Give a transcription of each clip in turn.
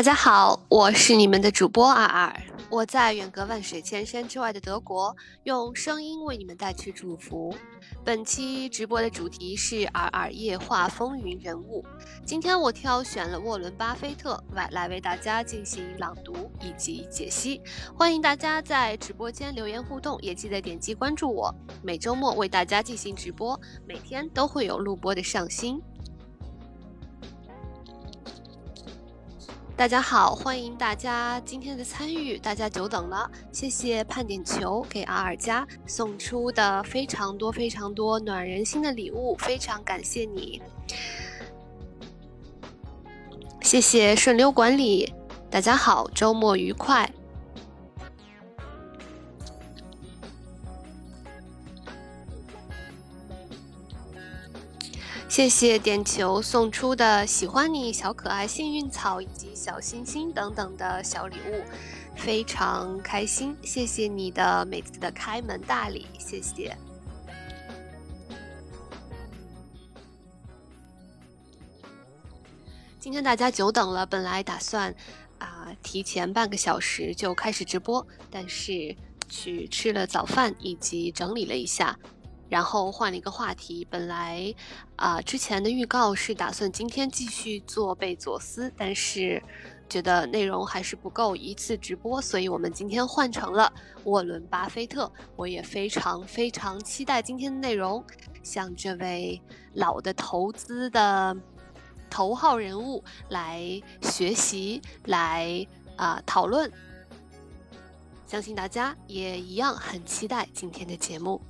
大家好，我是你们的主播二二，我在远隔万水千山之外的德国，用声音为你们带去祝福。本期直播的主题是尔尔夜话风云人物。今天我挑选了沃伦·巴菲特来来为大家进行朗读以及解析。欢迎大家在直播间留言互动，也记得点击关注我。每周末为大家进行直播，每天都会有录播的上新。大家好，欢迎大家今天的参与，大家久等了，谢谢盼点球给阿尔加送出的非常多非常多暖人心的礼物，非常感谢你，谢谢顺流管理，大家好，周末愉快。谢谢点球送出的喜欢你小可爱幸运草以及小星星等等的小礼物，非常开心。谢谢你的每次的开门大礼，谢谢。今天大家久等了，本来打算啊提前半个小时就开始直播，但是去吃了早饭以及整理了一下。然后换了一个话题，本来啊之前的预告是打算今天继续做贝佐斯，但是觉得内容还是不够一次直播，所以我们今天换成了沃伦巴菲特。我也非常非常期待今天的内容，向这位老的投资的头号人物来学习，来啊讨论。相信大家也一样很期待今天的节目。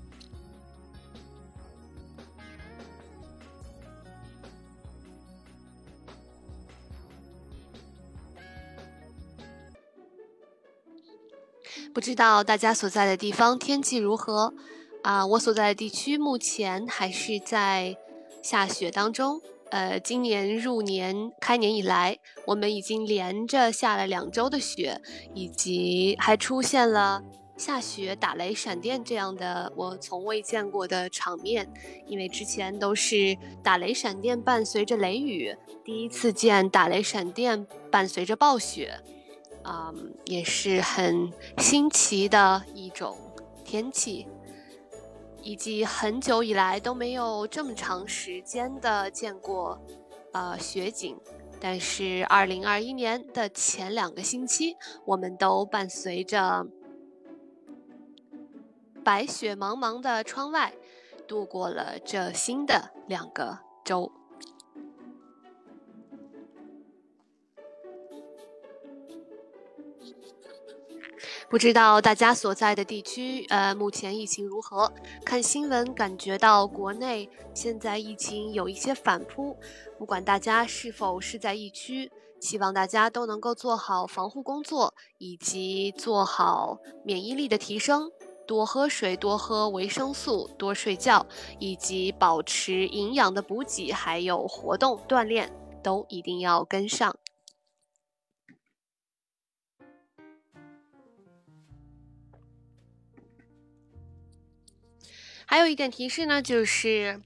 不知道大家所在的地方天气如何啊？我所在的地区目前还是在下雪当中。呃，今年入年开年以来，我们已经连着下了两周的雪，以及还出现了下雪打雷闪电这样的我从未见过的场面。因为之前都是打雷闪电伴随着雷雨，第一次见打雷闪电伴随着暴雪。嗯，也是很新奇的一种天气，以及很久以来都没有这么长时间的见过呃雪景。但是二零二一年的前两个星期，我们都伴随着白雪茫茫的窗外，度过了这新的两个周。不知道大家所在的地区，呃，目前疫情如何？看新闻感觉到国内现在疫情有一些反扑。不管大家是否是在疫区，希望大家都能够做好防护工作，以及做好免疫力的提升。多喝水，多喝维生素，多睡觉，以及保持营养的补给，还有活动锻炼，都一定要跟上。还有一点提示呢，就是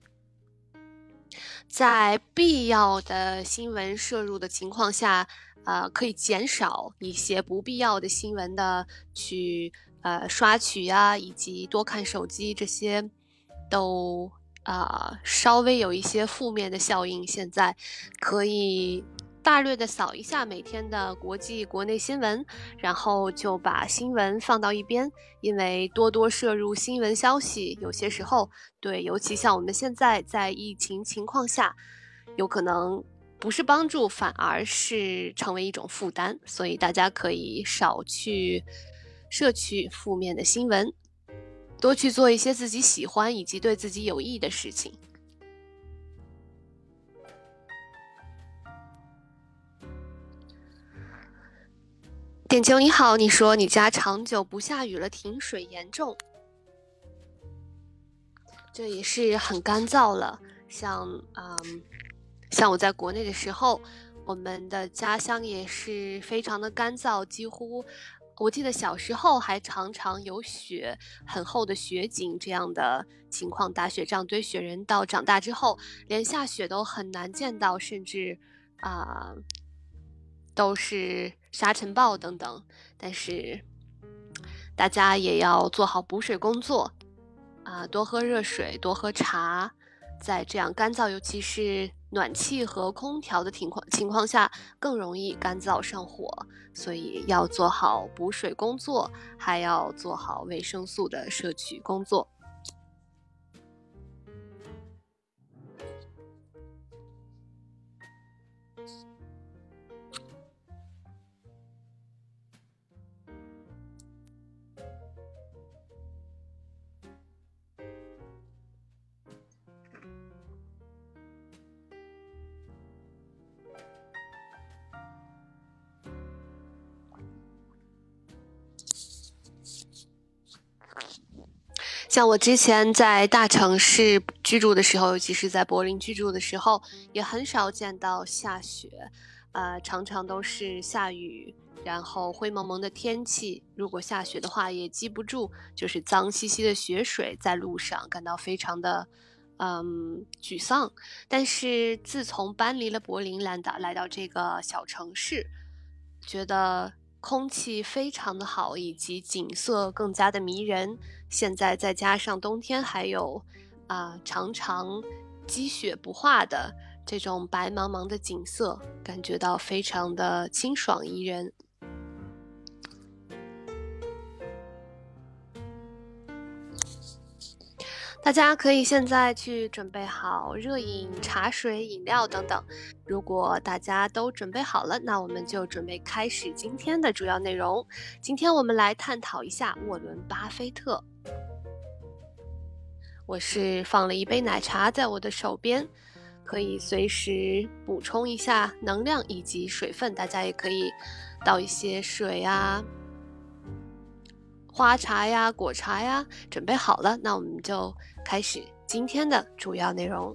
在必要的新闻摄入的情况下，呃，可以减少一些不必要的新闻的去呃刷取呀，以及多看手机这些，都啊稍微有一些负面的效应。现在可以。大略的扫一下每天的国际、国内新闻，然后就把新闻放到一边，因为多多摄入新闻消息，有些时候对，尤其像我们现在在疫情情况下，有可能不是帮助，反而是成为一种负担，所以大家可以少去摄取负面的新闻，多去做一些自己喜欢以及对自己有益的事情。点球你好，你说你家长久不下雨了，停水严重，这也是很干燥了。像嗯，像我在国内的时候，我们的家乡也是非常的干燥，几乎我记得小时候还常常有雪，很厚的雪景这样的情况，打雪仗堆雪人。到长大之后，连下雪都很难见到，甚至啊。都是沙尘暴等等，但是大家也要做好补水工作啊，多喝热水，多喝茶，在这样干燥，尤其是。暖气和空调的情况情况下更容易干燥上火，所以要做好补水工作，还要做好维生素的摄取工作。像我之前在大城市居住的时候，尤其是在柏林居住的时候，也很少见到下雪，呃，常常都是下雨，然后灰蒙蒙的天气。如果下雪的话，也积不住，就是脏兮兮的雪水在路上，感到非常的，嗯，沮丧。但是自从搬离了柏林，来到来到这个小城市，觉得。空气非常的好，以及景色更加的迷人。现在再加上冬天还有，啊，常常积雪不化的这种白茫茫的景色，感觉到非常的清爽宜人。大家可以现在去准备好热饮、茶水、饮料等等。如果大家都准备好了，那我们就准备开始今天的主要内容。今天我们来探讨一下沃伦·巴菲特。我是放了一杯奶茶在我的手边，可以随时补充一下能量以及水分。大家也可以倒一些水啊。花茶呀，果茶呀，准备好了，那我们就开始今天的主要内容。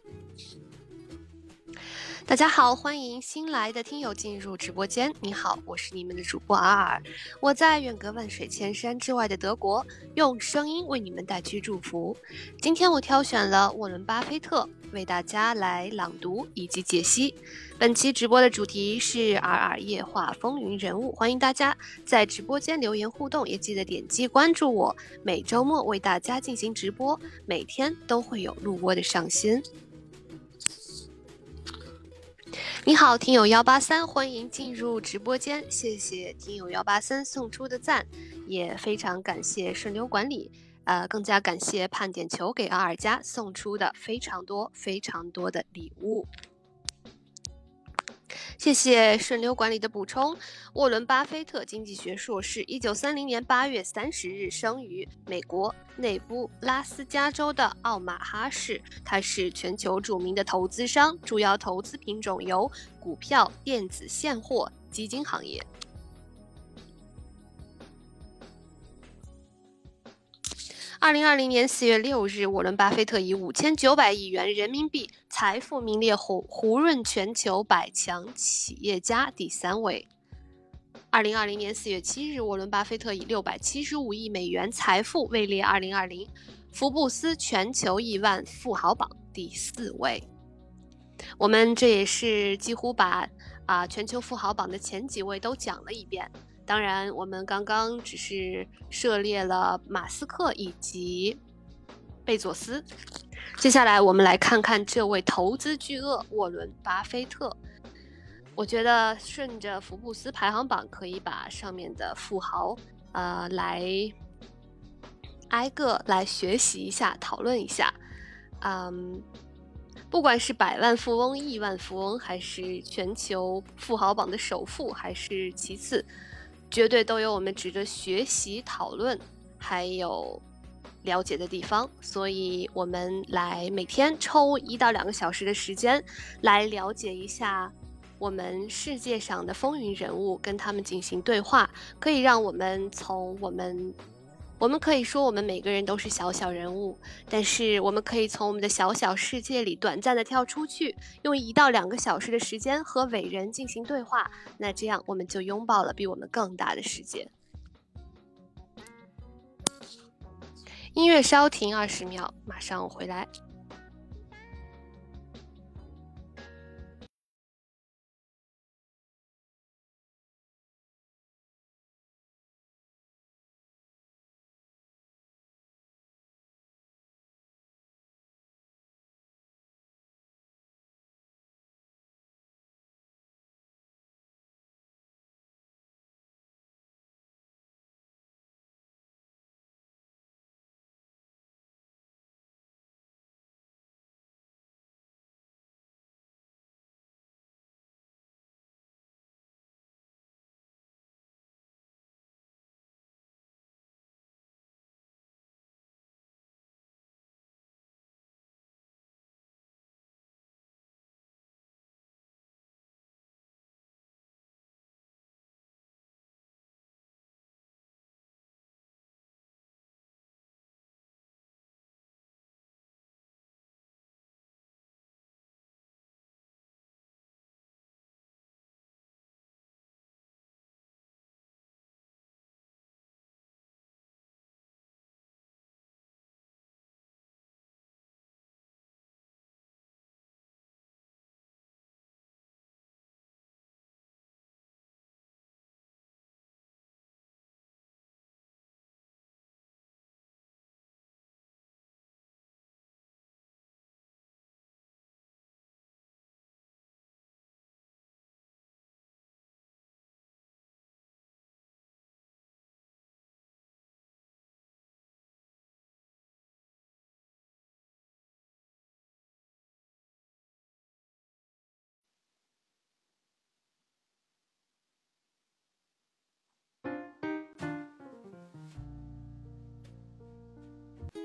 大家好，欢迎新来的听友进入直播间。你好，我是你们的主播尔尔，我在远隔万水千山之外的德国，用声音为你们带去祝福。今天我挑选了沃伦·巴菲特，为大家来朗读以及解析。本期直播的主题是尔尔夜话风云人物，欢迎大家在直播间留言互动，也记得点击关注我。每周末为大家进行直播，每天都会有录播的上新。你好，听友幺八三，欢迎进入直播间。谢谢听友幺八三送出的赞，也非常感谢顺流管理，呃，更加感谢盼点球给阿尔加送出的非常多、非常多的礼物。谢谢顺流管理的补充。沃伦·巴菲特，经济学硕士，一九三零年八月三十日生于美国内布拉斯加州的奥马哈市。他是全球著名的投资商，主要投资品种有股票、电子现货、基金行业。二零二零年四月六日，沃伦·巴菲特以五千九百亿元人民币财富名列胡胡润全球百强企业家第三位。二零二零年四月七日，沃伦·巴菲特以六百七十五亿美元财富位列二零二零福布斯全球亿万富豪榜第四位。我们这也是几乎把啊全球富豪榜的前几位都讲了一遍。当然，我们刚刚只是涉猎了马斯克以及贝佐斯。接下来，我们来看看这位投资巨鳄沃伦·巴菲特。我觉得顺着福布斯排行榜，可以把上面的富豪，呃，来挨个来学习一下、讨论一下。嗯，不管是百万富翁、亿万富翁，还是全球富豪榜的首富，还是其次。绝对都有我们值得学习、讨论，还有了解的地方，所以我们来每天抽一到两个小时的时间，来了解一下我们世界上的风云人物，跟他们进行对话，可以让我们从我们。我们可以说，我们每个人都是小小人物，但是我们可以从我们的小小世界里短暂的跳出去，用一到两个小时的时间和伟人进行对话。那这样，我们就拥抱了比我们更大的世界。音乐稍停二十秒，马上回来。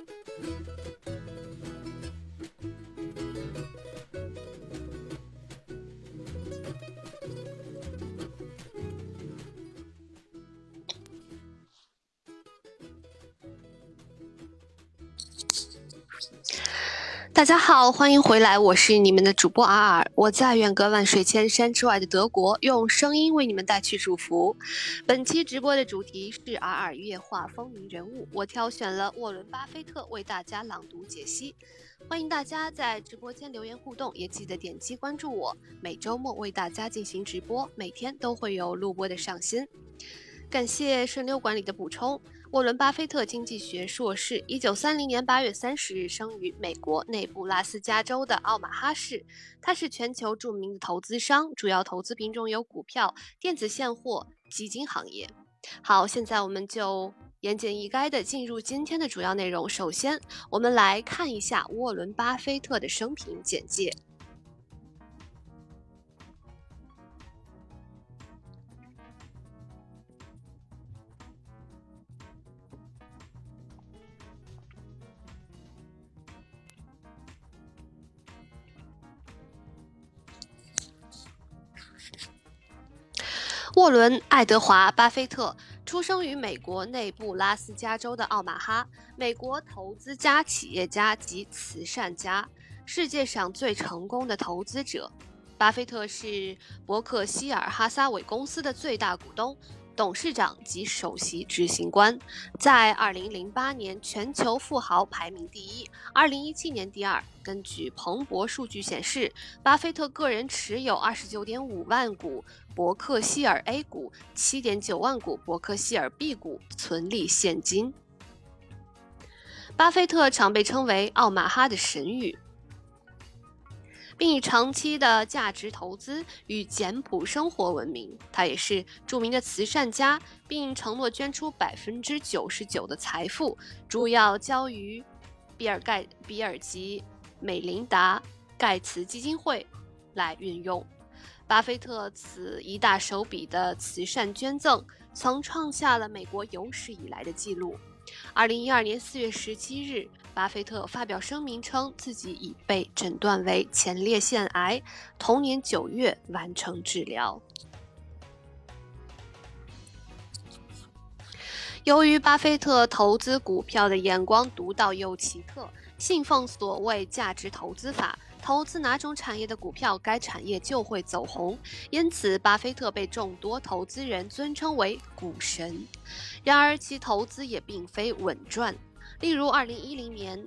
Thank you. 大家好，欢迎回来，我是你们的主播尔尔，我在远隔万水千山之外的德国，用声音为你们带去祝福。本期直播的主题是尔尔夜话风云人物，我挑选了沃伦巴菲特为大家朗读解析。欢迎大家在直播间留言互动，也记得点击关注我，每周末为大家进行直播，每天都会有录播的上新。感谢顺溜管理的补充。沃伦·巴菲特经济学硕士，一九三零年八月三十日生于美国内布拉斯加州的奥马哈市。他是全球著名的投资商，主要投资品种有股票、电子现货、基金行业。好，现在我们就言简意赅地进入今天的主要内容。首先，我们来看一下沃伦·巴菲特的生平简介。沃伦·爱德华·巴菲特出生于美国内布拉斯加州的奥马哈，美国投资家、企业家及慈善家，世界上最成功的投资者。巴菲特是伯克希尔哈撒韦公司的最大股东。董事长及首席执行官，在2008年全球富豪排名第一，2017年第二。根据彭博数据显示，巴菲特个人持有29.5万股伯克希尔 A 股，7.9万股伯克希尔 B 股，存立现金。巴菲特常被称为“奥马哈的神谕”。并以长期的价值投资与简朴生活闻名。他也是著名的慈善家，并承诺捐出百分之九十九的财富，主要交于比尔盖比尔及美琳达盖茨基金会来运用。巴菲特此一大手笔的慈善捐赠，曾创下了美国有史以来的纪录。二零一二年四月十七日，巴菲特发表声明称自己已被诊断为前列腺癌，同年九月完成治疗。由于巴菲特投资股票的眼光独到又奇特，信奉所谓价值投资法，投资哪种产业的股票，该产业就会走红。因此，巴菲特被众多投资人尊称为“股神”。然而，其投资也并非稳赚。例如，2010年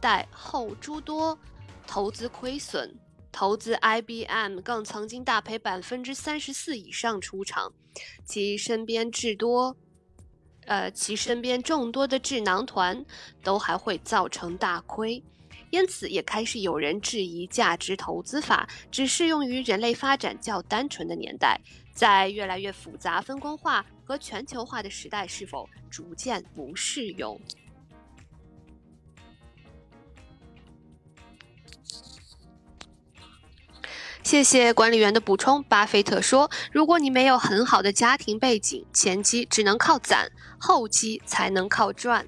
代后诸多投资亏损，投资 IBM 更曾经大赔百分之三十四以上出场，其身边至多。呃，其身边众多的智囊团都还会造成大亏，因此也开始有人质疑价值投资法只适用于人类发展较单纯的年代，在越来越复杂、分工化和全球化的时代是否逐渐不适用。谢谢管理员的补充。巴菲特说：“如果你没有很好的家庭背景，前期只能靠攒，后期才能靠赚。”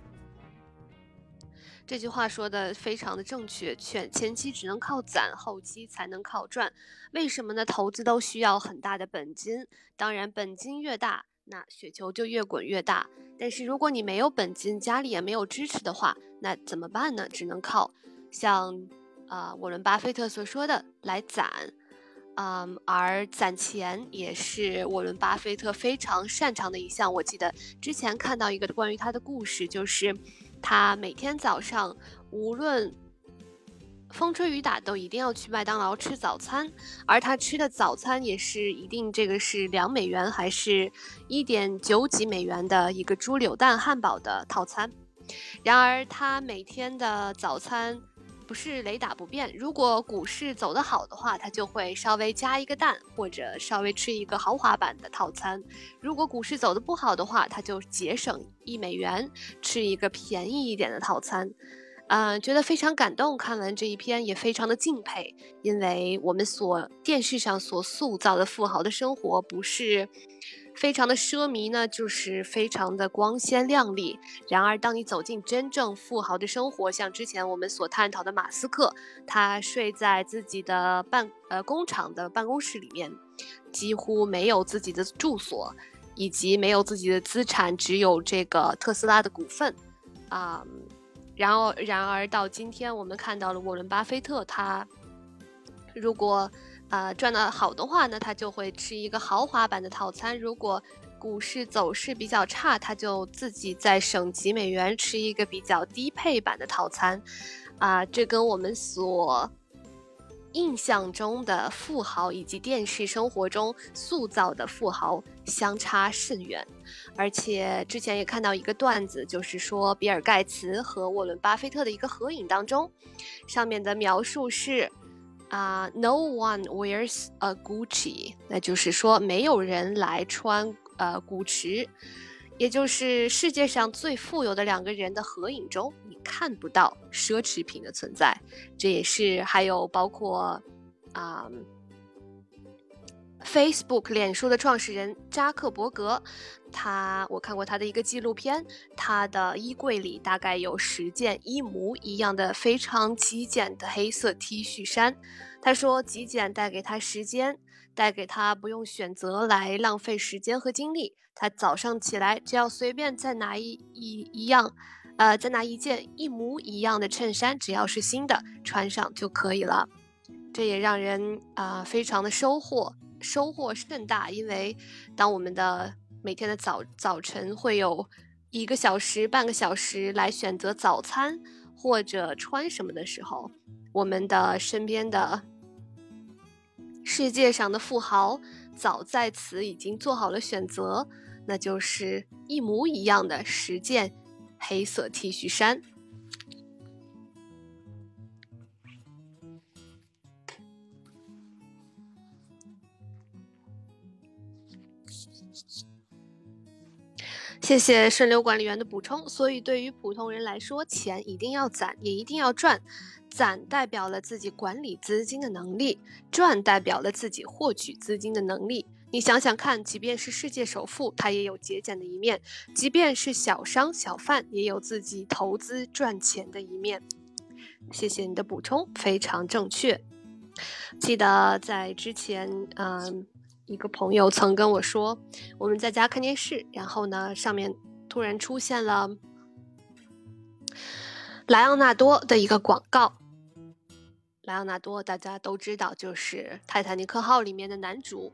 这句话说的非常的正确，前前期只能靠攒，后期才能靠赚。为什么呢？投资都需要很大的本金，当然本金越大，那雪球就越滚越大。但是如果你没有本金，家里也没有支持的话，那怎么办呢？只能靠像啊沃伦巴菲特所说的来攒。嗯，而攒钱也是沃伦·巴菲特非常擅长的一项。我记得之前看到一个关于他的故事，就是他每天早上无论风吹雨打，都一定要去麦当劳吃早餐。而他吃的早餐也是一定这个是两美元还是一点九几美元的一个猪柳蛋汉堡的套餐。然而他每天的早餐。不是雷打不变。如果股市走得好的话，他就会稍微加一个蛋，或者稍微吃一个豪华版的套餐；如果股市走得不好的话，他就节省一美元，吃一个便宜一点的套餐。嗯，觉得非常感动。看完这一篇也非常的敬佩，因为我们所电视上所塑造的富豪的生活不是。非常的奢靡呢，就是非常的光鲜亮丽。然而，当你走进真正富豪的生活，像之前我们所探讨的马斯克，他睡在自己的办呃工厂的办公室里面，几乎没有自己的住所，以及没有自己的资产，只有这个特斯拉的股份啊。然后，然而到今天，我们看到了沃伦巴菲特，他如果。啊，赚的好的话呢，他就会吃一个豪华版的套餐；如果股市走势比较差，他就自己再省几美元吃一个比较低配版的套餐。啊，这跟我们所印象中的富豪以及电视生活中塑造的富豪相差甚远。而且之前也看到一个段子，就是说比尔盖茨和沃伦巴菲特的一个合影当中，上面的描述是。啊，No one wears a Gucci，那就是说没有人来穿呃古驰，也就是世界上最富有的两个人的合影中，你看不到奢侈品的存在。这也是还有包括啊。Facebook 脸书的创始人扎克伯格，他我看过他的一个纪录片，他的衣柜里大概有十件一模一样的非常极简的黑色 T 恤衫。他说，极简带给他时间，带给他不用选择来浪费时间和精力。他早上起来只要随便再拿一一一样，呃，再拿一件一模一样的衬衫，只要是新的穿上就可以了。这也让人啊非常的收获。收获甚大，因为当我们的每天的早早晨会有一个小时、半个小时来选择早餐或者穿什么的时候，我们的身边的世界上的富豪早在此已经做好了选择，那就是一模一样的十件黑色 T 恤衫。谢谢顺流管理员的补充。所以，对于普通人来说，钱一定要攒，也一定要赚。攒代表了自己管理资金的能力，赚代表了自己获取资金的能力。你想想看，即便是世界首富，他也有节俭的一面；即便是小商小贩，也有自己投资赚钱的一面。谢谢你的补充，非常正确。记得在之前，嗯，一个朋友曾跟我说，我们在家看电视，然后呢，上面突然出现了莱昂纳多的一个广告。莱昂纳多大家都知道，就是《泰坦尼克号》里面的男主，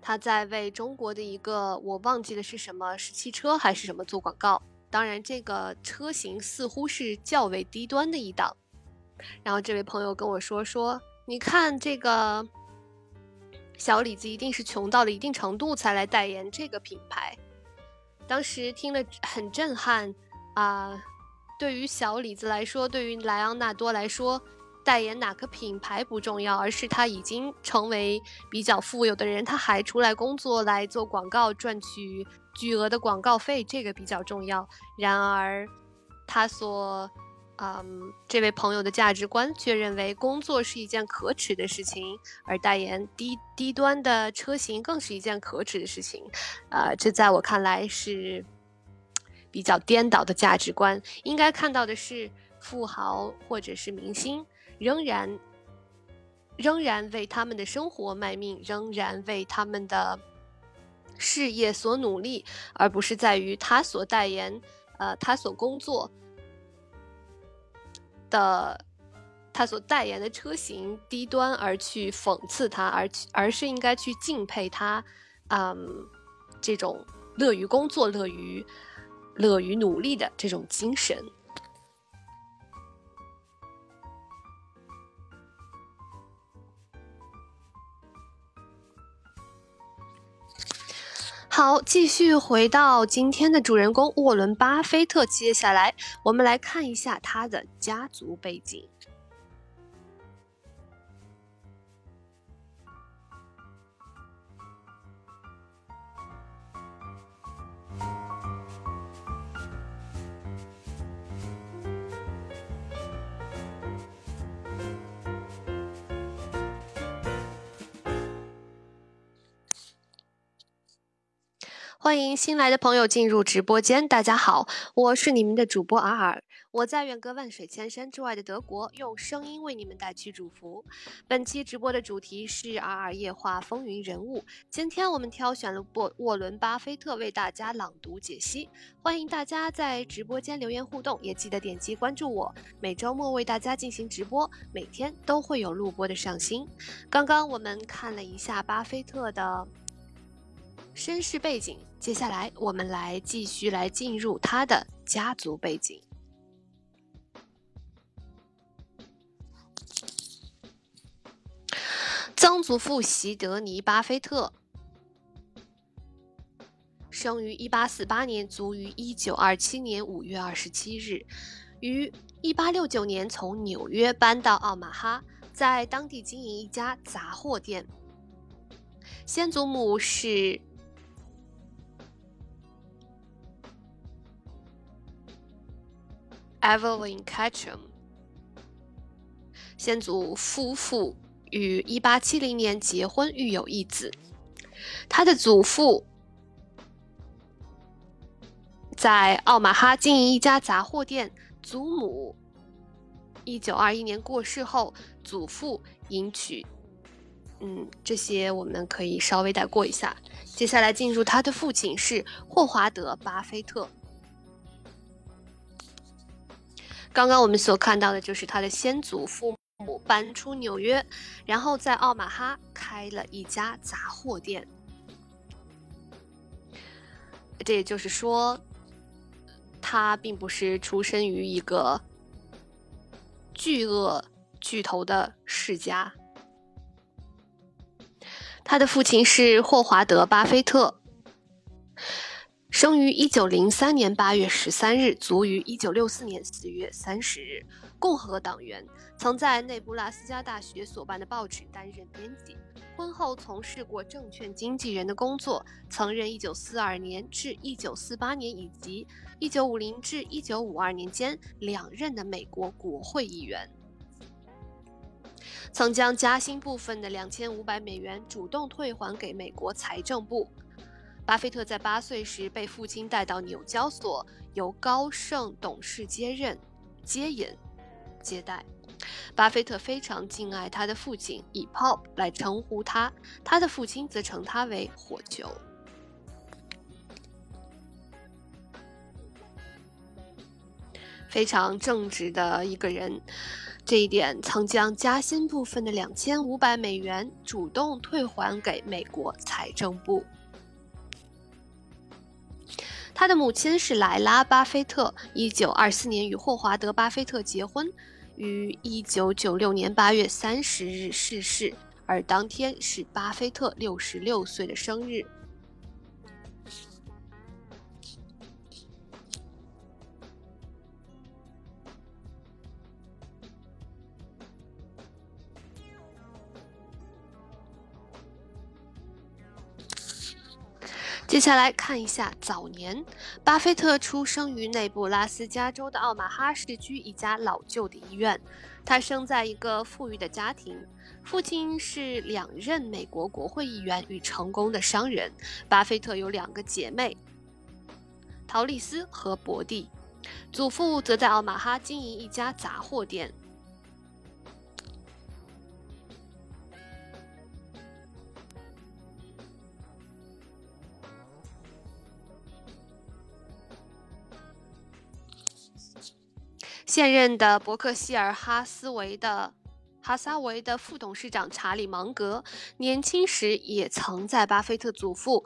他在为中国的一个我忘记了是什么，是汽车还是什么做广告。当然，这个车型似乎是较为低端的一档。然后这位朋友跟我说说，你看这个小李子一定是穷到了一定程度才来代言这个品牌。当时听了很震撼啊！对于小李子来说，对于莱昂纳多来说。代言哪个品牌不重要，而是他已经成为比较富有的人，他还出来工作来做广告，赚取巨额的广告费，这个比较重要。然而，他所，嗯，这位朋友的价值观却认为工作是一件可耻的事情，而代言低低端的车型更是一件可耻的事情。呃，这在我看来是比较颠倒的价值观。应该看到的是富豪或者是明星。仍然，仍然为他们的生活卖命，仍然为他们的事业所努力，而不是在于他所代言、呃，他所工作的、他所代言的车型低端而去讽刺他，而去而是应该去敬佩他，嗯，这种乐于工作、乐于乐于努力的这种精神。好，继续回到今天的主人公沃伦·巴菲特。接下来，我们来看一下他的家族背景。欢迎新来的朋友进入直播间。大家好，我是你们的主播尔尔。我在远隔万水千山之外的德国，用声音为你们带去祝福。本期直播的主题是尔尔夜话风云人物。今天我们挑选了沃沃伦巴菲特为大家朗读解析。欢迎大家在直播间留言互动，也记得点击关注我。每周末为大家进行直播，每天都会有录播的上新。刚刚我们看了一下巴菲特的。身世背景，接下来我们来继续来进入他的家族背景。曾祖父席德尼·巴菲特生于一八四八年，卒于一九二七年五月二十七日，于一八六九年从纽约搬到奥马哈，在当地经营一家杂货店。先祖母是。Evelyn Ketchum，先祖夫妇于1870年结婚，育有一子。他的祖父在奥马哈经营一家杂货店，祖母1921年过世后，祖父迎娶。嗯，这些我们可以稍微带过一下。接下来进入他的父亲是霍华德·巴菲特。刚刚我们所看到的就是他的先祖父母搬出纽约，然后在奥马哈开了一家杂货店。这也就是说，他并不是出身于一个巨鳄巨头的世家。他的父亲是霍华德·巴菲特。生于一九零三年八月十三日，卒于一九六四年四月三十日。共和党员，曾在内布拉斯加大学所办的报纸担任编辑。婚后从事过证券经纪人的工作，曾任一九四二年至一九四八年以及一九五零至一九五二年间两任的美国国会议员。曾将加薪部分的两千五百美元主动退还给美国财政部。巴菲特在八岁时被父亲带到纽交所，由高盛董事接任、接引、接待。巴菲特非常敬爱他的父亲，以 “Pop” 来称呼他，他的父亲则称他为“火球”。非常正直的一个人，这一点曾将加薪部分的两千五百美元主动退还给美国财政部。他的母亲是莱拉·巴菲特，一九二四年与霍华德·巴菲特结婚，于一九九六年八月三十日逝世，而当天是巴菲特六十六岁的生日。接下来看一下早年，巴菲特出生于内布拉斯加州的奥马哈市居一家老旧的医院。他生在一个富裕的家庭，父亲是两任美国国会议员与成功的商人。巴菲特有两个姐妹，陶丽丝和博蒂，祖父则在奥马哈经营一家杂货店。现任的伯克希尔哈斯维的哈撒维的副董事长查理芒格，年轻时也曾在巴菲特祖父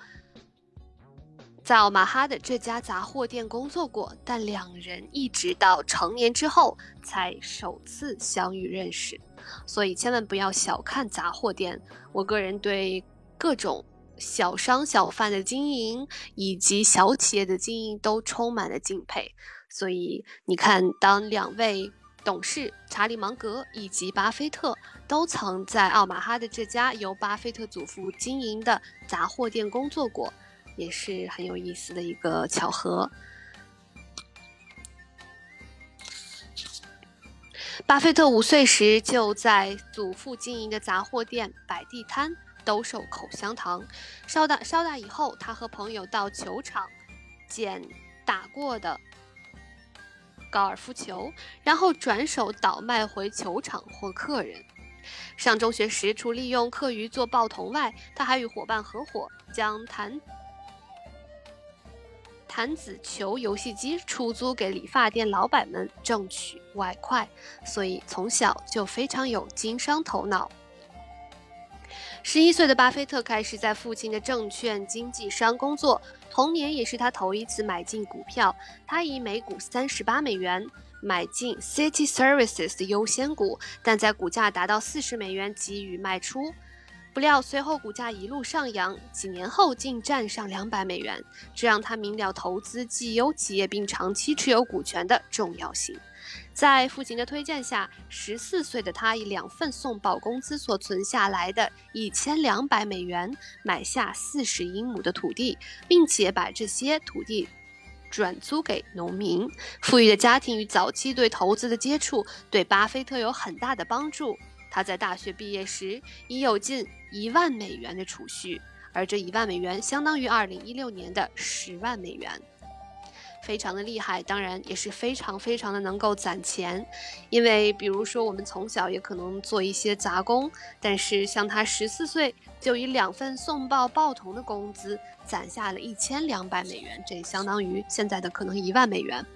在奥马哈的这家杂货店工作过，但两人一直到成年之后才首次相遇认识。所以千万不要小看杂货店。我个人对各种小商小贩的经营以及小企业的经营都充满了敬佩。所以你看，当两位董事查理芒格以及巴菲特都曾在奥马哈的这家由巴菲特祖父经营的杂货店工作过，也是很有意思的一个巧合。巴菲特五岁时就在祖父经营的杂货店摆地摊兜售口香糖，稍大稍大以后，他和朋友到球场捡打过的。高尔夫球，然后转手倒卖回球场或客人。上中学时，除利用课余做报童外，他还与伙伴合伙将弹弹子球游戏机出租给理发店老板们挣取外快，所以从小就非常有经商头脑。十一岁的巴菲特开始在父亲的证券经纪商工作。同年也是他头一次买进股票，他以每股三十八美元买进 City Services 的优先股，但在股价达到四十美元给予卖出。不料随后股价一路上扬，几年后竟站上两百美元，这让他明了投资绩优企业并长期持有股权的重要性。在父亲的推荐下，十四岁的他以两份送报工资所存下来的一千两百美元买下四十英亩的土地，并且把这些土地转租给农民。富裕的家庭与早期对投资的接触对巴菲特有很大的帮助。他在大学毕业时已有近一万美元的储蓄，而这一万美元相当于二零一六年的十万美元。非常的厉害，当然也是非常非常的能够攒钱，因为比如说我们从小也可能做一些杂工，但是像他十四岁就以两份送报报童的工资攒下了一千两百美元，这相当于现在的可能一万美元，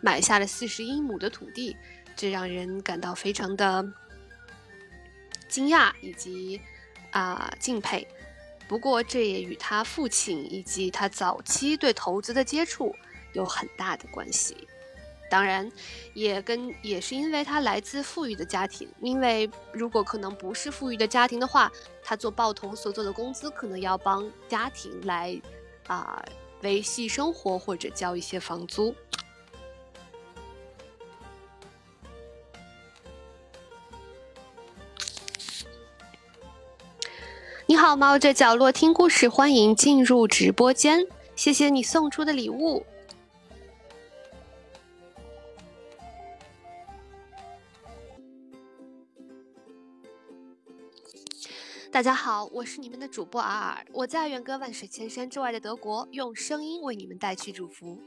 买下了四十英亩的土地，这让人感到非常的惊讶以及啊敬佩。不过这也与他父亲以及他早期对投资的接触。有很大的关系，当然，也跟也是因为他来自富裕的家庭。因为如果可能不是富裕的家庭的话，他做报童所做的工资可能要帮家庭来啊维系生活或者交一些房租。你好，猫着角落听故事，欢迎进入直播间，谢谢你送出的礼物。大家好，我是你们的主播尔尔，我在远隔万水千山之外的德国，用声音为你们带去祝福。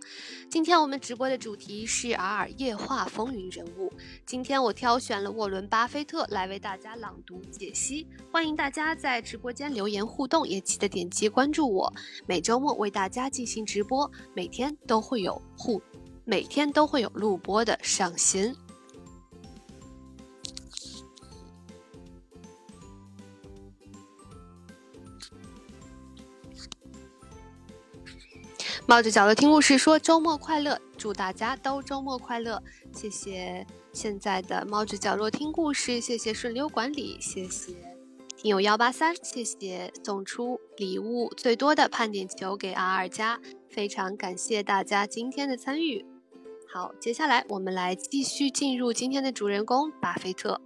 今天我们直播的主题是尔尔夜话风云人物。今天我挑选了沃伦·巴菲特来为大家朗读解析，欢迎大家在直播间留言互动，也记得点击关注我。每周末为大家进行直播，每天都会有互，每天都会有录播的上新。冒着角落听故事说周末快乐，祝大家都周末快乐。谢谢现在的猫着角落听故事，谢谢顺溜管理，谢谢听友幺八三，谢谢送出礼物最多的盼点球给 R 二加，非常感谢大家今天的参与。好，接下来我们来继续进入今天的主人公巴菲特。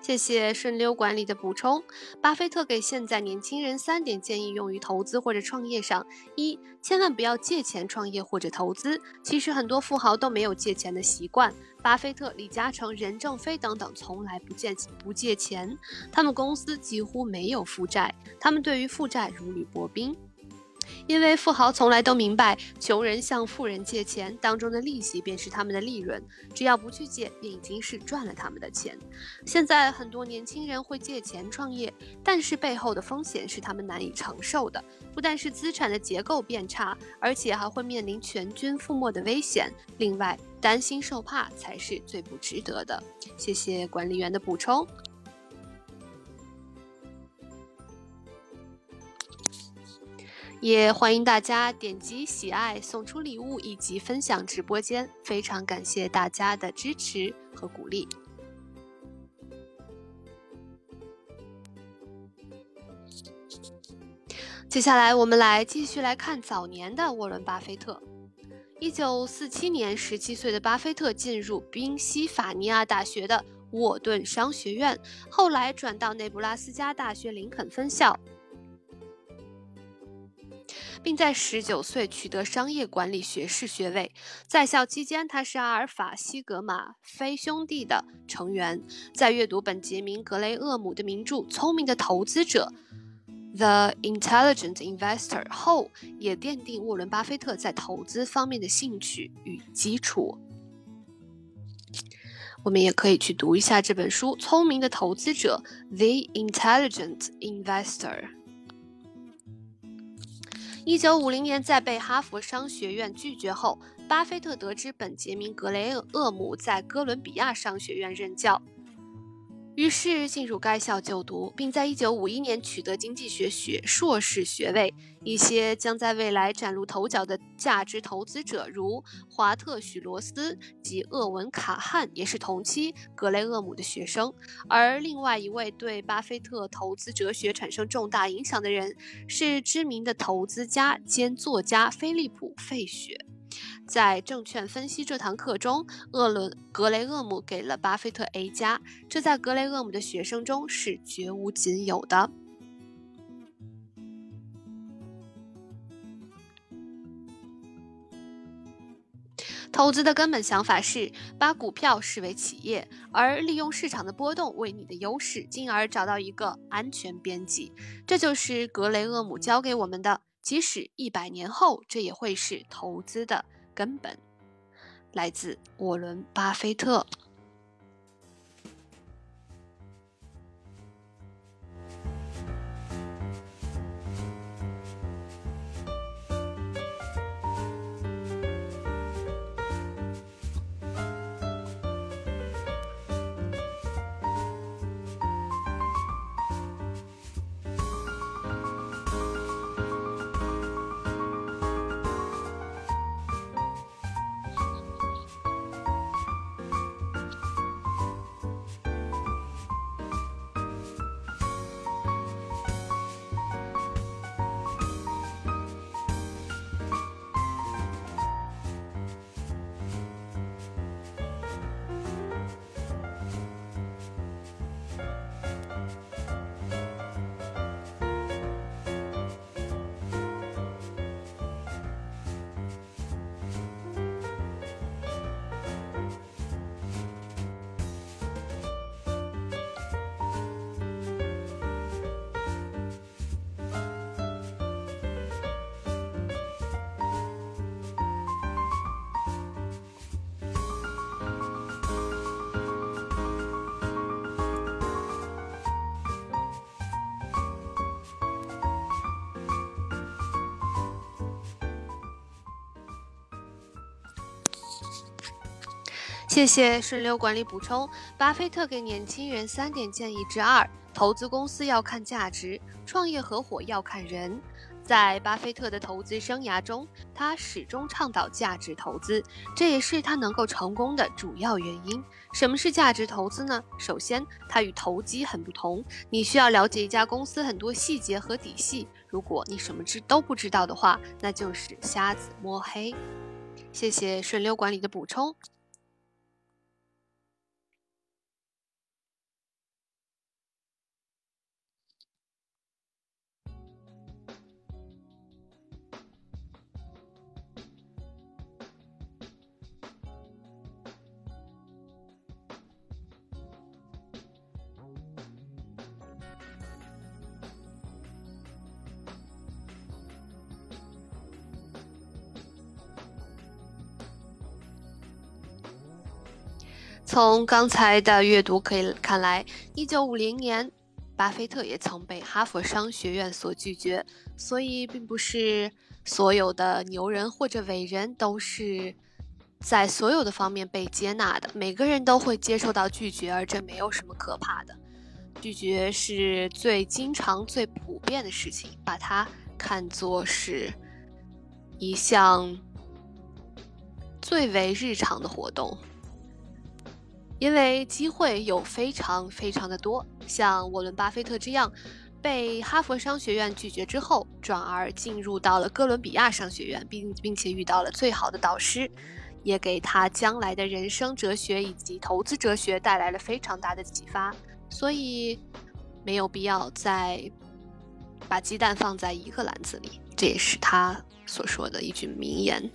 谢谢顺溜管理的补充。巴菲特给现在年轻人三点建议，用于投资或者创业上：一、千万不要借钱创业或者投资。其实很多富豪都没有借钱的习惯，巴菲特、李嘉诚、任正非等等从来不借不借钱，他们公司几乎没有负债，他们对于负债如履薄冰。因为富豪从来都明白，穷人向富人借钱当中的利息便是他们的利润，只要不去借，便已经是赚了他们的钱。现在很多年轻人会借钱创业，但是背后的风险是他们难以承受的，不但是资产的结构变差，而且还会面临全军覆没的危险。另外，担心受怕才是最不值得的。谢谢管理员的补充。也欢迎大家点击喜爱、送出礼物以及分享直播间，非常感谢大家的支持和鼓励。接下来，我们来继续来看早年的沃伦·巴菲特。一九四七年，十七岁的巴菲特进入宾夕法尼亚大学的沃顿商学院，后来转到内布拉斯加大学林肯分校。并在十九岁取得商业管理学士学位。在校期间，他是阿尔法西格玛非兄弟的成员。在阅读本杰明·格雷厄姆的名著《聪明的投资者》（The Intelligent Investor） 后，也奠定沃伦·巴菲特在投资方面的兴趣与基础。我们也可以去读一下这本书《聪明的投资者》（The Intelligent Investor）。一九五零年，在被哈佛商学院拒绝后，巴菲特得知本杰明·格雷厄姆在哥伦比亚商学院任教。于是进入该校就读，并在1951年取得经济学学硕士学位。一些将在未来崭露头角的价值投资者，如华特·许罗斯及厄文·卡汉，也是同期格雷厄姆的学生。而另外一位对巴菲特投资哲学产生重大影响的人，是知名的投资家兼作家菲利普·费雪。在证券分析这堂课中，厄伦·格雷厄姆给了巴菲特 A 加，这在格雷厄姆的学生中是绝无仅有的。投资的根本想法是把股票视为企业，而利用市场的波动为你的优势，进而找到一个安全边际。这就是格雷厄姆教给我们的。即使一百年后，这也会是投资的根本。来自沃伦·巴菲特。谢谢顺流管理补充。巴菲特给年轻人三点建议之二：投资公司要看价值，创业合伙要看人。在巴菲特的投资生涯中，他始终倡导价值投资，这也是他能够成功的主要原因。什么是价值投资呢？首先，它与投机很不同，你需要了解一家公司很多细节和底细。如果你什么知都不知道的话，那就是瞎子摸黑。谢谢顺流管理的补充。从刚才的阅读可以看来，一九五零年，巴菲特也曾被哈佛商学院所拒绝。所以，并不是所有的牛人或者伟人都是在所有的方面被接纳的。每个人都会接受到拒绝，而这没有什么可怕的。拒绝是最经常、最普遍的事情，把它看作是一项最为日常的活动。因为机会有非常非常的多，像沃伦·巴菲特这样，被哈佛商学院拒绝之后，转而进入到了哥伦比亚商学院，并并且遇到了最好的导师，也给他将来的人生哲学以及投资哲学带来了非常大的启发。所以，没有必要再把鸡蛋放在一个篮子里，这也是他所说的一句名言。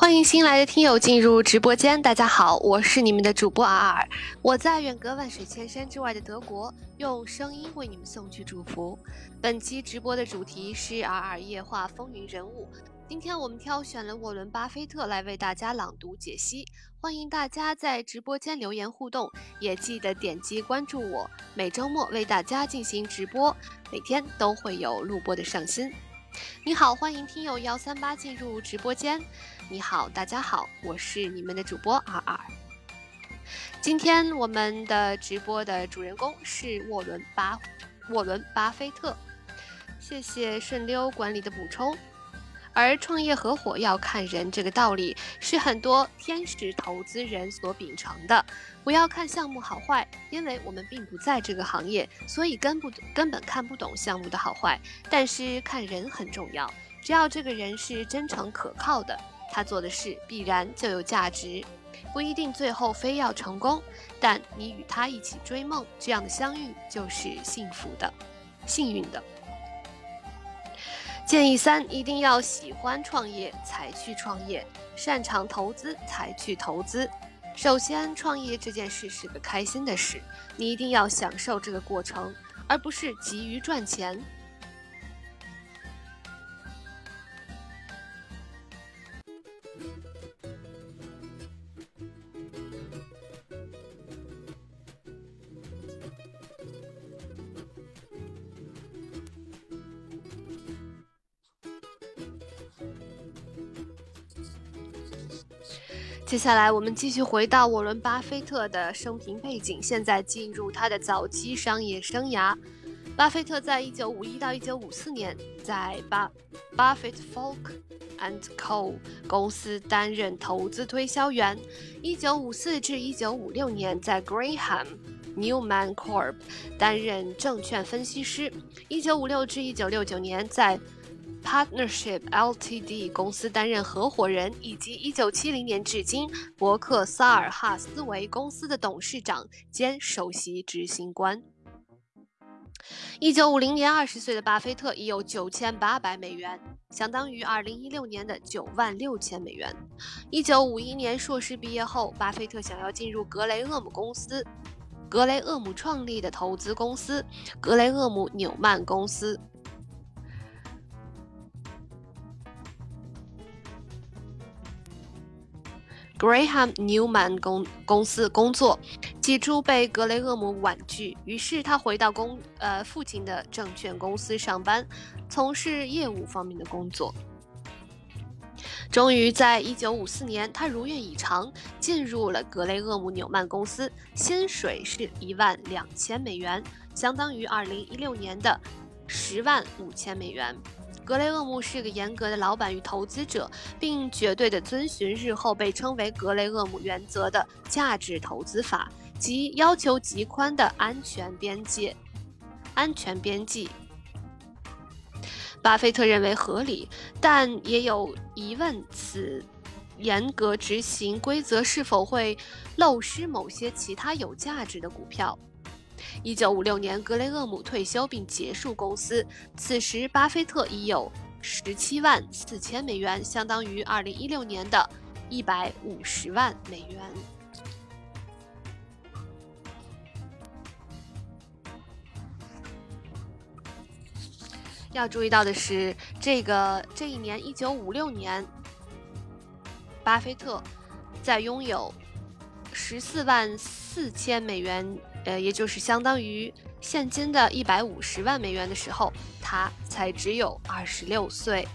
欢迎新来的听友进入直播间。大家好，我是你们的主播尔尔，我在远隔万水千山之外的德国，用声音为你们送去祝福。本期直播的主题是尔尔夜话风云人物，今天我们挑选了沃伦·巴菲特来为大家朗读解析，欢迎大家在直播间留言互动，也记得点击关注我。每周末为大家进行直播，每天都会有录播的上新。你好，欢迎听友幺三八进入直播间。你好，大家好，我是你们的主播 R R。今天我们的直播的主人公是沃伦巴沃伦巴菲特。谢谢顺溜管理的补充。而创业合伙要看人，这个道理是很多天使投资人所秉承的。不要看项目好坏，因为我们并不在这个行业，所以根不根本看不懂项目的好坏。但是看人很重要，只要这个人是真诚可靠的，他做的事必然就有价值。不一定最后非要成功，但你与他一起追梦，这样的相遇就是幸福的、幸运的。建议三：一定要喜欢创业才去创业，擅长投资才去投资。首先，创业这件事是个开心的事，你一定要享受这个过程，而不是急于赚钱。接下来，我们继续回到沃伦·巴菲特的生平背景。现在进入他的早期商业生涯。巴菲特在1951到1954年在巴巴菲特 Folk and Co 公司担任投资推销员；1954至1956年在 Graham Newman Corp 担任证券分析师；1956至1969年在 Partnership Ltd 公司担任合伙人，以及1970年至今伯克萨尔哈斯维公司的董事长兼首席执行官。1950年，20岁的巴菲特已有9800美元，相当于2016年的9万6千美元。1951年硕士毕业后，巴菲特想要进入格雷厄姆公司，格雷厄姆创立的投资公司——格雷厄姆纽曼公司。Graham Newman 公公司工作，起初被格雷厄姆婉拒，于是他回到公呃父亲的证券公司上班，从事业务方面的工作。终于在1954年，他如愿以偿进入了格雷厄姆纽曼公司，薪水是一万两千美元，相当于2016年的十万五千美元。格雷厄姆是个严格的老板与投资者，并绝对的遵循日后被称为格雷厄姆原则的价值投资法，即要求极宽的安全边界。安全边际，巴菲特认为合理，但也有疑问：此严格执行规则是否会漏失某些其他有价值的股票？一九五六年，格雷厄姆退休并结束公司。此时，巴菲特已有十七万四千美元，相当于二零一六年的一百五十万美元。要注意到的是，这个这一年，一九五六年，巴菲特在拥有十四万四千美元。呃，也就是相当于现金的一百五十万美元的时候，他才只有二十六岁。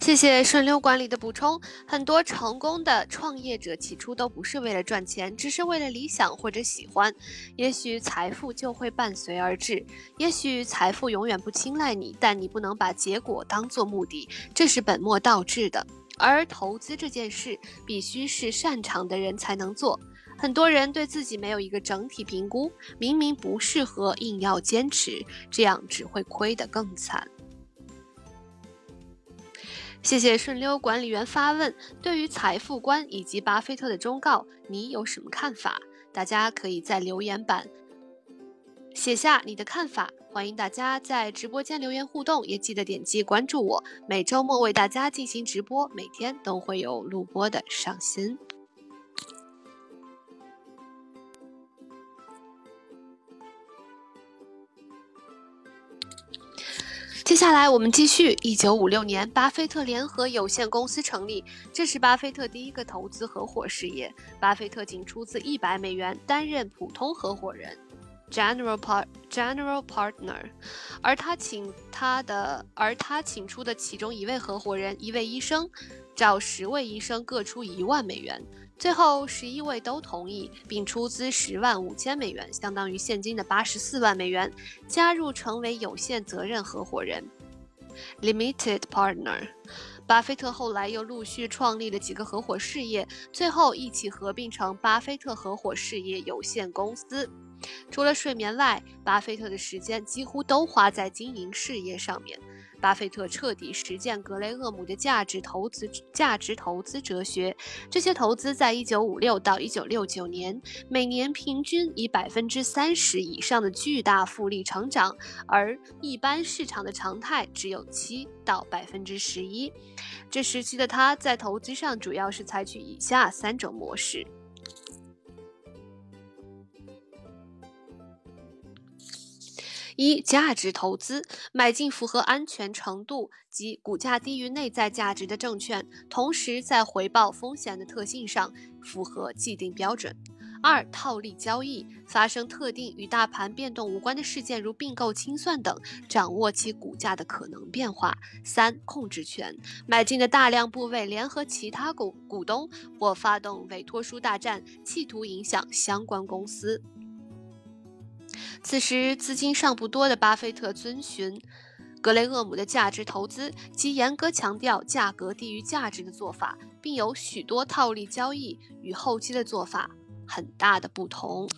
谢谢顺溜管理的补充。很多成功的创业者起初都不是为了赚钱，只是为了理想或者喜欢。也许财富就会伴随而至，也许财富永远不青睐你，但你不能把结果当作目的，这是本末倒置的。而投资这件事必须是擅长的人才能做。很多人对自己没有一个整体评估，明明不适合，硬要坚持，这样只会亏得更惨。谢谢顺溜管理员发问：对于财富观以及巴菲特的忠告，你有什么看法？大家可以在留言板写下你的看法。欢迎大家在直播间留言互动，也记得点击关注我。每周末为大家进行直播，每天都会有录播的上新。接下来我们继续。一九五六年，巴菲特联合有限公司成立，这是巴菲特第一个投资合伙事业。巴菲特仅出资一百美元担任普通合伙人 （general part general partner），而他请他的而他请出的其中一位合伙人，一位医生，找十位医生各出一万美元。最后，十一位都同意，并出资十万五千美元，相当于现金的八十四万美元，加入成为有限责任合伙人 （Limited Partner）。巴菲特后来又陆续创立了几个合伙事业，最后一起合并成巴菲特合伙事业有限公司。除了睡眠外，巴菲特的时间几乎都花在经营事业上面。巴菲特彻底实践格雷厄姆的价值投资价值投资哲学。这些投资在1956到1969年每年平均以百分之三十以上的巨大复利成长，而一般市场的常态只有七到百分之十一。这时期的他在投资上主要是采取以下三种模式。一、价值投资，买进符合安全程度及股价低于内在价值的证券，同时在回报风险的特性上符合既定标准。二、套利交易，发生特定与大盘变动无关的事件，如并购清算等，掌握其股价的可能变化。三、控制权，买进的大量部位联合其他股股东或发动委托书大战，企图影响相关公司。此时资金尚不多的巴菲特遵循格雷厄姆的价值投资，及严格强调价格低于价值的做法，并有许多套利交易与后期的做法很大的不同。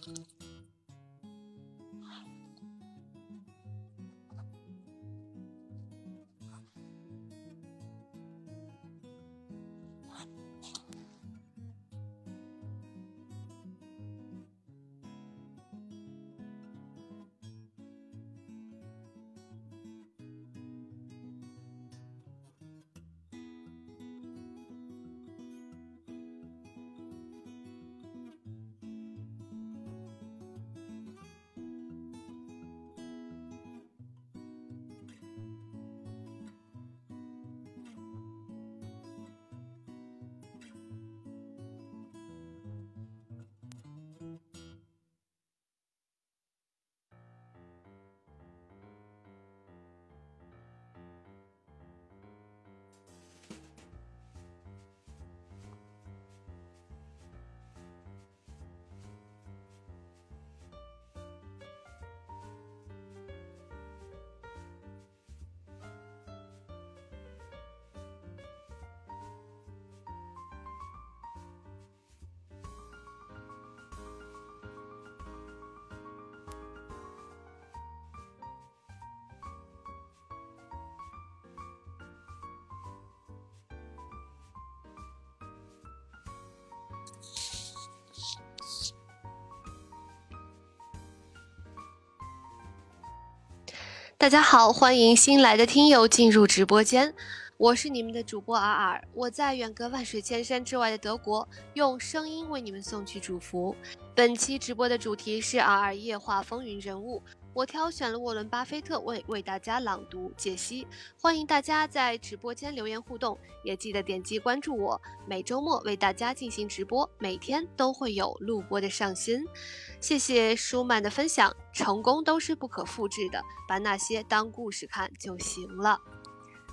大家好，欢迎新来的听友进入直播间，我是你们的主播尔尔，我在远隔万水千山之外的德国，用声音为你们送去祝福。本期直播的主题是尔尔夜话风云人物。我挑选了沃伦·巴菲特为为大家朗读解析，欢迎大家在直播间留言互动，也记得点击关注我。每周末为大家进行直播，每天都会有录播的上新。谢谢舒曼的分享，成功都是不可复制的，把那些当故事看就行了。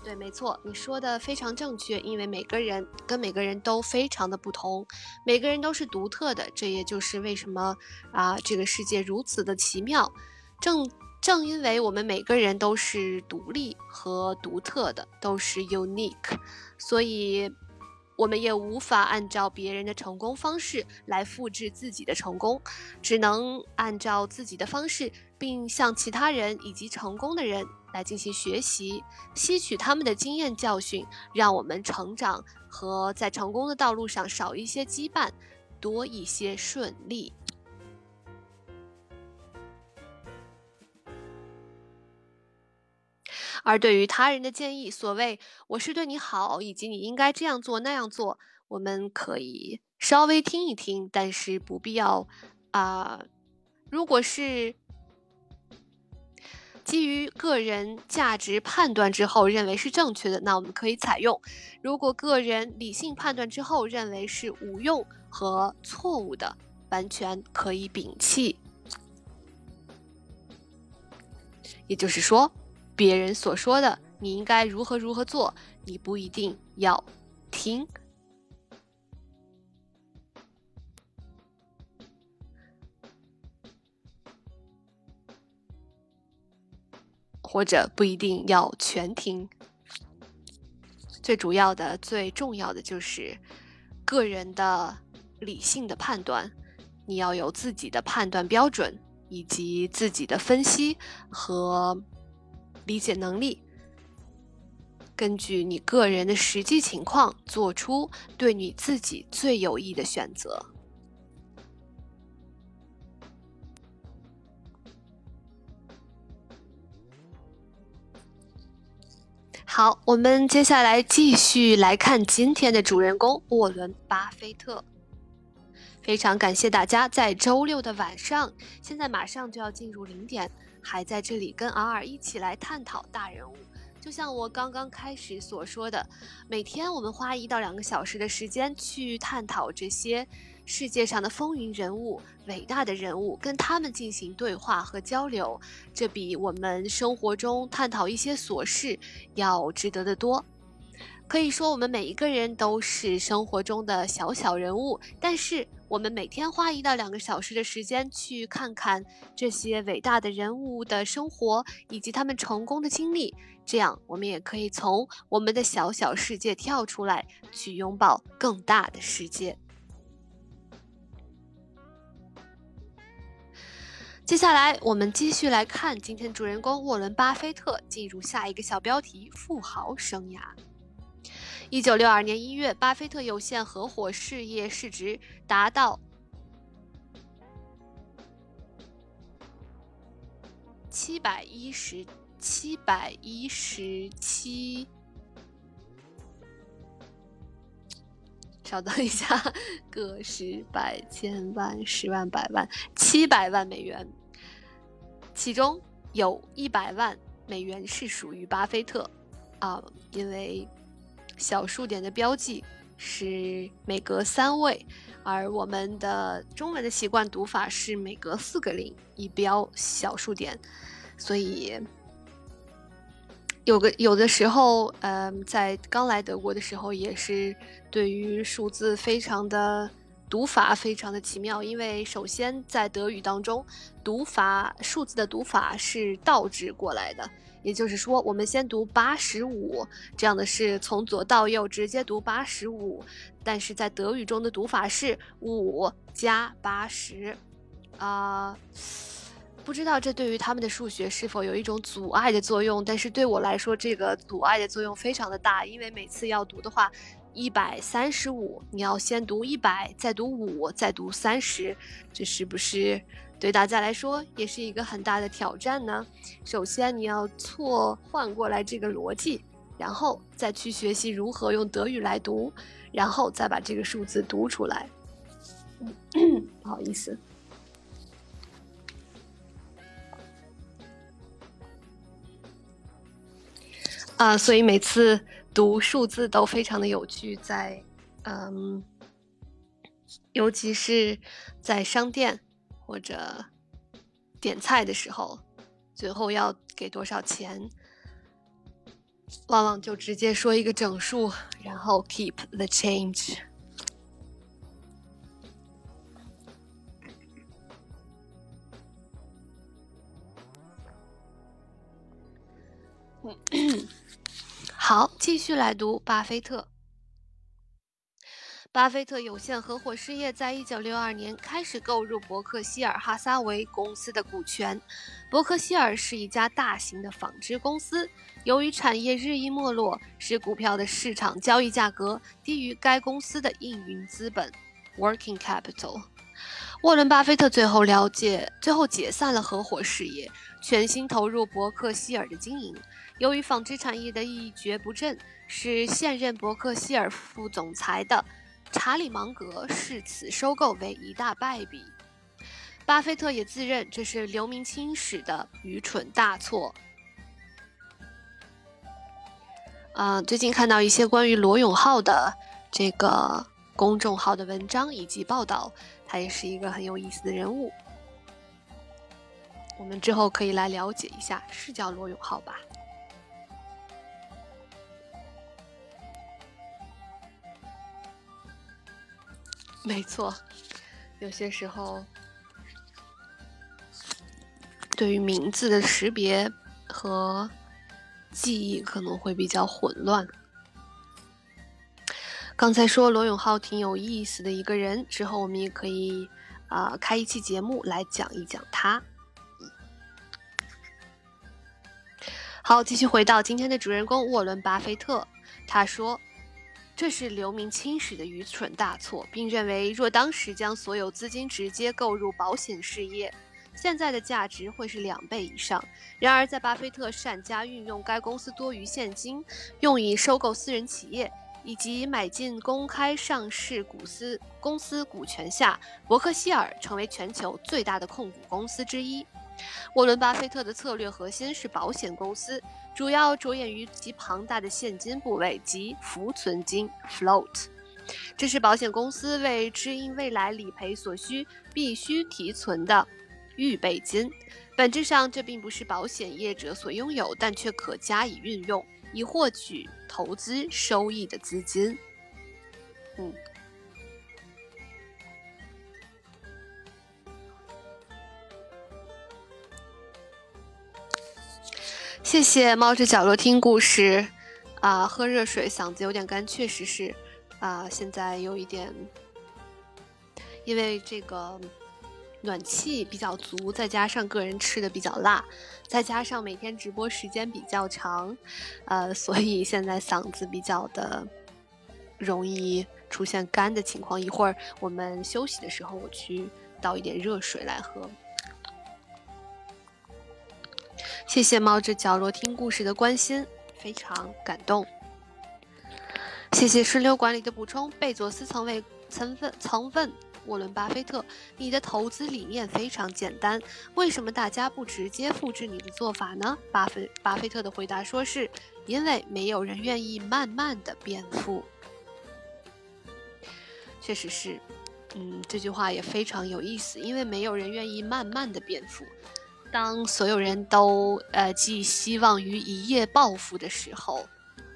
对，没错，你说的非常正确，因为每个人跟每个人都非常的不同，每个人都是独特的，这也就是为什么啊，这个世界如此的奇妙。正正因为我们每个人都是独立和独特的，都是 unique，所以我们也无法按照别人的成功方式来复制自己的成功，只能按照自己的方式，并向其他人以及成功的人来进行学习，吸取他们的经验教训，让我们成长和在成功的道路上少一些羁绊，多一些顺利。而对于他人的建议，所谓“我是对你好”以及“你应该这样做那样做”，我们可以稍微听一听，但是不必要啊。如果是基于个人价值判断之后认为是正确的，那我们可以采用；如果个人理性判断之后认为是无用和错误的，完全可以摒弃。也就是说。别人所说的你应该如何如何做，你不一定要听，或者不一定要全听。最主要的、最重要的就是个人的理性的判断，你要有自己的判断标准，以及自己的分析和。理解能力，根据你个人的实际情况做出对你自己最有益的选择。好，我们接下来继续来看今天的主人公沃伦·巴菲特。非常感谢大家在周六的晚上，现在马上就要进入零点。还在这里跟阿尔一起来探讨大人物，就像我刚刚开始所说的，每天我们花一到两个小时的时间去探讨这些世界上的风云人物、伟大的人物，跟他们进行对话和交流，这比我们生活中探讨一些琐事要值得的多。可以说，我们每一个人都是生活中的小小人物，但是我们每天花一到两个小时的时间去看看这些伟大的人物的生活以及他们成功的经历，这样我们也可以从我们的小小世界跳出来，去拥抱更大的世界。接下来，我们继续来看今天主人公沃伦·巴菲特进入下一个小标题：富豪生涯。一九六二年一月，巴菲特有限合伙事业市值达到七百一十七百一十七。稍等一下，个十百千万十万百万七百万美元，其中有一百万美元是属于巴菲特啊，因为。小数点的标记是每隔三位，而我们的中文的习惯读法是每隔四个零一标小数点，所以有个有的时候，嗯，在刚来德国的时候，也是对于数字非常的读法非常的奇妙，因为首先在德语当中，读法数字的读法是倒置过来的。也就是说，我们先读八十五，这样的是从左到右直接读八十五，但是在德语中的读法是五加八十，啊，不知道这对于他们的数学是否有一种阻碍的作用？但是对我来说，这个阻碍的作用非常的大，因为每次要读的话，一百三十五，你要先读一百，再读五，再读三十，这是不是？对大家来说也是一个很大的挑战呢。首先，你要错换过来这个逻辑，然后再去学习如何用德语来读，然后再把这个数字读出来。不好意思。啊，所以每次读数字都非常的有趣，在嗯，尤其是在商店。或者点菜的时候，最后要给多少钱，往往就直接说一个整数，然后 keep the change。好，继续来读巴菲特。巴菲特有限合伙事业在一九六二年开始购入伯克希尔哈撒韦公司的股权。伯克希尔是一家大型的纺织公司，由于产业日益没落，使股票的市场交易价格低于该公司的营运资本 （working capital）。沃伦·巴菲特最后了解，最后解散了合伙事业，全心投入伯克希尔的经营。由于纺织产业的一蹶不振，使现任伯克希尔副总裁的。查理芒格视此收购为一大败笔，巴菲特也自认这是留名青史的愚蠢大错。啊，最近看到一些关于罗永浩的这个公众号的文章以及报道，他也是一个很有意思的人物。我们之后可以来了解一下，是叫罗永浩吧？没错，有些时候对于名字的识别和记忆可能会比较混乱。刚才说罗永浩挺有意思的一个人，之后我们也可以啊开一期节目来讲一讲他。好，继续回到今天的主人公沃伦·巴菲特，他说。这是留名青史的愚蠢大错，并认为若当时将所有资金直接购入保险事业，现在的价值会是两倍以上。然而，在巴菲特善加运用该公司多余现金，用以收购私人企业以及买进公开上市股司公司股权下，伯克希尔成为全球最大的控股公司之一。沃伦·巴菲特的策略核心是保险公司，主要着眼于其庞大的现金部位及浮存金 （float），这是保险公司为支应未来理赔所需必须提存的预备金。本质上，这并不是保险业者所拥有，但却可加以运用以获取投资收益的资金。嗯。谢谢猫着角落听故事，啊，喝热水，嗓子有点干，确实是，啊，现在有一点，因为这个暖气比较足，再加上个人吃的比较辣，再加上每天直播时间比较长，呃，所以现在嗓子比较的容易出现干的情况。一会儿我们休息的时候，我去倒一点热水来喝。谢谢猫着角落听故事的关心，非常感动。谢谢顺流管理的补充。贝佐斯曾为曾问曾问沃伦巴菲特：“你的投资理念非常简单，为什么大家不直接复制你的做法呢？”巴菲巴菲特的回答说：“是因为没有人愿意慢慢的变富。”确实是，嗯，这句话也非常有意思，因为没有人愿意慢慢的变富。当所有人都呃寄希望于一夜暴富的时候，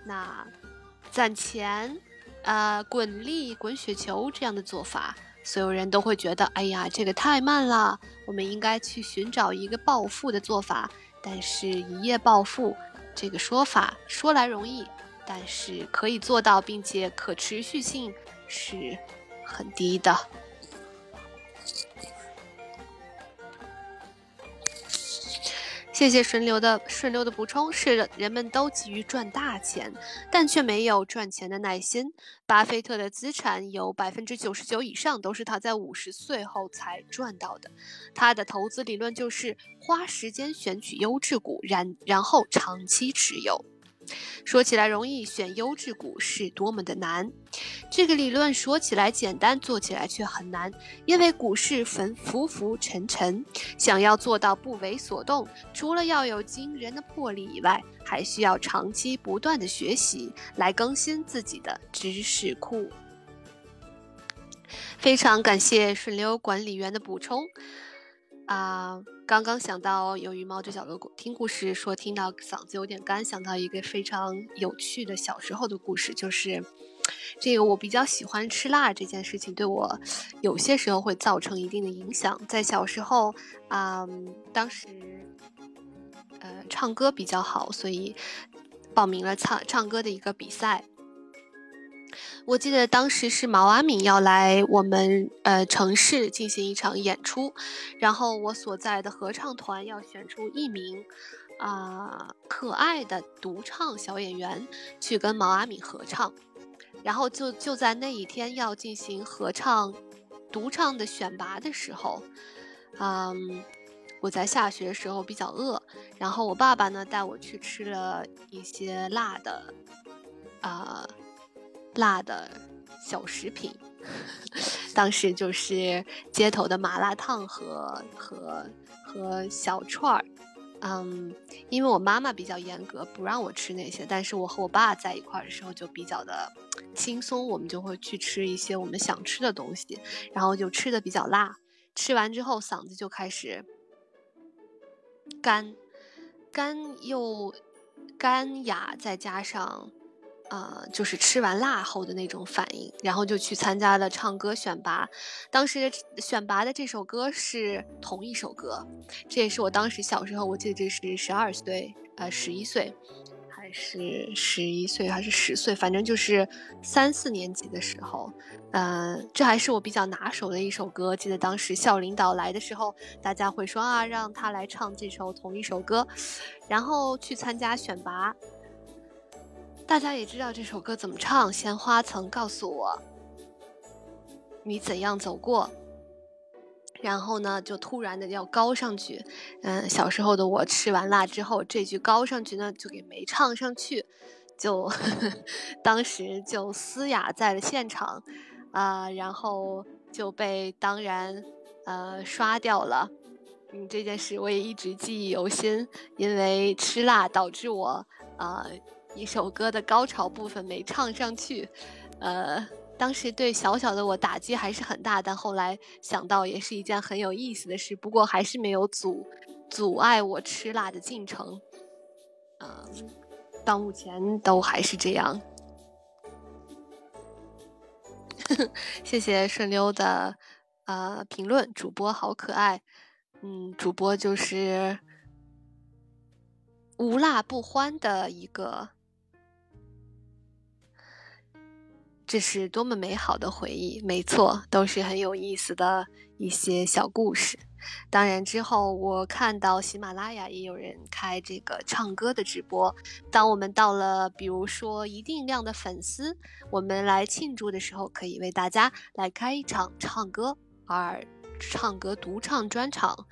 那攒钱、呃滚利、滚雪球这样的做法，所有人都会觉得，哎呀，这个太慢了。我们应该去寻找一个暴富的做法。但是，一夜暴富这个说法说来容易，但是可以做到，并且可持续性是很低的。谢谢顺流的顺流的补充，是人们都急于赚大钱，但却没有赚钱的耐心。巴菲特的资产有百分之九十九以上都是他在五十岁后才赚到的。他的投资理论就是花时间选取优质股，然然后长期持有。说起来容易，选优质股是多么的难。这个理论说起来简单，做起来却很难，因为股市浮浮浮沉沉，想要做到不为所动，除了要有惊人的魄力以外，还需要长期不断的学习来更新自己的知识库。非常感谢顺流管理员的补充。啊，刚刚想到，由于猫着角落听故事，说听到嗓子有点干，想到一个非常有趣的小时候的故事，就是这个我比较喜欢吃辣这件事情，对我有些时候会造成一定的影响。在小时候，啊，当时呃唱歌比较好，所以报名了唱唱歌的一个比赛。我记得当时是毛阿敏要来我们呃城市进行一场演出，然后我所在的合唱团要选出一名啊可爱的独唱小演员去跟毛阿敏合唱，然后就就在那一天要进行合唱独唱的选拔的时候，嗯，我在下学的时候比较饿，然后我爸爸呢带我去吃了一些辣的，啊。辣的小食品，当时就是街头的麻辣烫和和和小串儿，嗯，因为我妈妈比较严格，不让我吃那些，但是我和我爸在一块儿的时候就比较的轻松，我们就会去吃一些我们想吃的东西，然后就吃的比较辣，吃完之后嗓子就开始干，干又干哑，再加上。呃，就是吃完辣后的那种反应，然后就去参加了唱歌选拔。当时选拔的这首歌是同一首歌，这也是我当时小时候，我记得这是十二岁，呃，十一岁，还是十一岁，还是十岁，反正就是三四年级的时候。嗯，这还是我比较拿手的一首歌。记得当时校领导来的时候，大家会说啊，让他来唱这首同一首歌，然后去参加选拔。大家也知道这首歌怎么唱。鲜花曾告诉我，你怎样走过。然后呢，就突然的要高上去。嗯，小时候的我吃完辣之后，这句高上去呢就给没唱上去，就 当时就嘶哑在了现场，啊，然后就被当然呃刷掉了。嗯，这件事我也一直记忆犹新，因为吃辣导致我啊。一首歌的高潮部分没唱上去，呃，当时对小小的我打击还是很大，但后来想到也是一件很有意思的事，不过还是没有阻阻碍我吃辣的进程，嗯，到目前都还是这样。谢谢顺溜的呃评论，主播好可爱，嗯，主播就是无辣不欢的一个。这是多么美好的回忆！没错，都是很有意思的一些小故事。当然，之后我看到喜马拉雅也有人开这个唱歌的直播。当我们到了，比如说一定量的粉丝，我们来庆祝的时候，可以为大家来开一场唱歌，而唱歌独唱专场。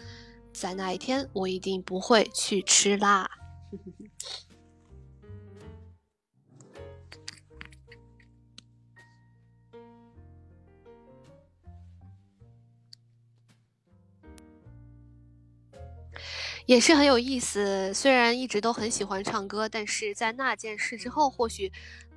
在那一天，我一定不会去吃辣。也是很有意思。虽然一直都很喜欢唱歌，但是在那件事之后，或许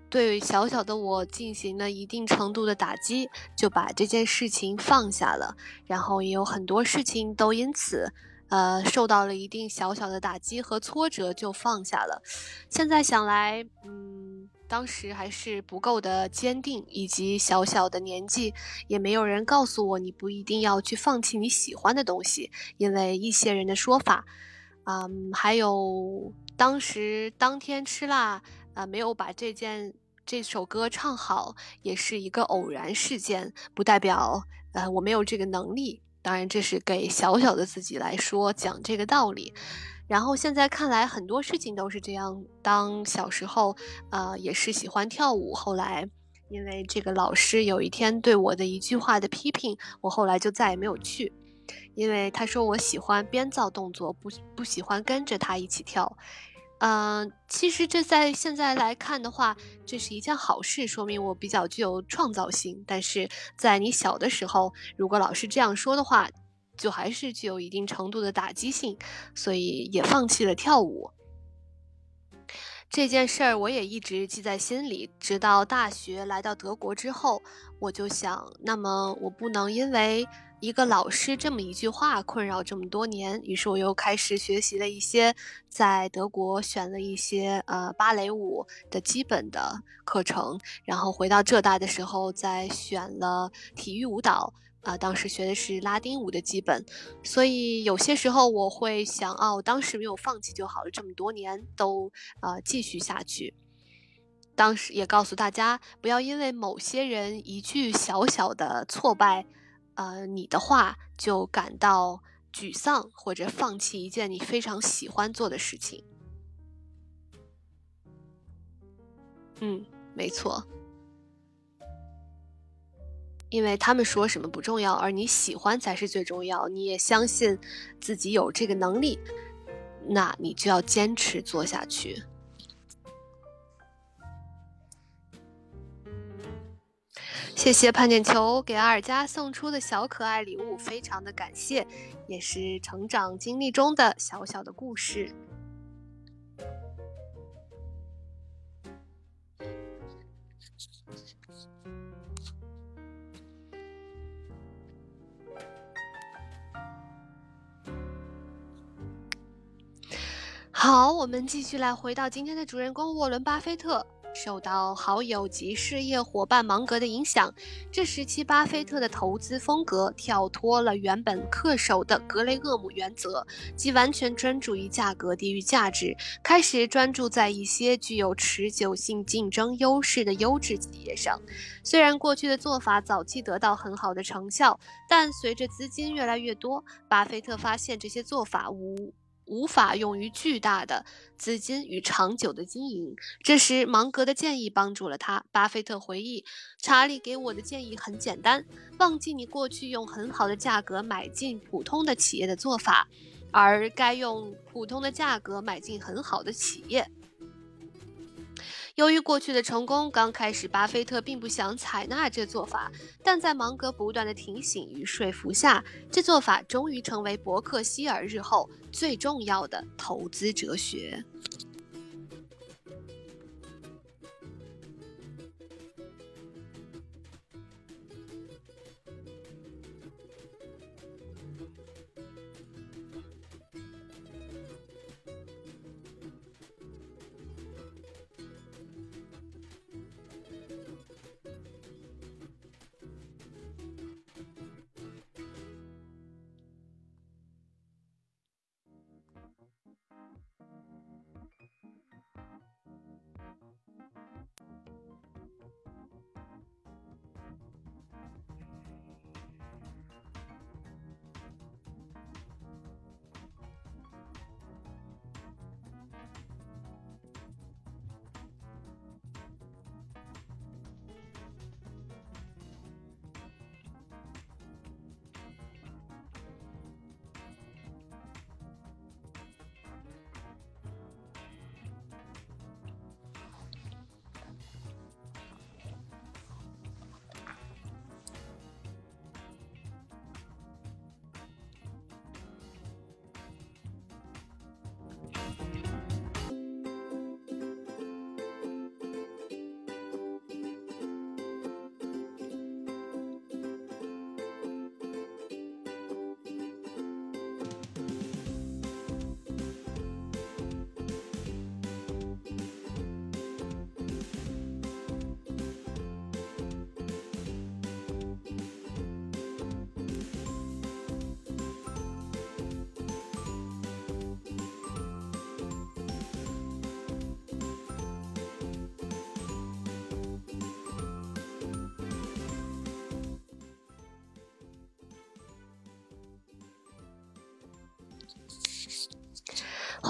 对小小的我进行了一定程度的打击，就把这件事情放下了。然后也有很多事情都因此，呃，受到了一定小小的打击和挫折，就放下了。现在想来，嗯。当时还是不够的坚定，以及小小的年纪，也没有人告诉我你不一定要去放弃你喜欢的东西，因为一些人的说法，嗯，还有当时当天吃辣，啊，没有把这件这首歌唱好，也是一个偶然事件，不代表呃我没有这个能力。当然，这是给小小的自己来说讲这个道理。然后现在看来，很多事情都是这样。当小时候，呃，也是喜欢跳舞。后来，因为这个老师有一天对我的一句话的批评，我后来就再也没有去，因为他说我喜欢编造动作，不不喜欢跟着他一起跳。嗯，其实这在现在来看的话，这是一件好事，说明我比较具有创造性。但是在你小的时候，如果老师这样说的话，就还是具有一定程度的打击性，所以也放弃了跳舞。这件事儿我也一直记在心里，直到大学来到德国之后，我就想，那么我不能因为一个老师这么一句话困扰这么多年。于是我又开始学习了一些，在德国选了一些呃芭蕾舞的基本的课程，然后回到浙大的时候再选了体育舞蹈。啊，当时学的是拉丁舞的基本，所以有些时候我会想，哦，当时没有放弃就好了，这么多年都呃继续下去。当时也告诉大家，不要因为某些人一句小小的挫败，呃，你的话就感到沮丧或者放弃一件你非常喜欢做的事情。嗯，没错，因为他们说什么不重要，而你喜欢才是最重要。你也相信自己有这个能力，那你就要坚持做下去。谢谢潘点球给阿尔加送出的小可爱礼物，非常的感谢，也是成长经历中的小小的故事。好，我们继续来回到今天的主人公沃伦·巴菲特。受到好友及事业伙伴芒格的影响，这时期巴菲特的投资风格跳脱了原本恪守的格雷厄姆原则，即完全专注于价格低于价值，开始专注在一些具有持久性竞争优势的优质企业上。虽然过去的做法早期得到很好的成效，但随着资金越来越多，巴菲特发现这些做法无。无法用于巨大的资金与长久的经营。这时，芒格的建议帮助了他。巴菲特回忆：“查理给我的建议很简单，忘记你过去用很好的价格买进普通的企业的做法，而该用普通的价格买进很好的企业。”由于过去的成功，刚开始巴菲特并不想采纳这做法，但在芒格不断的提醒与说服下，这做法终于成为伯克希尔日后最重要的投资哲学。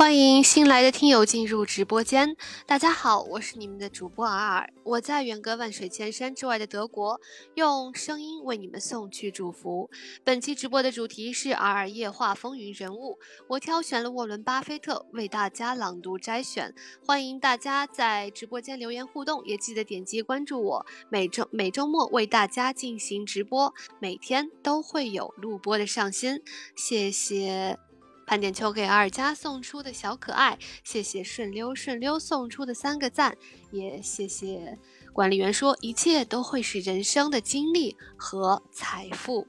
欢迎新来的听友进入直播间。大家好，我是你们的主播尔尔，我在远隔万水千山之外的德国，用声音为你们送去祝福。本期直播的主题是尔尔夜话风云人物，我挑选了沃伦·巴菲特为大家朗读摘选。欢迎大家在直播间留言互动，也记得点击关注我。每周每周末为大家进行直播，每天都会有录播的上新。谢谢。盘点秋给阿尔加送出的小可爱，谢谢顺溜顺溜送出的三个赞，也谢谢管理员说一切都会是人生的经历和财富。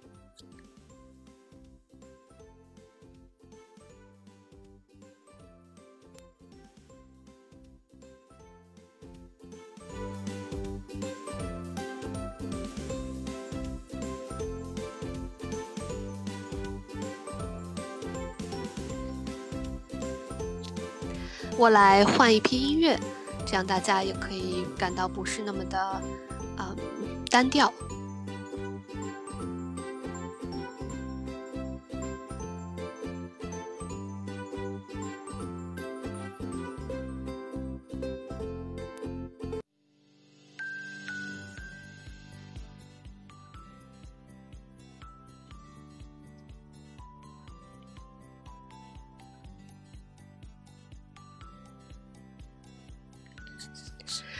我来换一批音乐，这样大家也可以感到不是那么的，嗯，单调。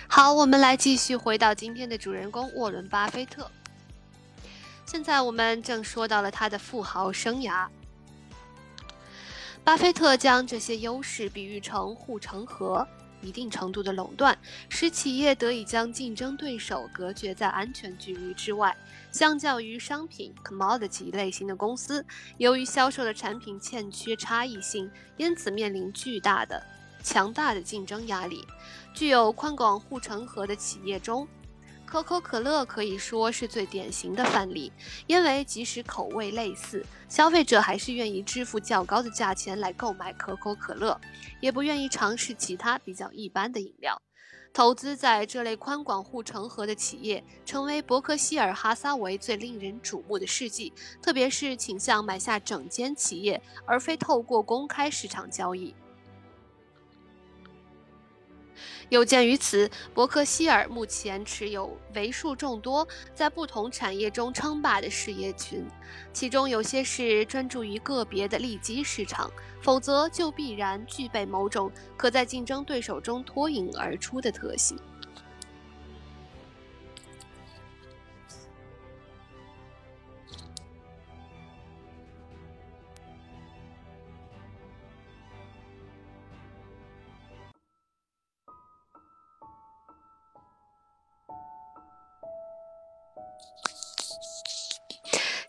好，我们来继续回到今天的主人公沃伦·巴菲特。现在我们正说到了他的富豪生涯。巴菲特将这些优势比喻成护城河，一定程度的垄断，使企业得以将竞争对手隔绝在安全距离之外。相较于商品 （commodity） 类型的公司，由于销售的产品欠缺差异性，因此面临巨大的。强大的竞争压力，具有宽广护城河的企业中，可口可乐可以说是最典型的范例。因为即使口味类似，消费者还是愿意支付较高的价钱来购买可口可乐，也不愿意尝试其他比较一般的饮料。投资在这类宽广护城河的企业，成为伯克希尔哈撒韦最令人瞩目的事迹，特别是倾向买下整间企业，而非透过公开市场交易。有鉴于此，伯克希尔目前持有为数众多在不同产业中称霸的事业群，其中有些是专注于个别的利基市场，否则就必然具备某种可在竞争对手中脱颖而出的特性。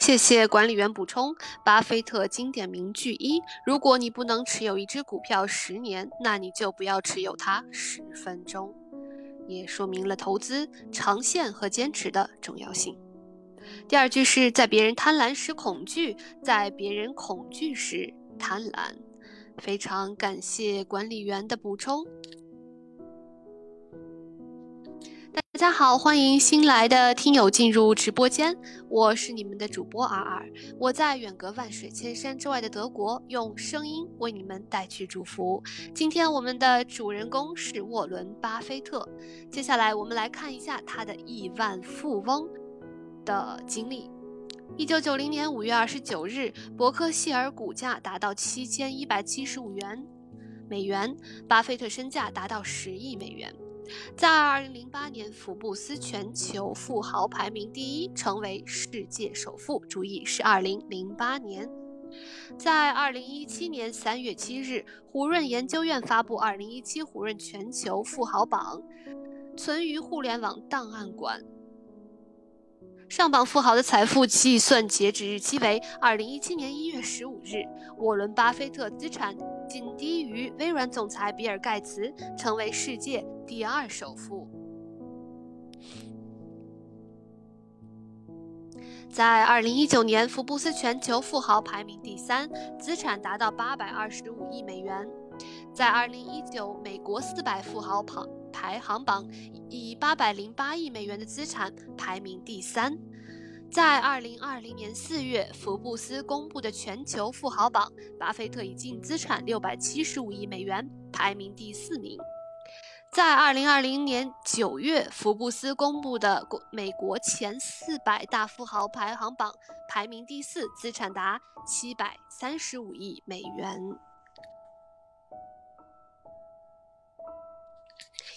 谢谢管理员补充。巴菲特经典名句一：如果你不能持有一只股票十年，那你就不要持有它十分钟。也说明了投资长线和坚持的重要性。第二句是在别人贪婪时恐惧，在别人恐惧时贪婪。非常感谢管理员的补充。大家好，欢迎新来的听友进入直播间，我是你们的主播尔尔，我在远隔万水千山之外的德国，用声音为你们带去祝福。今天我们的主人公是沃伦·巴菲特，接下来我们来看一下他的亿万富翁的经历。一九九零年五月二十九日，伯克希尔股价达到七千一百七十五元美元，巴菲特身价达到十亿美元。在2008年，福布斯全球富豪排名第一，成为世界首富。注意是2008年。在2017年3月7日，胡润研究院发布2017胡润全球富豪榜，存于互联网档案馆。上榜富豪的财富计算截止日期为二零一七年一月十五日。沃伦·巴菲特资产仅低于微软总裁比尔·盖茨，成为世界第二首富。在二零一九年，福布斯全球富豪排名第三，资产达到八百二十五亿美元。在二零一九美国四百富豪榜。排行榜以八百零八亿美元的资产排名第三，在二零二零年四月，福布斯公布的全球富豪榜，巴菲特以净资产六百七十五亿美元排名第四名。在二零二零年九月，福布斯公布的美国前四百大富豪排行榜排名第四，资产达七百三十五亿美元。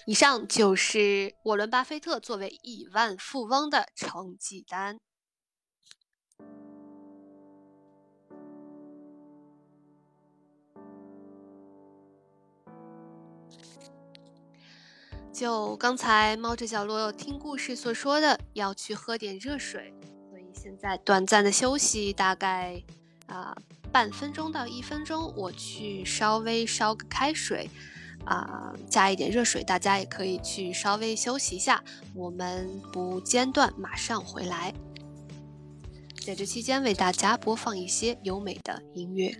以上就是沃伦·巴菲特作为亿万富翁的成绩单。就刚才猫着角落听故事所说的，要去喝点热水，所以现在短暂的休息，大概啊半分钟到一分钟，我去稍微烧个开水。啊，加一点热水，大家也可以去稍微休息一下。我们不间断，马上回来。在这期间，为大家播放一些优美的音乐。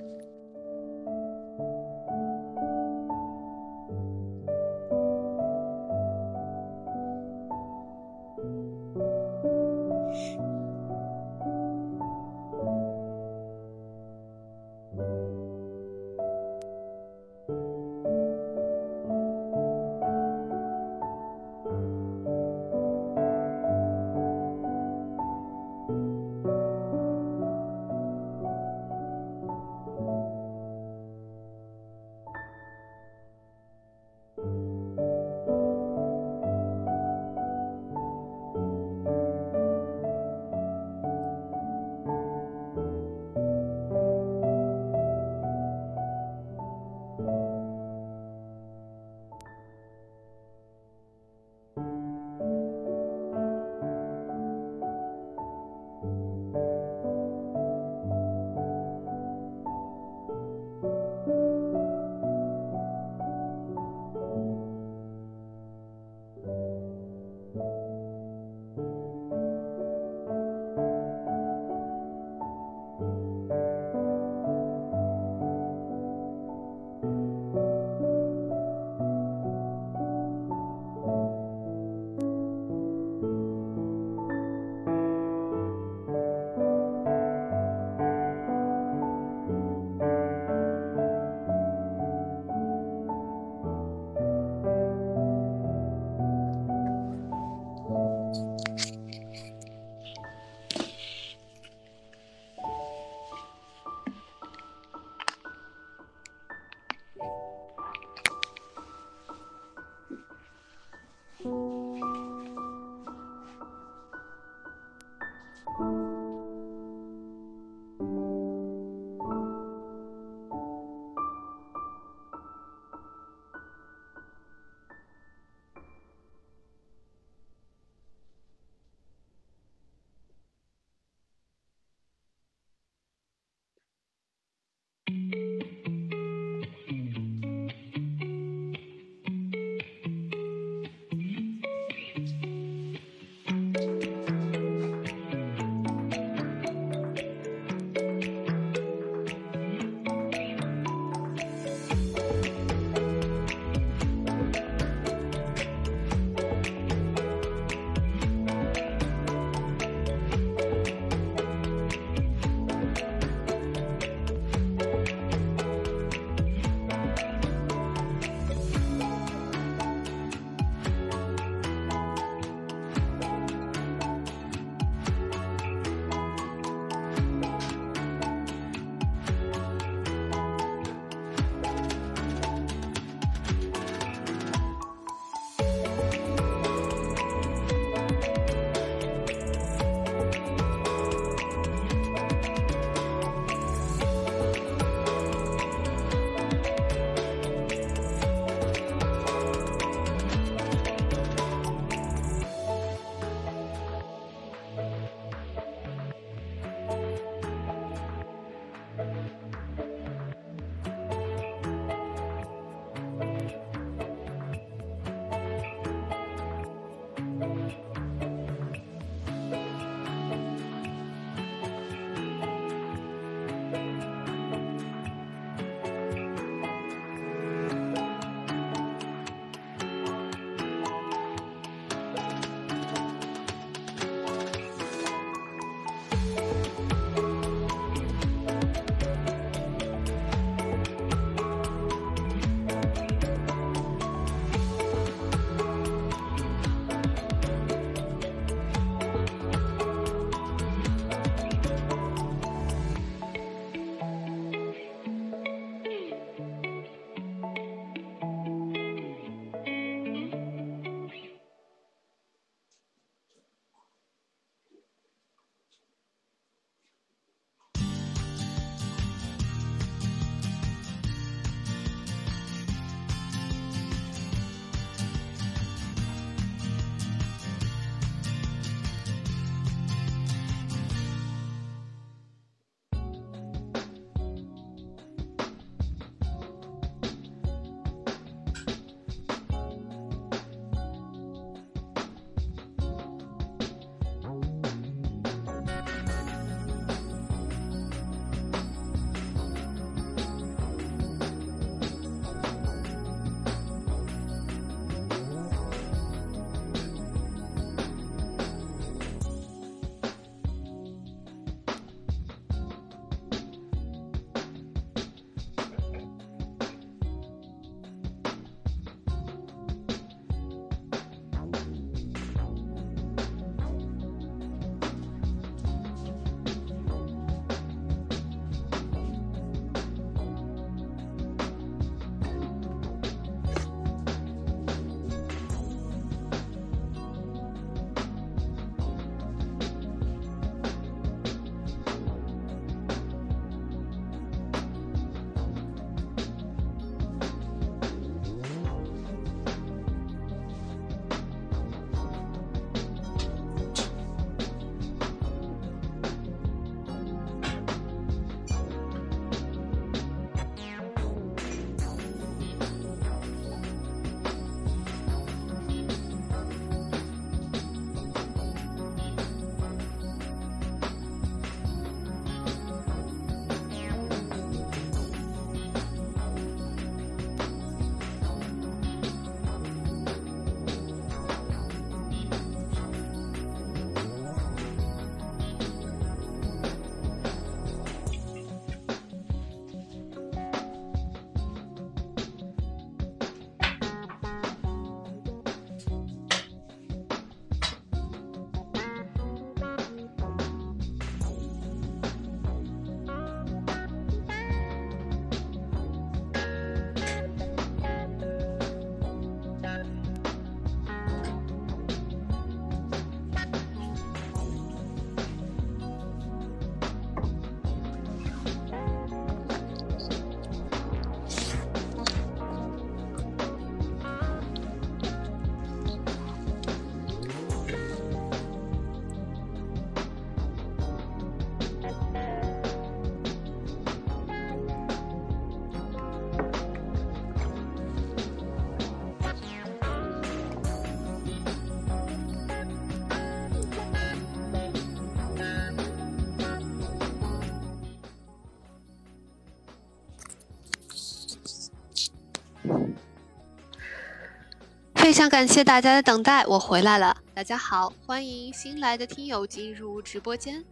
想感谢大家的等待，我回来了。大家好，欢迎新来的听友进入直播间，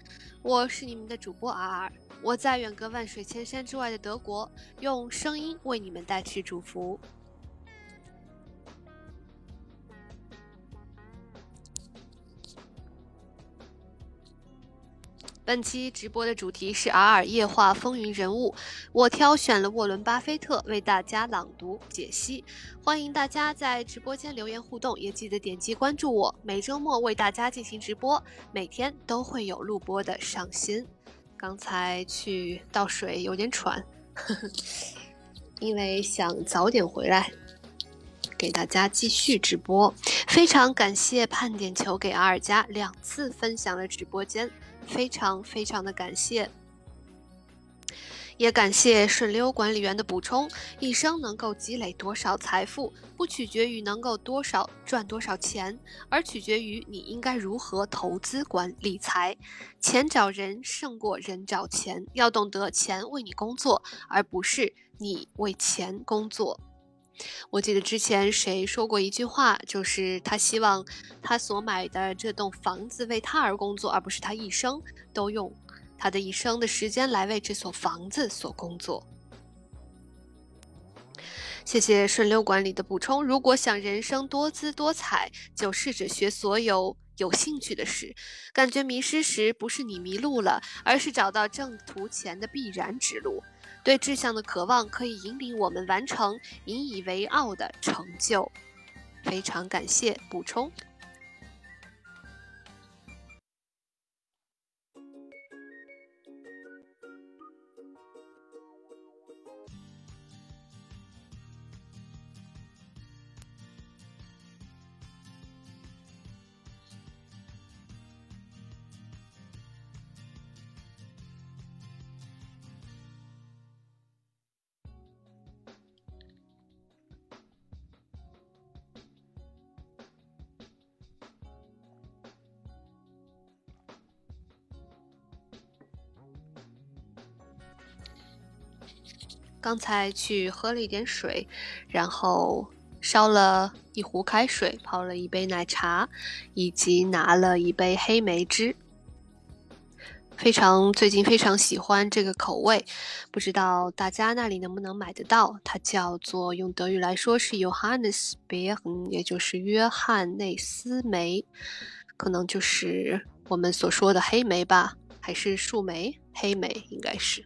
我是你们的主播 R，我在远隔万水千山之外的德国，用声音为你们带去祝福。本期直播的主题是《阿尔夜话风云人物》，我挑选了沃伦·巴菲特为大家朗读解析。欢迎大家在直播间留言互动，也记得点击关注我。每周末为大家进行直播，每天都会有录播的上新。刚才去倒水，有点喘，因为想早点回来给大家继续直播。非常感谢盼点球给阿尔加两次分享了直播间。非常非常的感谢，也感谢顺溜管理员的补充。一生能够积累多少财富，不取决于能够多少赚多少钱，而取决于你应该如何投资管理财。钱找人胜过人找钱，要懂得钱为你工作，而不是你为钱工作。我记得之前谁说过一句话，就是他希望他所买的这栋房子为他而工作，而不是他一生都用他的一生的时间来为这所房子所工作。谢谢顺溜管理的补充。如果想人生多姿多彩，就试着学所有有兴趣的事。感觉迷失时，不是你迷路了，而是找到正途前的必然之路。对志向的渴望可以引领我们完成引以为傲的成就。非常感谢补充。刚才去喝了一点水，然后烧了一壶开水，泡了一杯奶茶，以及拿了一杯黑莓汁。非常最近非常喜欢这个口味，不知道大家那里能不能买得到？它叫做用德语来说是 Johannesbeer，也就是约翰内斯莓，可能就是我们所说的黑莓吧，还是树莓？黑莓应该是。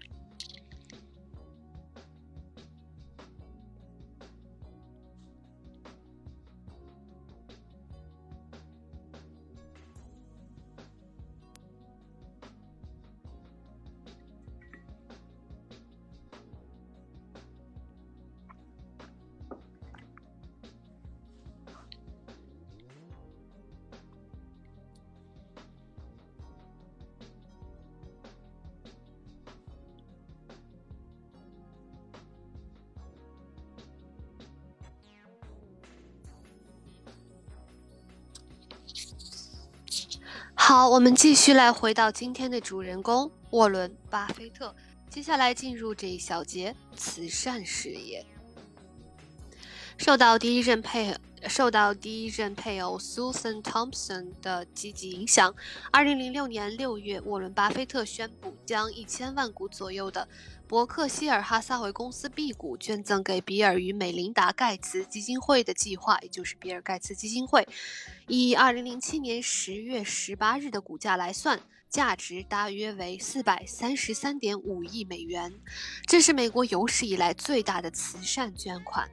好，我们继续来回到今天的主人公沃伦·巴菲特。接下来进入这一小节慈善事业。受到第一任配受到第一任配偶 Susan Thompson 的积极影响，2006年6月，沃伦·巴菲特宣布将一千万股左右的。伯克希尔哈撒韦公司 B 股捐赠给比尔与美琳达盖茨基金会的计划，也就是比尔盖茨基金会，以二零零七年十月十八日的股价来算，价值大约为四百三十三点五亿美元。这是美国有史以来最大的慈善捐款。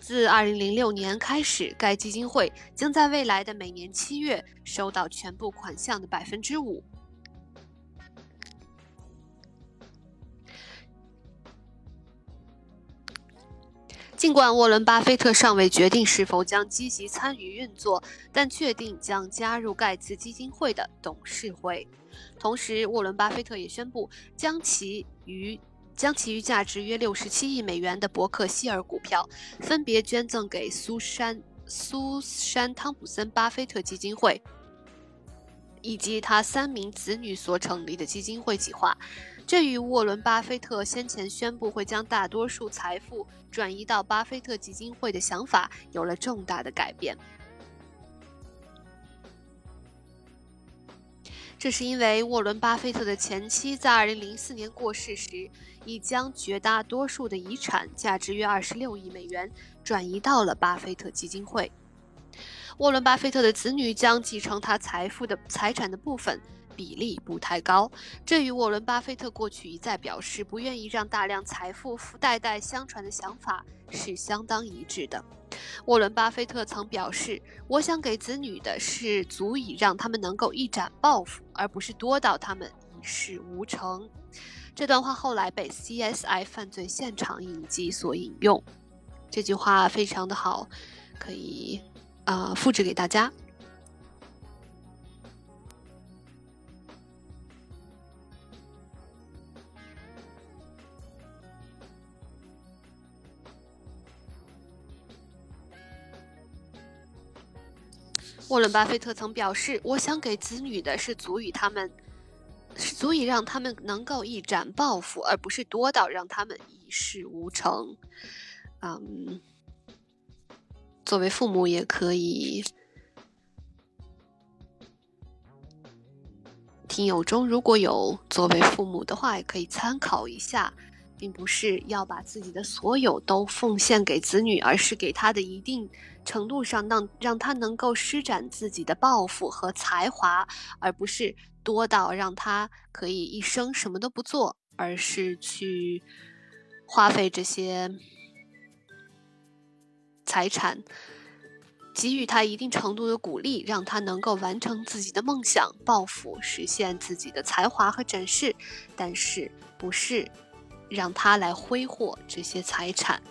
自二零零六年开始，该基金会将在未来的每年七月收到全部款项的百分之五。尽管沃伦·巴菲特尚未决定是否将积极参与运作，但确定将加入盖茨基金会的董事会。同时，沃伦·巴菲特也宣布将其与将其余价值约六十七亿美元的伯克希尔股票分别捐赠给苏珊苏珊·汤普森·巴菲特基金会以及他三名子女所成立的基金会计划。这与沃伦·巴菲特先前宣布会将大多数财富转移到巴菲特基金会的想法有了重大的改变。这是因为沃伦·巴菲特的前妻在2004年过世时，已将绝大多数的遗产（价值约26亿美元）转移到了巴菲特基金会。沃伦·巴菲特的子女将继承他财富的财产的部分。比例不太高，这与沃伦·巴菲特过去一再表示不愿意让大量财富代代相传的想法是相当一致的。沃伦·巴菲特曾表示：“我想给子女的是足以让他们能够一展抱负，而不是多到他们一事无成。”这段话后来被 CSI 犯罪现场影集所引用。这句话非常的好，可以啊复制给大家。沃伦·巴菲特曾表示：“我想给子女的是足以他们，是足以让他们能够一展抱负，而不是多到让他们一事无成。”嗯，作为父母也可以，听友中如果有作为父母的话，也可以参考一下。并不是要把自己的所有都奉献给子女，而是给他的一定程度上让让他能够施展自己的抱负和才华，而不是多到让他可以一生什么都不做，而是去花费这些财产，给予他一定程度的鼓励，让他能够完成自己的梦想、抱负，实现自己的才华和展示，但是不是。让他来挥霍这些财产。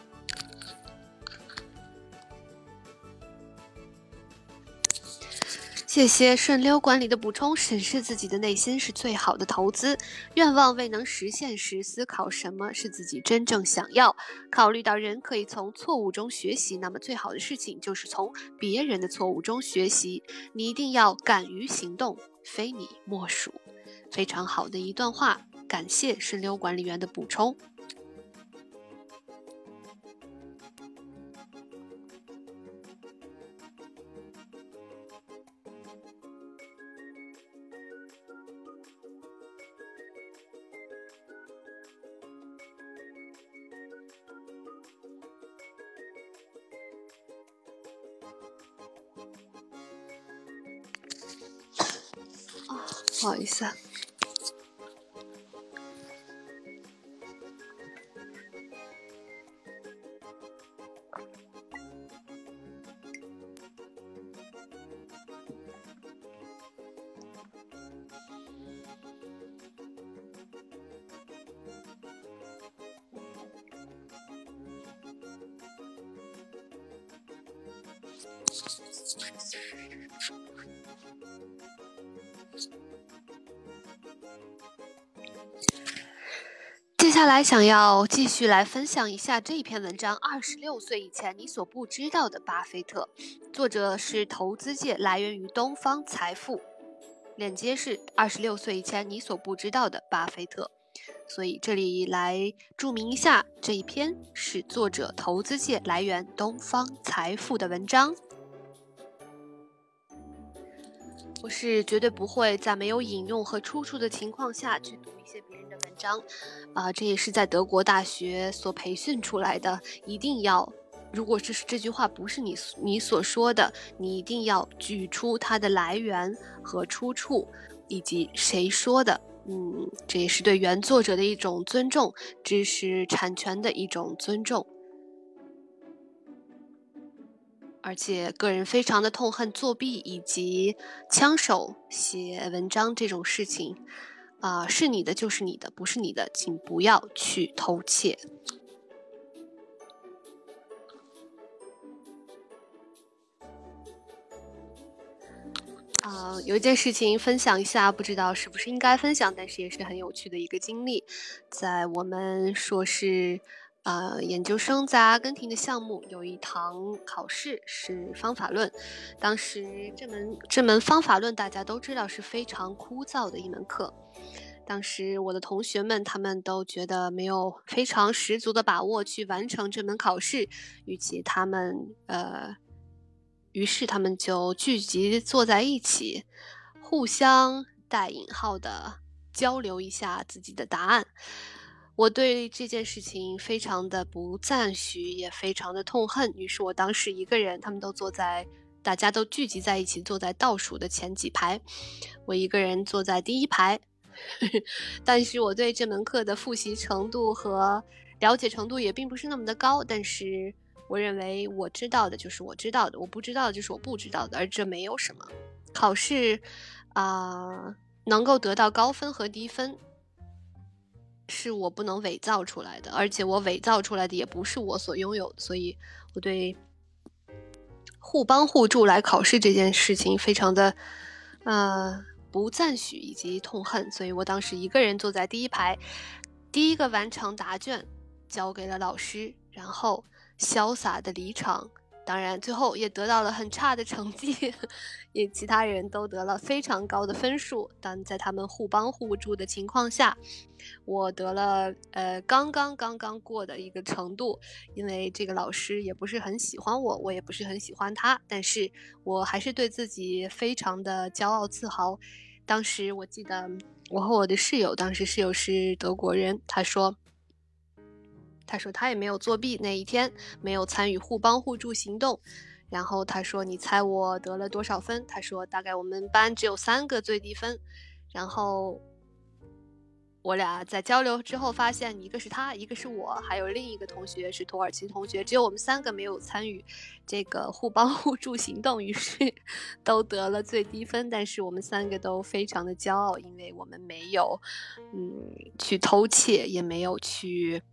谢谢顺溜管理的补充。审视自己的内心是最好的投资。愿望未能实现时，思考什么是自己真正想要。考虑到人可以从错误中学习，那么最好的事情就是从别人的错误中学习。你一定要敢于行动，非你莫属。非常好的一段话。感谢顺流管理员的补充。啊，不好意思。啊。想要继续来分享一下这篇文章：二十六岁以前你所不知道的巴菲特。作者是投资界，来源于东方财富。链接是二十六岁以前你所不知道的巴菲特。所以这里来注明一下，这一篇是作者投资界来源东方财富的文章。我是绝对不会在没有引用和出处的情况下去读一些别人的文章，啊，这也是在德国大学所培训出来的。一定要，如果这是这句话不是你你所说的，你一定要举出它的来源和出处，以及谁说的。嗯，这也是对原作者的一种尊重，知识产权的一种尊重。而且，个人非常的痛恨作弊以及枪手写文章这种事情。啊，是你的就是你的，不是你的，请不要去偷窃。啊，有一件事情分享一下，不知道是不是应该分享，但是也是很有趣的一个经历。在我们硕士，呃，研究生在阿根廷的项目，有一堂考试是方法论。当时这门这门方法论大家都知道是非常枯燥的一门课。当时我的同学们他们都觉得没有非常十足的把握去完成这门考试，与其他们呃，于是他们就聚集坐在一起，互相带引号的交流一下自己的答案。我对这件事情非常的不赞许，也非常的痛恨。于是我当时一个人，他们都坐在，大家都聚集在一起，坐在倒数的前几排，我一个人坐在第一排。但是我对这门课的复习程度和了解程度也并不是那么的高。但是我认为我知道的就是我知道的，我不知道的就是我不知道的，而这没有什么。考试啊，能够得到高分和低分，是我不能伪造出来的，而且我伪造出来的也不是我所拥有的。所以我对互帮互助来考试这件事情非常的呃。不赞许以及痛恨，所以我当时一个人坐在第一排，第一个完成答卷，交给了老师，然后潇洒的离场。当然，最后也得到了很差的成绩，也其他人都得了非常高的分数。但在他们互帮互助的情况下，我得了呃刚刚刚刚过的一个程度。因为这个老师也不是很喜欢我，我也不是很喜欢他，但是我还是对自己非常的骄傲自豪。当时我记得，我和我的室友，当时室友是德国人，他说，他说他也没有作弊，那一天没有参与互帮互助行动，然后他说，你猜我得了多少分？他说大概我们班只有三个最低分，然后。我俩在交流之后发现，一个是他，一个是我，还有另一个同学是土耳其同学，只有我们三个没有参与这个互帮互助行动，于是 都得了最低分。但是我们三个都非常的骄傲，因为我们没有嗯去偷窃，也没有去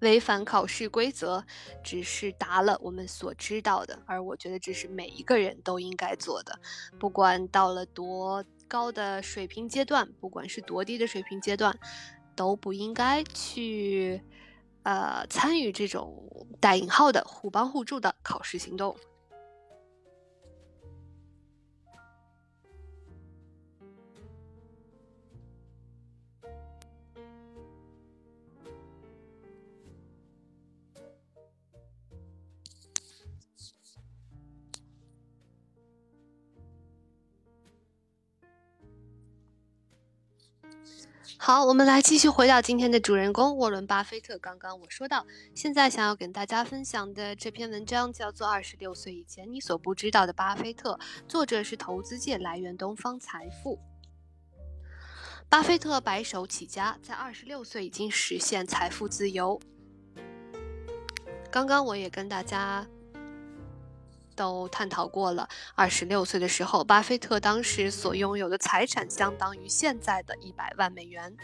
违反考试规则，只是答了我们所知道的。而我觉得这是每一个人都应该做的，不管到了多。高的水平阶段，不管是多低的水平阶段，都不应该去，呃，参与这种带引号的互帮互助的考试行动。好，我们来继续回到今天的主人公沃伦·巴菲特。刚刚我说到，现在想要跟大家分享的这篇文章叫做《二十六岁以前你所不知道的巴菲特》，作者是投资界来源东方财富。巴菲特白手起家，在二十六岁已经实现财富自由。刚刚我也跟大家。都探讨过了。二十六岁的时候，巴菲特当时所拥有的财产相当于现在的一百万美元。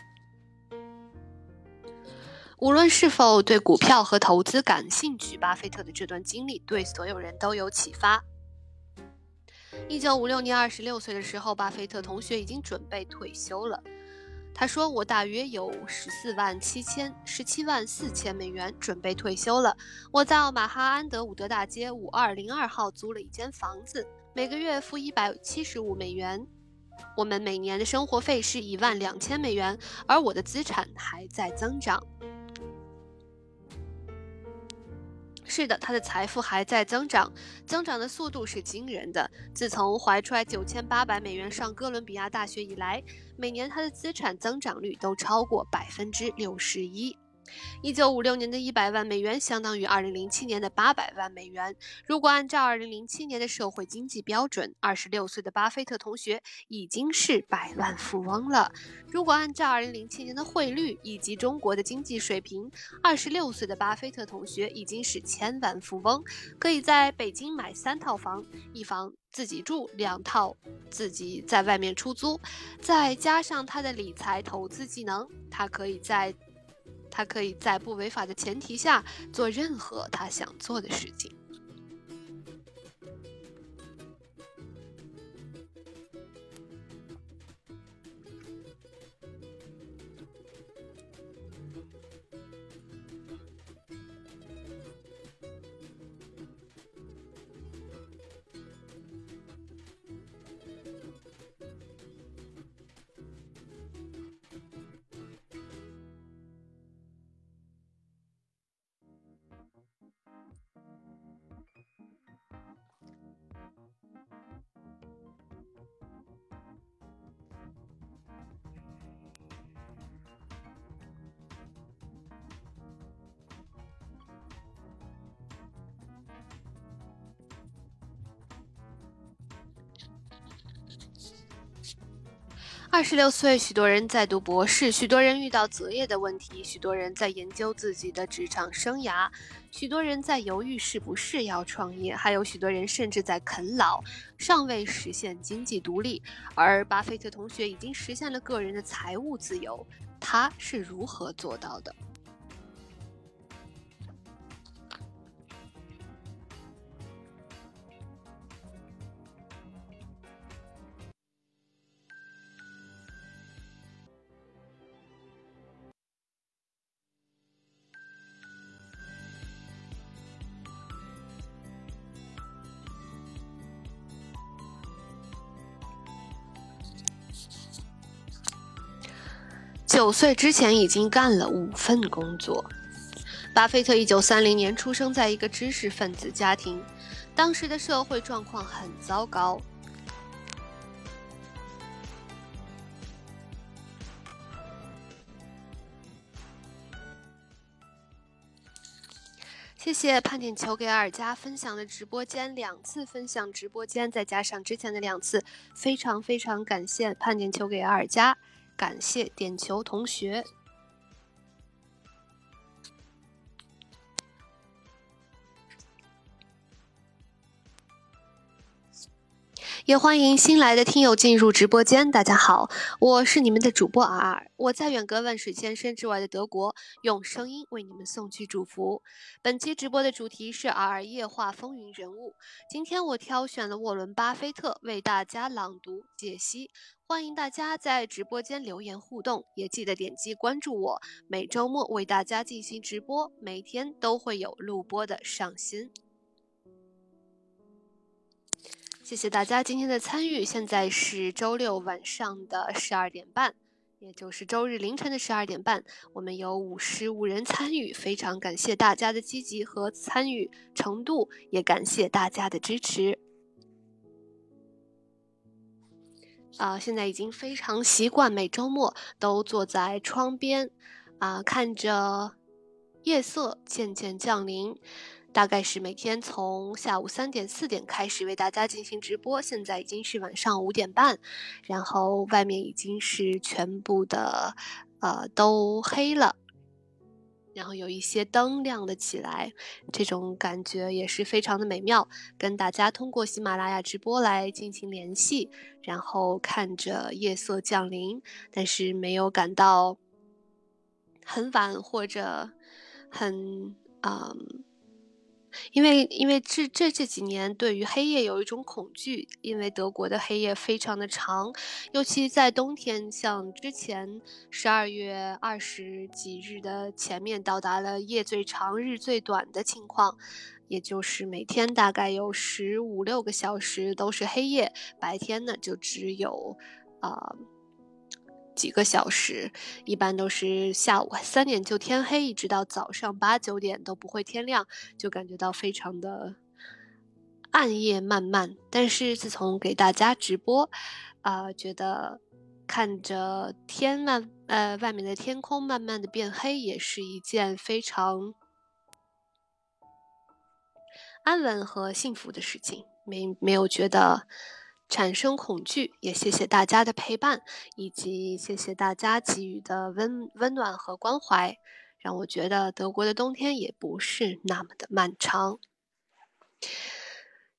无论是否对股票和投资感兴趣，巴菲特的这段经历对所有人都有启发。一九五六年，二十六岁的时候，巴菲特同学已经准备退休了。他说：“我大约有十四万七千十七万四千美元，准备退休了。我在奥马哈安德伍德大街五二零二号租了一间房子，每个月付一百七十五美元。我们每年的生活费是一万两千美元，而我的资产还在增长。”是的，他的财富还在增长，增长的速度是惊人的。自从怀揣九千八百美元上哥伦比亚大学以来，每年它的资产增长率都超过百分之六十一。一九五六年的一百万美元相当于二零零七年的八百万美元。如果按照二零零七年的社会经济标准，二十六岁的巴菲特同学已经是百万富翁了。如果按照二零零七年的汇率以及中国的经济水平，二十六岁的巴菲特同学已经是千万富翁，可以在北京买三套房，一房自己住，两套自己在外面出租。再加上他的理财投资技能，他可以在。他可以在不违法的前提下做任何他想做的事情。二十六岁，许多人在读博士，许多人遇到择业的问题，许多人在研究自己的职场生涯，许多人在犹豫是不是要创业，还有许多人甚至在啃老，尚未实现经济独立。而巴菲特同学已经实现了个人的财务自由，他是如何做到的？九岁之前已经干了五份工作。巴菲特一九三零年出生在一个知识分子家庭，当时的社会状况很糟糕。谢谢判点球给尔加分享的直播间两次分享直播间，再加上之前的两次，非常非常感谢判点球给尔加。感谢点球同学。也欢迎新来的听友进入直播间。大家好，我是你们的主播 R，我在远隔万水千山之外的德国，用声音为你们送去祝福。本期直播的主题是 R 夜话风云人物。今天我挑选了沃伦·巴菲特为大家朗读解析。欢迎大家在直播间留言互动，也记得点击关注我。每周末为大家进行直播，每天都会有录播的上新。谢谢大家今天的参与。现在是周六晚上的十二点半，也就是周日凌晨的十二点半。我们有五十五人参与，非常感谢大家的积极和参与程度，也感谢大家的支持。啊，现在已经非常习惯每周末都坐在窗边，啊，看着夜色渐渐降临。大概是每天从下午三点四点开始为大家进行直播，现在已经是晚上五点半，然后外面已经是全部的呃都黑了，然后有一些灯亮了起来，这种感觉也是非常的美妙。跟大家通过喜马拉雅直播来进行联系，然后看着夜色降临，但是没有感到很晚或者很嗯。因为，因为这这这几年对于黑夜有一种恐惧，因为德国的黑夜非常的长，尤其在冬天，像之前十二月二十几日的前面到达了夜最长、日最短的情况，也就是每天大概有十五六个小时都是黑夜，白天呢就只有，啊。几个小时，一般都是下午三点就天黑，一直到早上八九点都不会天亮，就感觉到非常的暗夜漫漫。但是自从给大家直播，啊，觉得看着天慢呃外面的天空慢慢的变黑，也是一件非常安稳和幸福的事情，没没有觉得。产生恐惧，也谢谢大家的陪伴，以及谢谢大家给予的温温暖和关怀，让我觉得德国的冬天也不是那么的漫长。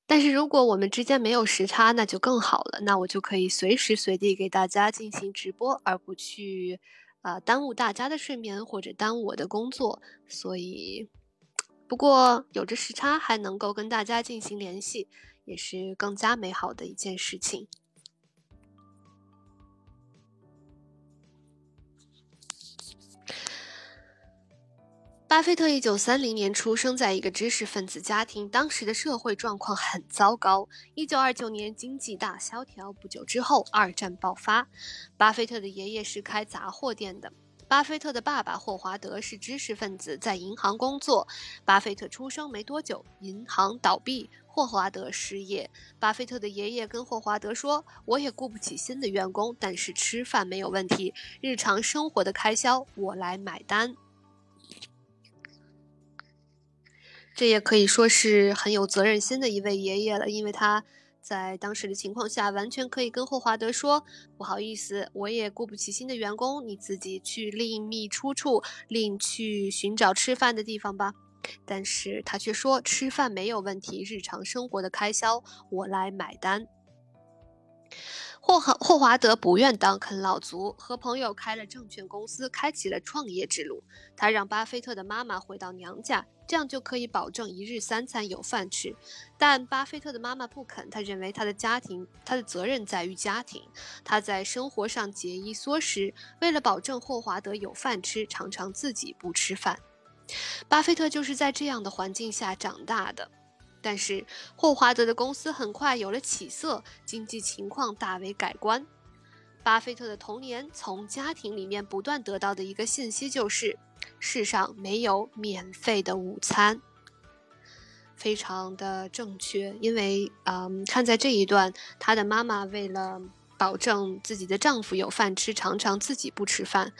但是如果我们之间没有时差，那就更好了，那我就可以随时随地给大家进行直播，而不去啊耽误大家的睡眠或者耽误我的工作。所以，不过有着时差还能够跟大家进行联系。也是更加美好的一件事情。巴菲特一九三零年出生在一个知识分子家庭，当时的社会状况很糟糕。一九二九年经济大萧条，不久之后二战爆发。巴菲特的爷爷是开杂货店的，巴菲特的爸爸霍华德是知识分子，在银行工作。巴菲特出生没多久，银行倒闭。霍华德失业，巴菲特的爷爷跟霍华德说：“我也雇不起新的员工，但是吃饭没有问题，日常生活的开销我来买单。”这也可以说是很有责任心的一位爷爷了，因为他在当时的情况下，完全可以跟霍华德说：“不好意思，我也雇不起新的员工，你自己去另觅出处，另去寻找吃饭的地方吧。”但是他却说：“吃饭没有问题，日常生活的开销我来买单。”霍华霍华德不愿当啃老族，和朋友开了证券公司，开启了创业之路。他让巴菲特的妈妈回到娘家，这样就可以保证一日三餐有饭吃。但巴菲特的妈妈不肯，他认为他的家庭，他的责任在于家庭。他在生活上节衣缩食，为了保证霍华德有饭吃，常常自己不吃饭。巴菲特就是在这样的环境下长大的。但是霍华德的公司很快有了起色，经济情况大为改观。巴菲特的童年从家庭里面不断得到的一个信息就是：世上没有免费的午餐。非常的正确，因为嗯，看在这一段，他的妈妈为了保证自己的丈夫有饭吃，常常自己不吃饭。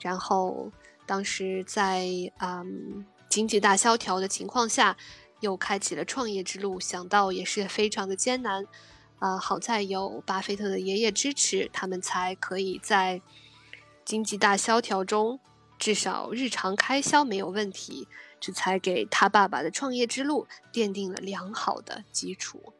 然后当时在嗯经济大萧条的情况下。又开启了创业之路，想到也是非常的艰难，啊，好在有巴菲特的爷爷支持，他们才可以在经济大萧条中，至少日常开销没有问题，这才给他爸爸的创业之路奠定了良好的基础。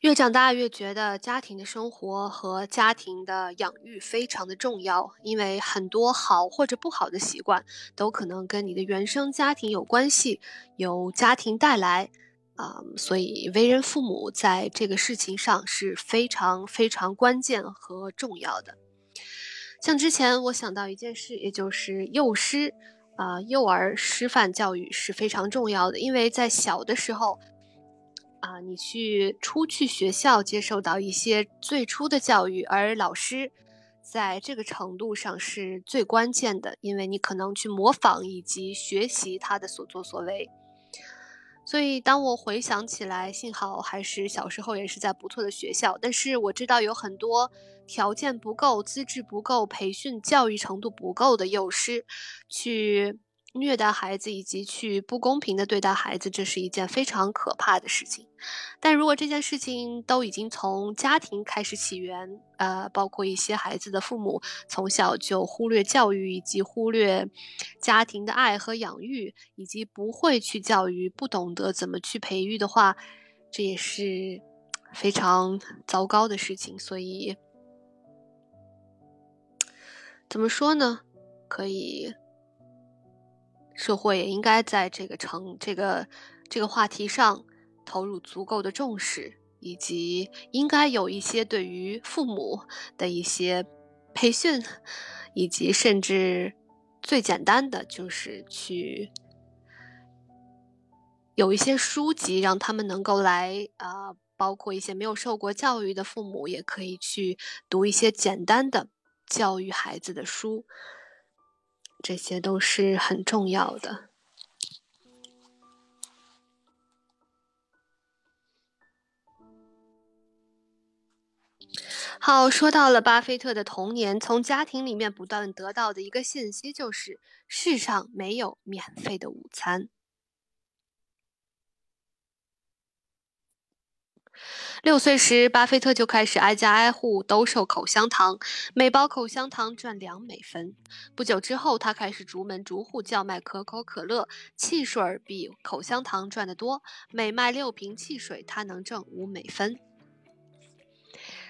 越长大越觉得家庭的生活和家庭的养育非常的重要，因为很多好或者不好的习惯都可能跟你的原生家庭有关系，由家庭带来，啊，所以为人父母在这个事情上是非常非常关键和重要的。像之前我想到一件事，也就是幼师，啊，幼儿师范教育是非常重要的，因为在小的时候。啊，你去出去学校接受到一些最初的教育，而老师在这个程度上是最关键的，因为你可能去模仿以及学习他的所作所为。所以，当我回想起来，幸好还是小时候也是在不错的学校，但是我知道有很多条件不够、资质不够、培训教育程度不够的幼师去。虐待孩子以及去不公平的对待孩子，这是一件非常可怕的事情。但如果这件事情都已经从家庭开始起源，呃，包括一些孩子的父母从小就忽略教育，以及忽略家庭的爱和养育，以及不会去教育，不懂得怎么去培育的话，这也是非常糟糕的事情。所以，怎么说呢？可以。社会也应该在这个成这个这个话题上投入足够的重视，以及应该有一些对于父母的一些培训，以及甚至最简单的就是去有一些书籍，让他们能够来啊，包括一些没有受过教育的父母也可以去读一些简单的教育孩子的书。这些都是很重要的。好，说到了巴菲特的童年，从家庭里面不断得到的一个信息就是：世上没有免费的午餐。六岁时，巴菲特就开始挨家挨户兜售口香糖，每包口香糖赚两美分。不久之后，他开始逐门逐户叫卖可口可乐，汽水比口香糖赚得多，每卖六瓶汽水，他能挣五美分。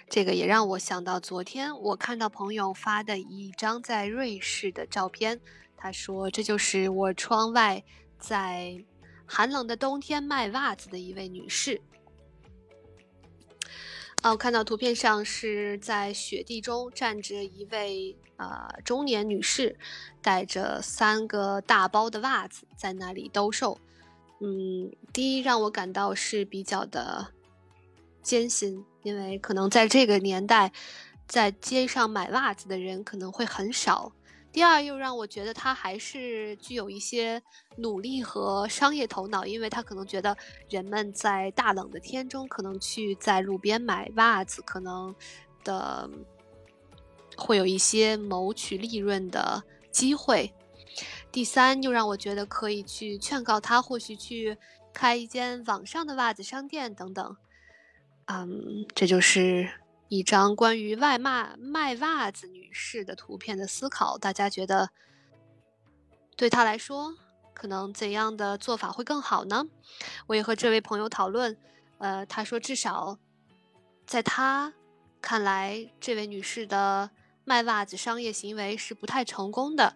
这个也让我想到昨天我看到朋友发的一张在瑞士的照片，他说这就是我窗外在寒冷的冬天卖袜子的一位女士。哦，看到图片上是在雪地中站着一位呃中年女士，带着三个大包的袜子在那里兜售。嗯，第一让我感到是比较的艰辛，因为可能在这个年代，在街上买袜子的人可能会很少。第二，又让我觉得他还是具有一些努力和商业头脑，因为他可能觉得人们在大冷的天中，可能去在路边买袜子，可能的会有一些谋取利润的机会。第三，又让我觉得可以去劝告他，或许去开一间网上的袜子商店等等。嗯，这就是一张关于外卖卖袜子女士的图片的思考。大家觉得对她来说，可能怎样的做法会更好呢？我也和这位朋友讨论，呃，他说至少在他看来，这位女士的卖袜子商业行为是不太成功的。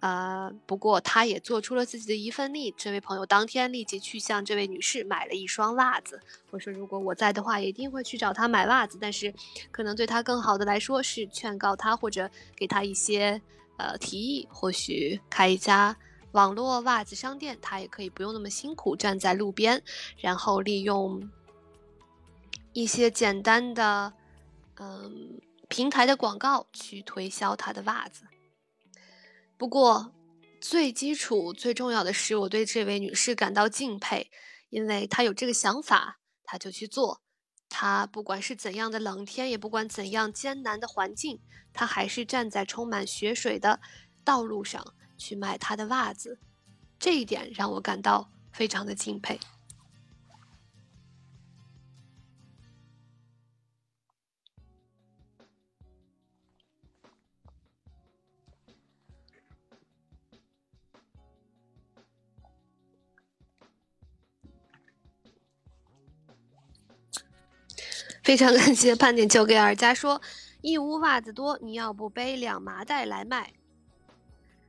呃，不过他也做出了自己的一份力。这位朋友当天立即去向这位女士买了一双袜子。我说，如果我在的话，一定会去找他买袜子。但是，可能对他更好的来说是劝告他，或者给他一些呃提议，或许开一家网络袜子商店，他也可以不用那么辛苦站在路边，然后利用一些简单的嗯平台的广告去推销他的袜子。不过，最基础、最重要的是，我对这位女士感到敬佩，因为她有这个想法，她就去做。她不管是怎样的冷天，也不管怎样艰难的环境，她还是站在充满雪水的道路上去卖她的袜子。这一点让我感到非常的敬佩。非常感谢半点球给尔佳说，义乌袜子多，你要不背两麻袋来卖？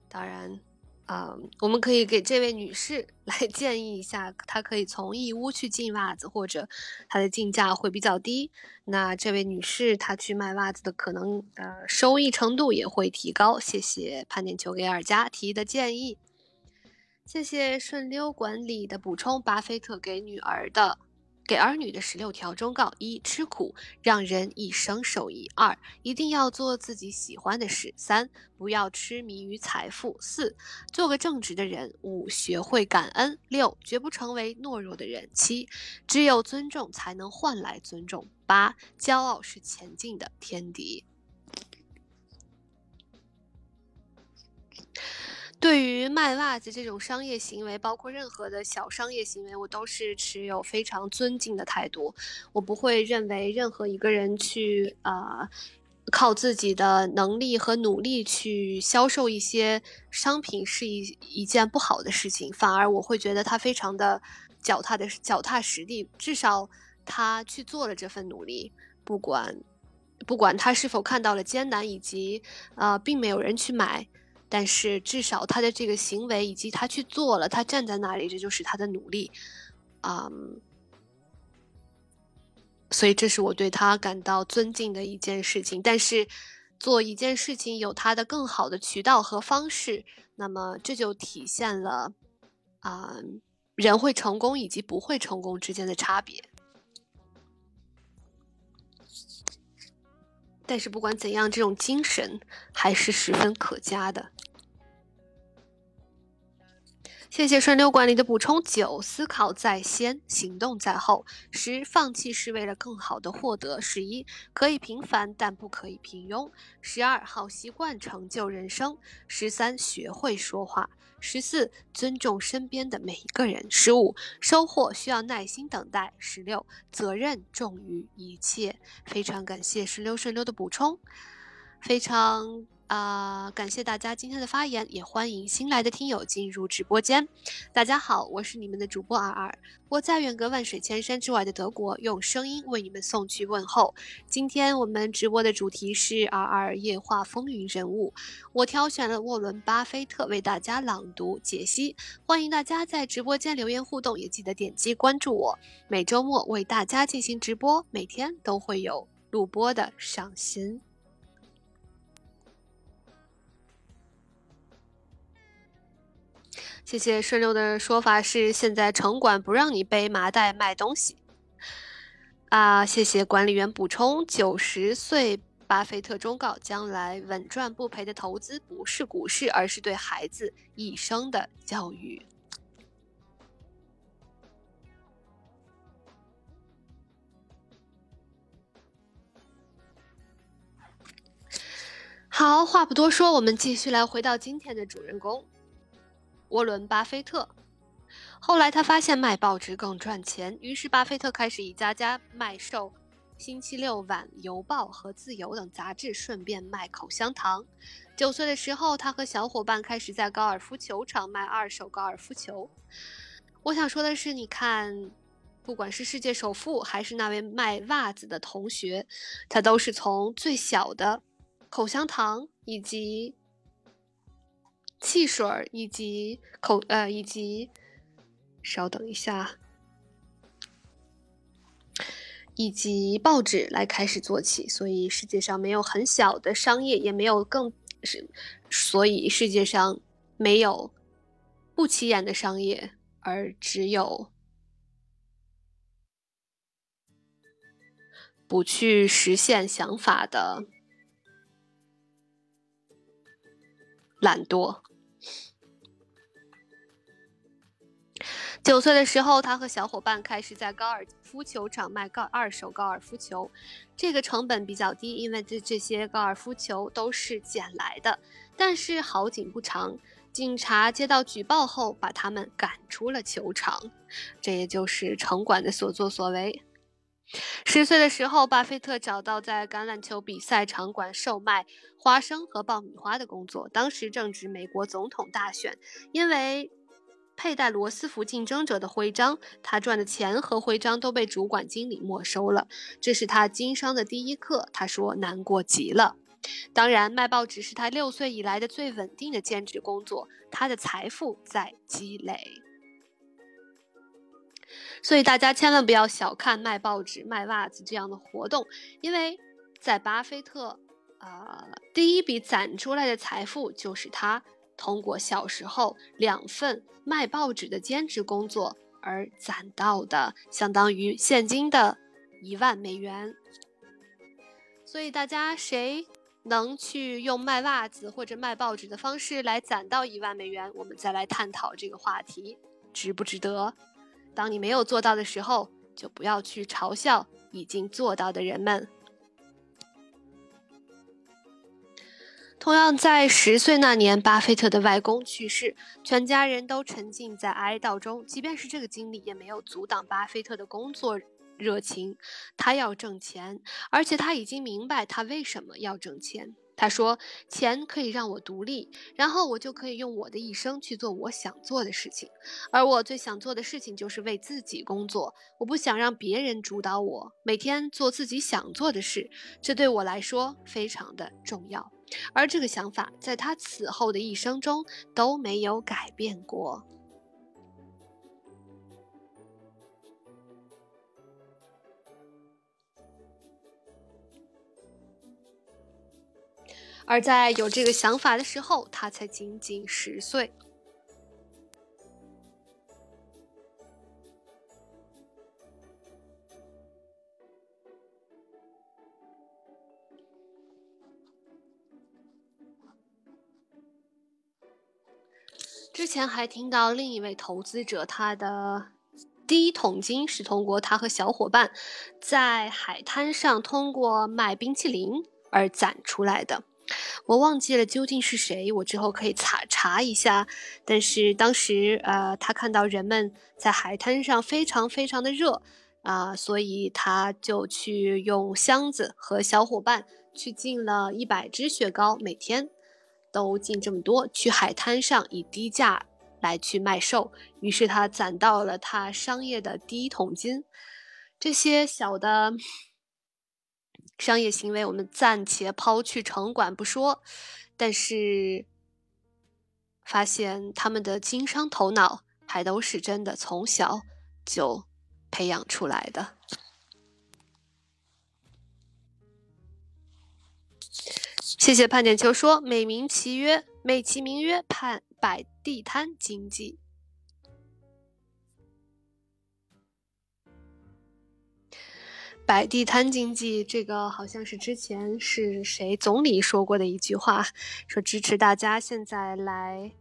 当然，啊，我们可以给这位女士 来建议一下，她可以从义乌去进袜子，或者她的进价会比较低。那这位女士她去卖袜子的可能呃收益程度也会提高。谢谢潘点球给尔佳提的建议，谢谢顺溜管理的补充，巴菲特给女儿的。给儿女的十六条忠告：一、吃苦让人一生受益；二、一定要做自己喜欢的事；三、不要痴迷于财富；四、做个正直的人；五、学会感恩；六、绝不成为懦弱的人；七、只有尊重才能换来尊重；八、骄傲是前进的天敌。对于卖袜子这种商业行为，包括任何的小商业行为，我都是持有非常尊敬的态度。我不会认为任何一个人去呃靠自己的能力和努力去销售一些商品是一一件不好的事情，反而我会觉得他非常的脚踏的脚踏实地，至少他去做了这份努力，不管不管他是否看到了艰难，以及呃并没有人去买。但是至少他的这个行为以及他去做了，他站在那里，这就是他的努力，嗯，所以这是我对他感到尊敬的一件事情。但是做一件事情有他的更好的渠道和方式，那么这就体现了啊人会成功以及不会成功之间的差别。但是不管怎样，这种精神还是十分可嘉的。谢谢顺溜管理的补充。九，思考在先，行动在后。十，放弃是为了更好的获得。十一，可以平凡，但不可以平庸。十二，好习惯成就人生。十三，学会说话。十四，尊重身边的每一个人。十五，收获需要耐心等待。十六，责任重于一切。非常感谢顺溜顺溜的补充，非常。啊，感谢大家今天的发言，也欢迎新来的听友进入直播间。大家好，我是你们的主播尔尔，我在远隔万水千山之外的德国，用声音为你们送去问候。今天我们直播的主题是尔尔夜话风云人物，我挑选了沃伦巴菲特为大家朗读解析。欢迎大家在直播间留言互动，也记得点击关注我。每周末为大家进行直播，每天都会有录播的赏心。谢谢顺溜的说法是，现在城管不让你背麻袋卖东西。啊，谢谢管理员补充，九十岁巴菲特忠告，将来稳赚不赔的投资不是股市，而是对孩子一生的教育。好，话不多说，我们继续来回到今天的主人公——沃伦·巴菲特。后来他发现卖报纸更赚钱，于是巴菲特开始一家家卖售。《星期六晚邮报》和《自由》等杂志，顺便卖口香糖。九岁的时候，他和小伙伴开始在高尔夫球场卖二手高尔夫球。我想说的是，你看，不管是世界首富，还是那位卖袜子的同学，他都是从最小的口香糖，以及汽水，以及口呃，以及，稍等一下。以及报纸来开始做起，所以世界上没有很小的商业，也没有更是，所以世界上没有不起眼的商业，而只有不去实现想法的懒惰。九岁的时候，他和小伙伴开始在高尔夫球场卖高二手高尔夫球，这个成本比较低，因为这这些高尔夫球都是捡来的。但是好景不长，警察接到举报后，把他们赶出了球场。这也就是城管的所作所为。十岁的时候，巴菲特找到在橄榄球比赛场馆售卖花生和爆米花的工作。当时正值美国总统大选，因为。佩戴罗斯福竞争者的徽章，他赚的钱和徽章都被主管经理没收了。这是他经商的第一课，他说难过极了。当然，卖报纸是他六岁以来的最稳定的兼职工作，他的财富在积累。所以大家千万不要小看卖报纸、卖袜子这样的活动，因为在巴菲特，呃，第一笔攒出来的财富就是他。通过小时候两份卖报纸的兼职工作而攒到的，相当于现金的一万美元。所以大家谁能去用卖袜子或者卖报纸的方式来攒到一万美元？我们再来探讨这个话题，值不值得？当你没有做到的时候，就不要去嘲笑已经做到的人们。同样，在十岁那年，巴菲特的外公去世，全家人都沉浸在哀悼中。即便是这个经历，也没有阻挡巴菲特的工作热情。他要挣钱，而且他已经明白他为什么要挣钱。他说：“钱可以让我独立，然后我就可以用我的一生去做我想做的事情。而我最想做的事情就是为自己工作。我不想让别人主导我，每天做自己想做的事，这对我来说非常的重要。而这个想法在他此后的一生中都没有改变过。”而在有这个想法的时候，他才仅仅十岁。之前还听到另一位投资者，他的第一桶金是通过他和小伙伴在海滩上通过卖冰淇淋而攒出来的。我忘记了究竟是谁，我之后可以查查一下。但是当时，呃，他看到人们在海滩上非常非常的热，啊，所以他就去用箱子和小伙伴去进了一百支雪糕，每天都进这么多，去海滩上以低价来去卖售。于是他攒到了他商业的第一桶金。这些小的。商业行为，我们暂且抛去城管不说，但是发现他们的经商头脑还都是真的从小就培养出来的。谢谢盼点球说，美名其曰美其名曰盼摆地摊经济。摆地摊经济，这个好像是之前是谁总理说过的一句话，说支持大家现在来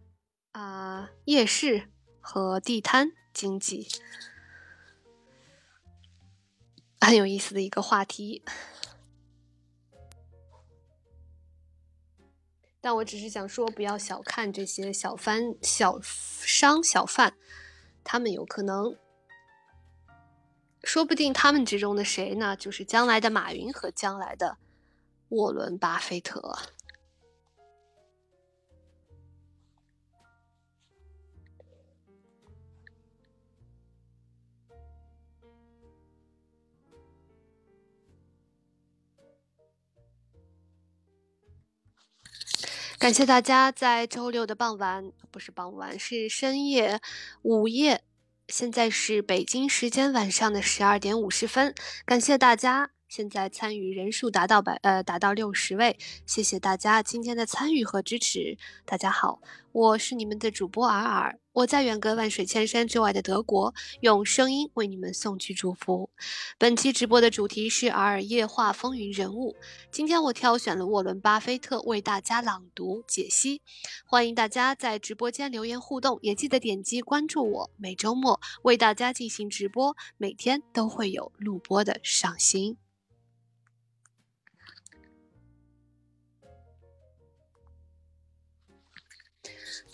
啊夜市和地摊经济，很有意思的一个话题。但我只是想说，不要小看这些小贩、小商、小贩，他们有可能。说不定他们之中的谁呢？就是将来的马云和将来的沃伦·巴菲特。感谢大家在周六的傍晚，不是傍晚，是深夜、午夜。现在是北京时间晚上的十二点五十分，感谢大家。现在参与人数达到百呃达到六十位，谢谢大家今天的参与和支持。大家好，我是你们的主播尔尔，我在远隔万水千山之外的德国，用声音为你们送去祝福。本期直播的主题是尔尔夜话风云人物，今天我挑选了沃伦巴菲特为大家朗读解析。欢迎大家在直播间留言互动，也记得点击关注我，每周末为大家进行直播，每天都会有录播的上新。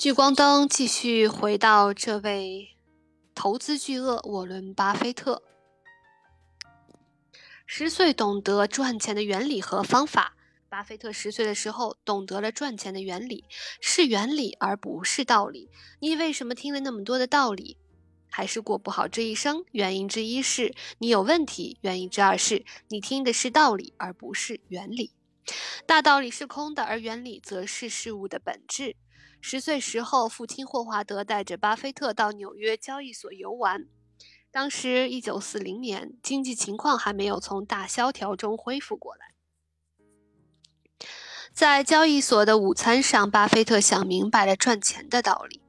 聚光灯继续回到这位投资巨鳄沃伦·巴菲特。十岁懂得赚钱的原理和方法。巴菲特十岁的时候懂得了赚钱的原理，是原理而不是道理。你为什么听了那么多的道理，还是过不好这一生？原因之一是你有问题，原因之二是你听的是道理而不是原理。大道理是空的，而原理则是事物的本质。十岁时候，父亲霍华德带着巴菲特到纽约交易所游玩。当时，一九四零年，经济情况还没有从大萧条中恢复过来。在交易所的午餐上，巴菲特想明白了赚钱的道理。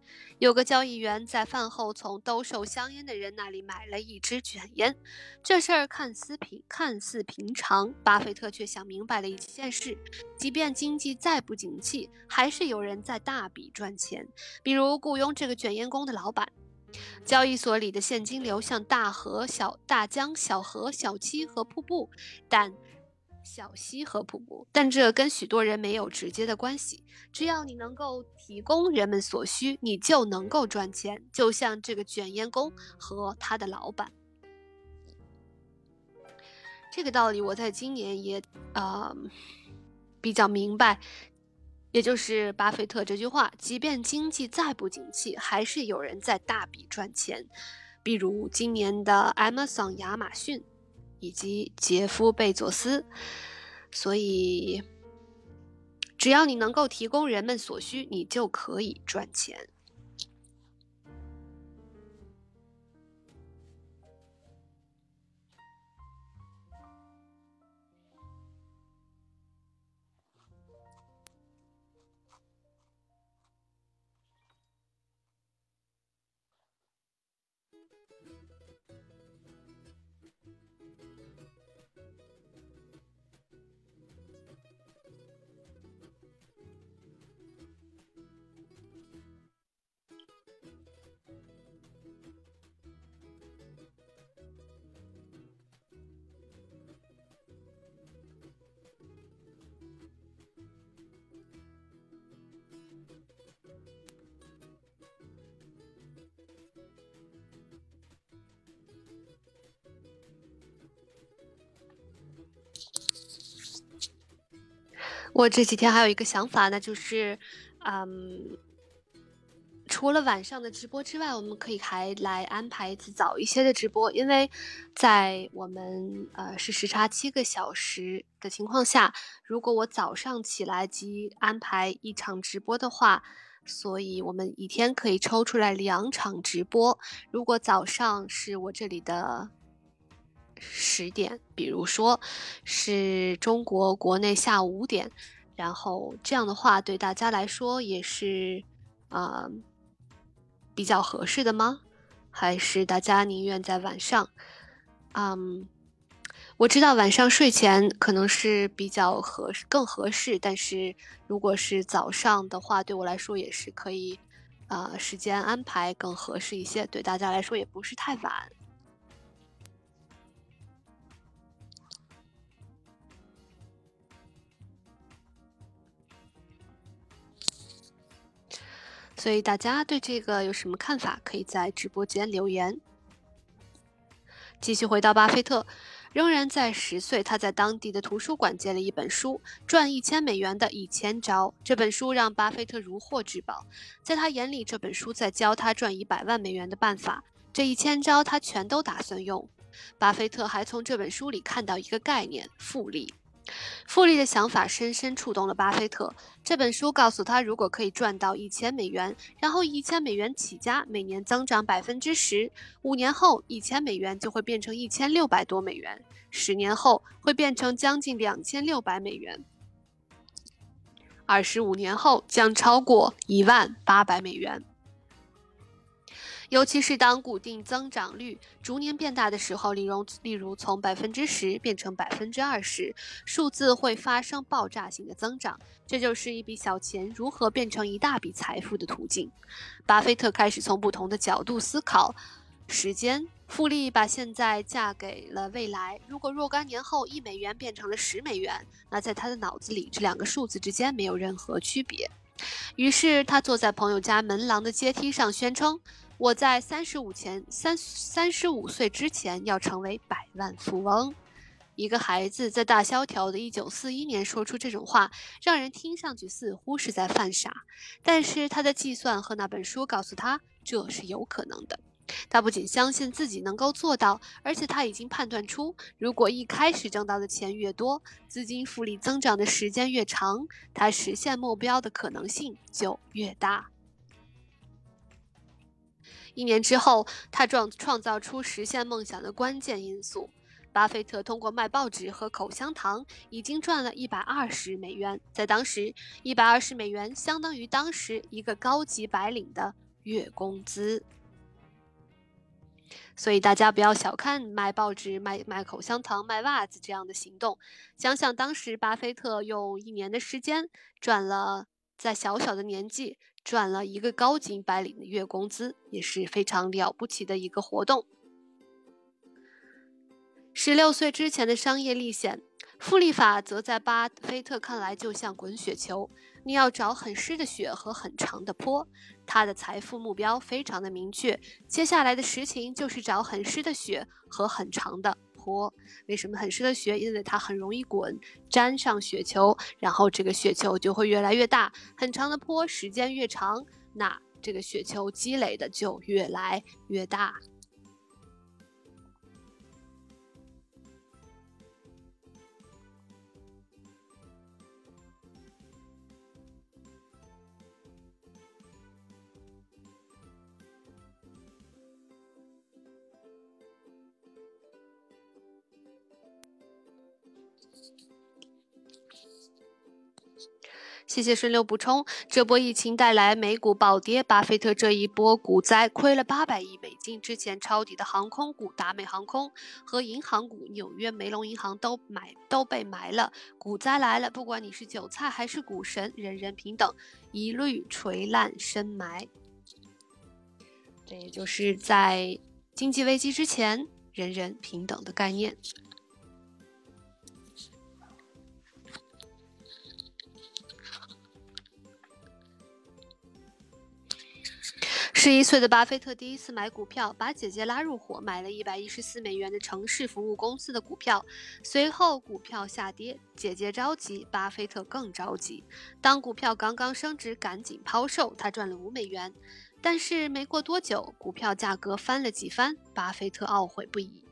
有个交易员在饭后从兜售香烟的人那里买了一支卷烟，这事儿看似平看似平常，巴菲特却想明白了一件事：即便经济再不景气，还是有人在大笔赚钱。比如雇佣这个卷烟工的老板，交易所里的现金流像大河、小大江、小河、小溪和瀑布，但。小溪和瀑布，但这跟许多人没有直接的关系。只要你能够提供人们所需，你就能够赚钱。就像这个卷烟工和他的老板，这个道理我在今年也呃比较明白。也就是巴菲特这句话：即便经济再不景气，还是有人在大笔赚钱。比如今年的 Amazon 亚马逊。以及杰夫·贝佐斯，所以只要你能够提供人们所需，你就可以赚钱。我这几天还有一个想法，那就是，嗯，除了晚上的直播之外，我们可以还来安排一次早一些的直播，因为在我们呃是时差七个小时的情况下，如果我早上起来即安排一场直播的话，所以我们一天可以抽出来两场直播。如果早上是我这里的。十点，比如说是中国国内下午五点，然后这样的话对大家来说也是啊比较合适的吗？还是大家宁愿在晚上？嗯，我知道晚上睡前可能是比较合适更合适，但是如果是早上的话，对我来说也是可以，呃，时间安排更合适一些，对大家来说也不是太晚。所以大家对这个有什么看法？可以在直播间留言。继续回到巴菲特，仍然在十岁，他在当地的图书馆借了一本书《赚一千美元的一千招》。这本书让巴菲特如获至宝，在他眼里，这本书在教他赚一百万美元的办法。这一千招他全都打算用。巴菲特还从这本书里看到一个概念——复利。复利的想法深深触动了巴菲特。这本书告诉他，如果可以赚到一千美元，然后一千美元起家，每年增长百分之十，五年后一千美元就会变成一千六百多美元，十年后会变成将近两千六百美元，二十五年后将超过一万八百美元。尤其是当固定增长率逐年变大的时候，例如例如从百分之十变成百分之二十，数字会发生爆炸性的增长。这就是一笔小钱如何变成一大笔财富的途径。巴菲特开始从不同的角度思考：时间复利把现在嫁给了未来。如果若干年后一美元变成了十美元，那在他的脑子里，这两个数字之间没有任何区别。于是他坐在朋友家门廊的阶梯上，宣称。我在三十五前三三十五岁之前要成为百万富翁。一个孩子在大萧条的一九四一年说出这种话，让人听上去似乎是在犯傻。但是他的计算和那本书告诉他这是有可能的。他不仅相信自己能够做到，而且他已经判断出，如果一开始挣到的钱越多，资金复利增长的时间越长，他实现目标的可能性就越大。一年之后，他创创造出实现梦想的关键因素。巴菲特通过卖报纸和口香糖，已经赚了一百二十美元。在当时，一百二十美元相当于当时一个高级白领的月工资。所以大家不要小看卖报纸、卖卖口香糖、卖袜子这样的行动。想想当时，巴菲特用一年的时间赚了，在小小的年纪。赚了一个高级白领的月工资，也是非常了不起的一个活动。十六岁之前的商业历险，复利法则在巴菲特看来就像滚雪球，你要找很湿的雪和很长的坡。他的财富目标非常的明确，接下来的实情就是找很湿的雪和很长的。坡为什么很适合学？因为它很容易滚，粘上雪球，然后这个雪球就会越来越大。很长的坡，时间越长，那这个雪球积累的就越来越大。谢谢顺流补充，这波疫情带来美股暴跌，巴菲特这一波股灾亏了八百亿美金。之前抄底的航空股达美航空和银行股纽约梅隆银行都买都被埋了，股灾来了，不管你是韭菜还是股神，人人平等，一律垂烂深埋。这也就是在经济危机之前，人人平等的概念。十一岁的巴菲特第一次买股票，把姐姐拉入伙，买了一百一十四美元的城市服务公司的股票。随后股票下跌，姐姐着急，巴菲特更着急。当股票刚刚升值，赶紧抛售，他赚了五美元。但是没过多久，股票价格翻了几番，巴菲特懊悔不已。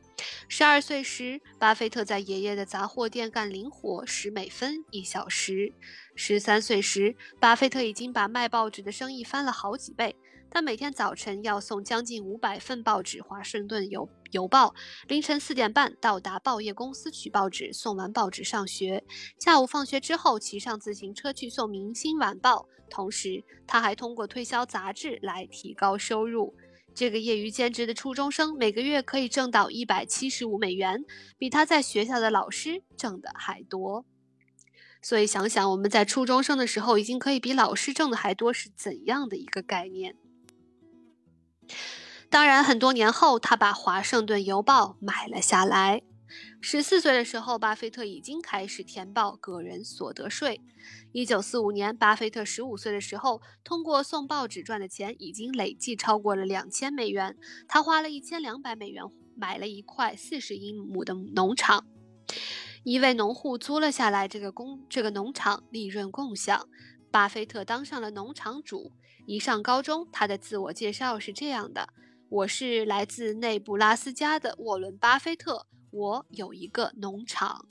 十二岁时，巴菲特在爷爷的杂货店干零活，十美分一小时。十三岁时，巴菲特已经把卖报纸的生意翻了好几倍。他每天早晨要送将近五百份报纸，《华盛顿邮邮报》。凌晨四点半到达报业公司取报纸，送完报纸上学。下午放学之后，骑上自行车去送《明星晚报》。同时，他还通过推销杂志来提高收入。这个业余兼职的初中生每个月可以挣到一百七十五美元，比他在学校的老师挣的还多。所以想想我们在初中生的时候已经可以比老师挣的还多，是怎样的一个概念？当然，很多年后，他把《华盛顿邮报》买了下来。十四岁的时候，巴菲特已经开始填报个人所得税。一九四五年，巴菲特十五岁的时候，通过送报纸赚的钱已经累计超过了两千美元。他花了一千两百美元买了一块四十英亩的农场，一位农户租了下来这个工这个农场，利润共享。巴菲特当上了农场主。一上高中，他的自我介绍是这样的：“我是来自内布拉斯加的沃伦·巴菲特。”我有一个农场。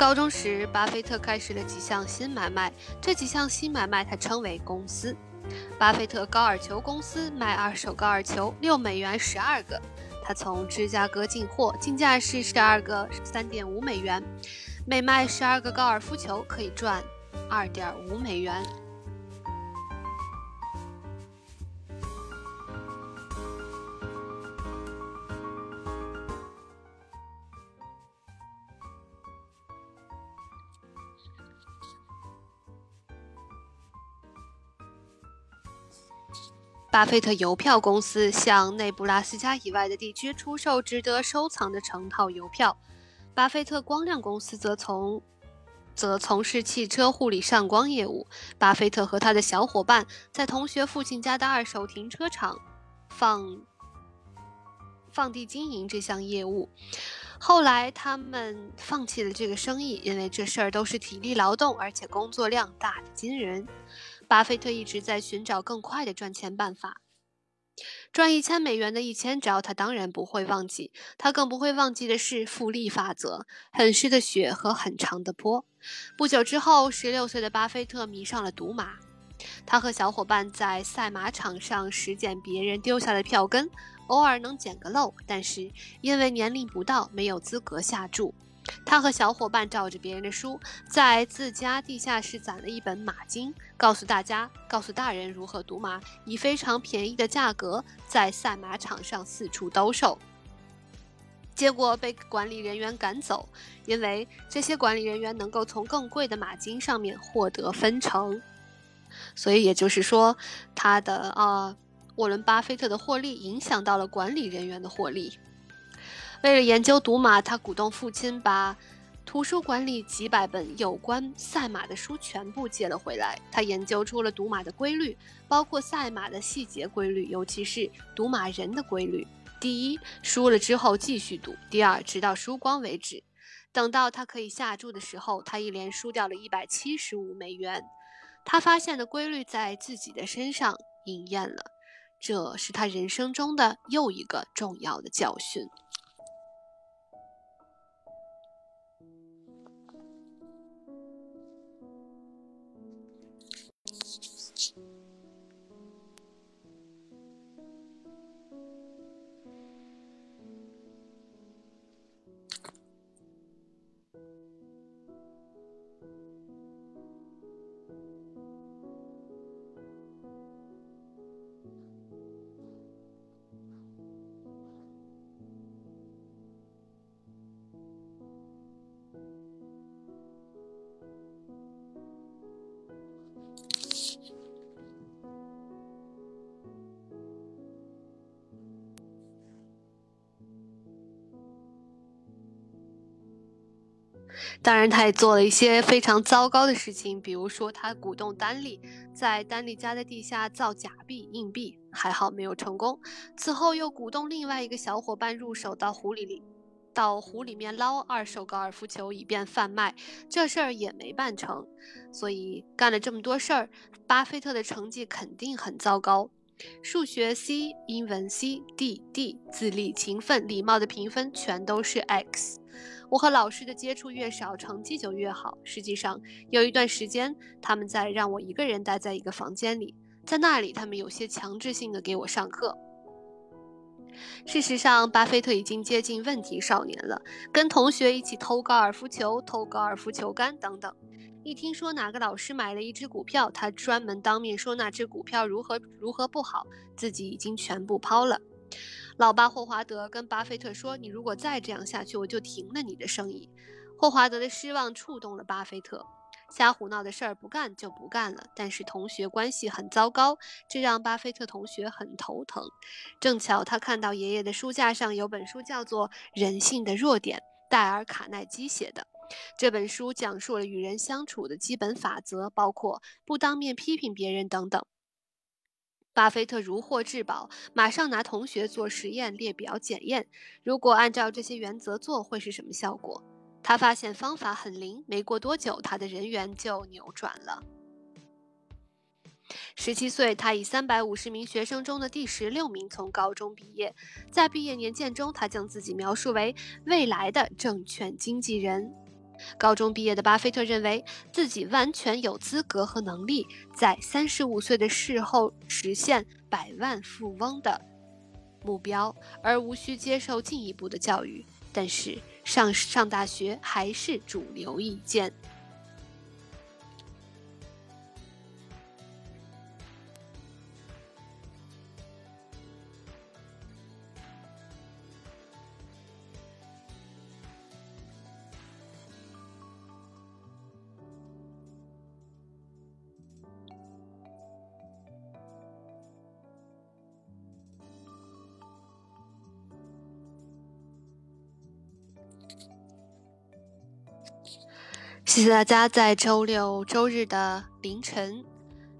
高中时，巴菲特开始了几项新买卖。这几项新买卖他称为公司。巴菲特高尔球公司卖二手高尔球，六美元十二个。他从芝加哥进货，进价是十二个三点五美元。每卖十二个高尔夫球可以赚二点五美元。巴菲特邮票公司向内布拉斯加以外的地区出售值得收藏的成套邮票。巴菲特光亮公司则从则从事汽车护理上光业务。巴菲特和他的小伙伴在同学父亲家的二手停车场放放地经营这项业务。后来他们放弃了这个生意，因为这事儿都是体力劳动，而且工作量大的惊人。巴菲特一直在寻找更快的赚钱办法。赚一千美元的一千招，他当然不会忘记。他更不会忘记的是复利法则：很湿的雪和很长的坡。不久之后，十六岁的巴菲特迷上了赌马。他和小伙伴在赛马场上拾捡别人丢下的票根，偶尔能捡个漏，但是因为年龄不到，没有资格下注。他和小伙伴照着别人的书，在自家地下室攒了一本马经，告诉大家，告诉大人如何赌马，以非常便宜的价格在赛马场上四处兜售。结果被管理人员赶走，因为这些管理人员能够从更贵的马经上面获得分成。所以也就是说，他的啊，沃伦·巴菲特的获利影响到了管理人员的获利。为了研究赌马，他鼓动父亲把图书馆里几百本有关赛马的书全部借了回来。他研究出了赌马的规律，包括赛马的细节规律，尤其是赌马人的规律。第一，输了之后继续赌；第二，直到输光为止。等到他可以下注的时候，他一连输掉了一百七十五美元。他发现的规律在自己的身上应验了，这是他人生中的又一个重要的教训。当然，他也做了一些非常糟糕的事情，比如说他鼓动丹利在丹利家的地下造假币、硬币，还好没有成功。此后又鼓动另外一个小伙伴入手到湖里里，到湖里面捞二手高尔夫球以便贩卖，这事儿也没办成。所以干了这么多事儿，巴菲特的成绩肯定很糟糕。数学 C，英文 C，D D，自立、勤奋、礼貌的评分全都是 X。我和老师的接触越少，成绩就越好。实际上，有一段时间，他们在让我一个人待在一个房间里，在那里，他们有些强制性的给我上课。事实上，巴菲特已经接近问题少年了，跟同学一起偷高尔夫球、偷高尔夫球杆等等。一听说哪个老师买了一只股票，他专门当面说那只股票如何如何不好，自己已经全部抛了。老巴霍华德跟巴菲特说：“你如果再这样下去，我就停了你的生意。”霍华德的失望触动了巴菲特，瞎胡闹的事儿不干就不干了。但是同学关系很糟糕，这让巴菲特同学很头疼。正巧他看到爷爷的书架上有本书，叫做《人性的弱点》，戴尔·卡耐基写的。这本书讲述了与人相处的基本法则，包括不当面批评别人等等。巴菲特如获至宝，马上拿同学做实验列表检验，如果按照这些原则做，会是什么效果？他发现方法很灵，没过多久，他的人缘就扭转了。十七岁，他以三百五十名学生中的第十六名从高中毕业，在毕业年鉴中，他将自己描述为未来的证券经纪人。高中毕业的巴菲特认为自己完全有资格和能力在三十五岁的时候实现百万富翁的目标，而无需接受进一步的教育。但是上上大学还是主流意见。谢谢大家在周六周日的凌晨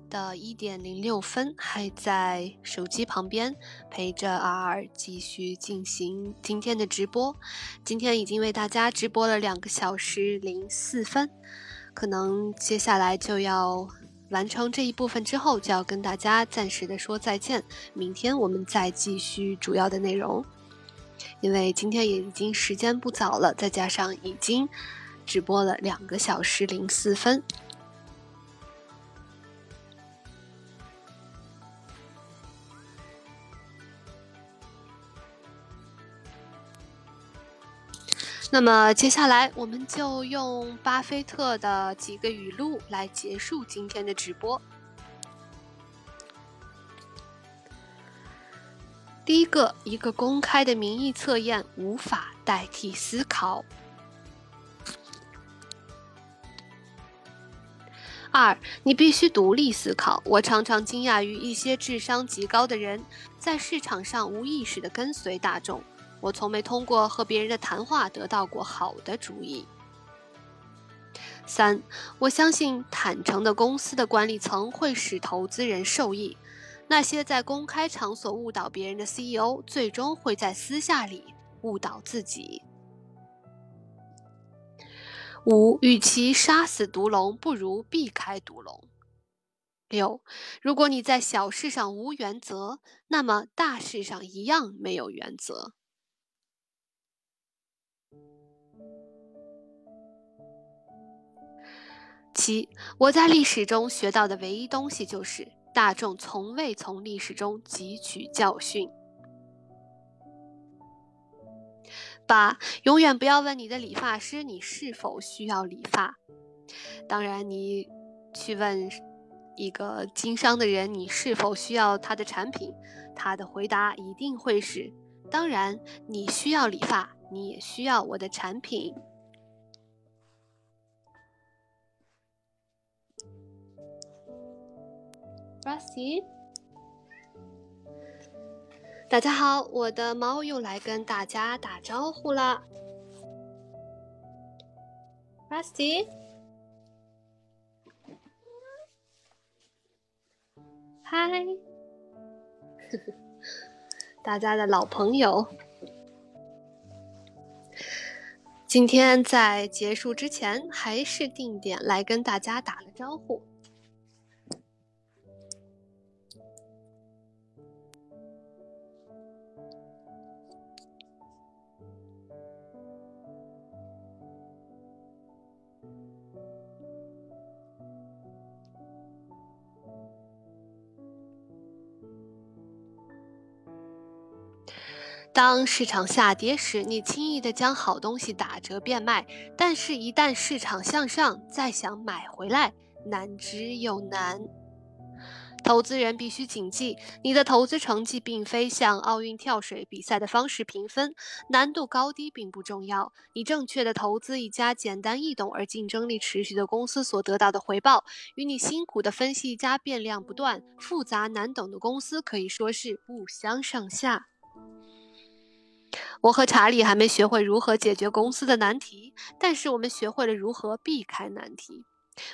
的一点零六分，还在手机旁边陪着 R 继续进行今天的直播。今天已经为大家直播了两个小时零四分，可能接下来就要完成这一部分之后，就要跟大家暂时的说再见。明天我们再继续主要的内容，因为今天也已经时间不早了，再加上已经。直播了两个小时零四分。那么接下来，我们就用巴菲特的几个语录来结束今天的直播。第一个，一个公开的民意测验无法代替思考。二，你必须独立思考。我常常惊讶于一些智商极高的人在市场上无意识地跟随大众。我从没通过和别人的谈话得到过好的主意。三，我相信坦诚的公司的管理层会使投资人受益。那些在公开场所误导别人的 CEO，最终会在私下里误导自己。五，与其杀死毒龙，不如避开毒龙。六，如果你在小事上无原则，那么大事上一样没有原则。七，我在历史中学到的唯一东西就是，大众从未从历史中汲取教训。八，永远不要问你的理发师你是否需要理发。当然，你去问一个经商的人你是否需要他的产品，他的回答一定会是：当然，你需要理发，你也需要我的产品。Rusty。大家好，我的猫又来跟大家打招呼了。Rusty，嗨，大家的老朋友。今天在结束之前，还是定点来跟大家打个招呼。当市场下跌时，你轻易的将好东西打折变卖；但是，一旦市场向上，再想买回来，难之又难。投资人必须谨记，你的投资成绩并非像奥运跳水比赛的方式评分，难度高低并不重要。你正确的投资一家简单易懂而竞争力持续的公司所得到的回报，与你辛苦的分析一家变量不断、复杂难懂的公司可以说是不相上下。我和查理还没学会如何解决公司的难题，但是我们学会了如何避开难题。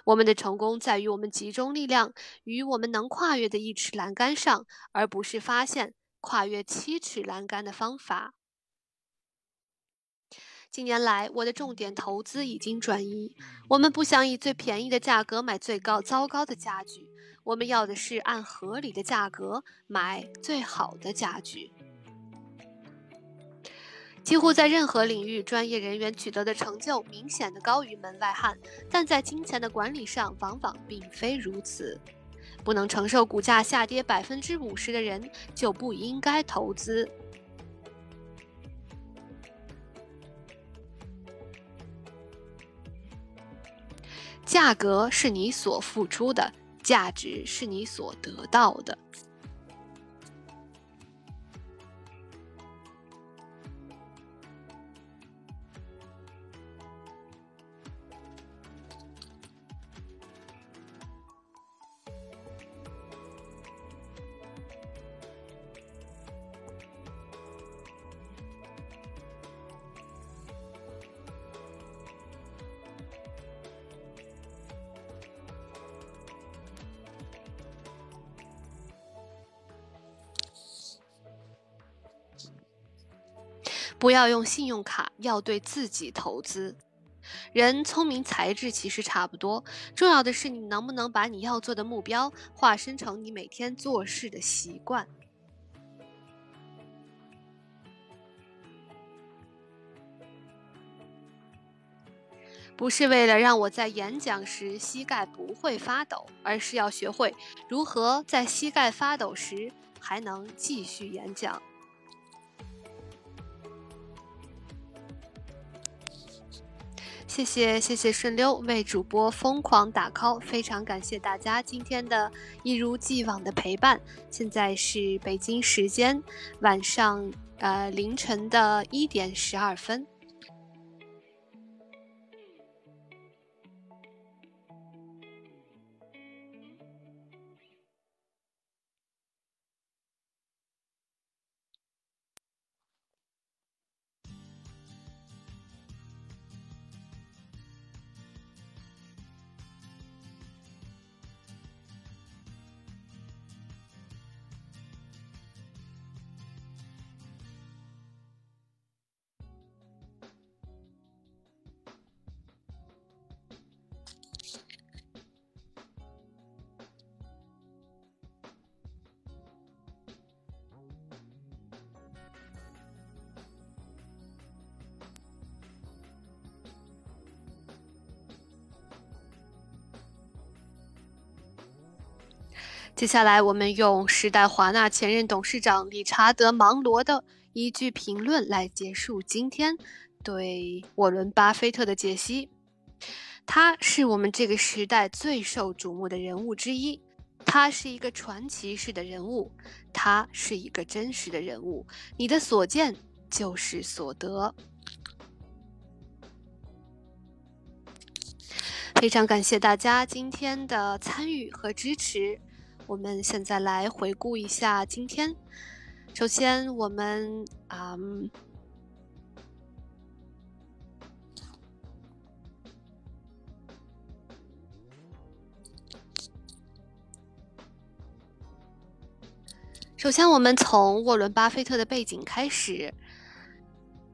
我们的成功在于我们集中力量于我们能跨越的一尺栏杆上，而不是发现跨越七尺栏杆的方法。近年来，我的重点投资已经转移。我们不想以最便宜的价格买最高糟糕的家具，我们要的是按合理的价格买最好的家具。几乎在任何领域，专业人员取得的成就明显的高于门外汉，但在金钱的管理上往往并非如此。不能承受股价下跌百分之五十的人就不应该投资。价格是你所付出的，价值是你所得到的。不要用信用卡，要对自己投资。人聪明才智其实差不多，重要的是你能不能把你要做的目标化身成你每天做事的习惯。不是为了让我在演讲时膝盖不会发抖，而是要学会如何在膝盖发抖时还能继续演讲。谢谢谢谢顺溜为主播疯狂打 call，非常感谢大家今天的一如既往的陪伴。现在是北京时间晚上呃凌晨的一点十二分。接下来，我们用时代华纳前任董事长理查德·芒罗的一句评论来结束今天对沃伦·巴菲特的解析。他是我们这个时代最受瞩目的人物之一，他是一个传奇式的人物，他是一个真实的人物。你的所见就是所得。非常感谢大家今天的参与和支持。我们现在来回顾一下今天。首先我们啊首先我们从沃伦巴菲特的背景开始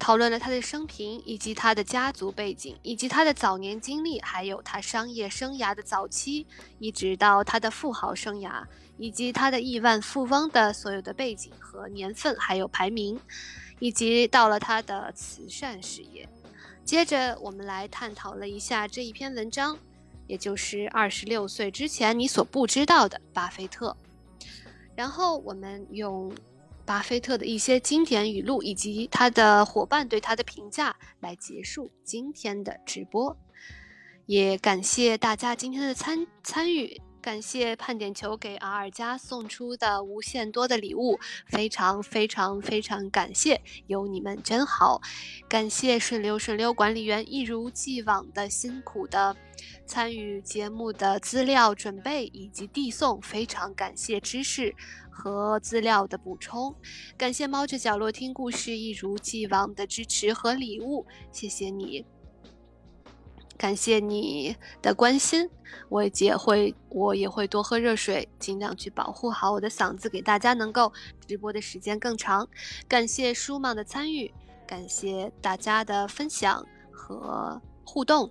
讨论了他的生平，以及他的家族背景，以及他的早年经历，还有他商业生涯的早期，一直到他的富豪生涯，以及他的亿万富翁的所有的背景和年份，还有排名，以及到了他的慈善事业。接着，我们来探讨了一下这一篇文章，也就是二十六岁之前你所不知道的巴菲特。然后，我们用。巴菲特的一些经典语录，以及他的伙伴对他的评价，来结束今天的直播。也感谢大家今天的参参与，感谢盼点球给阿尔加送出的无限多的礼物，非常非常非常感谢，有你们真好。感谢顺溜顺溜管理员一如既往的辛苦的参与节目的资料准备以及递送，非常感谢知识。和资料的补充，感谢猫着角落听故事一如既往的支持和礼物，谢谢你，感谢你的关心，我也会我也会多喝热水，尽量去保护好我的嗓子，给大家能够直播的时间更长。感谢舒曼的参与，感谢大家的分享和互动。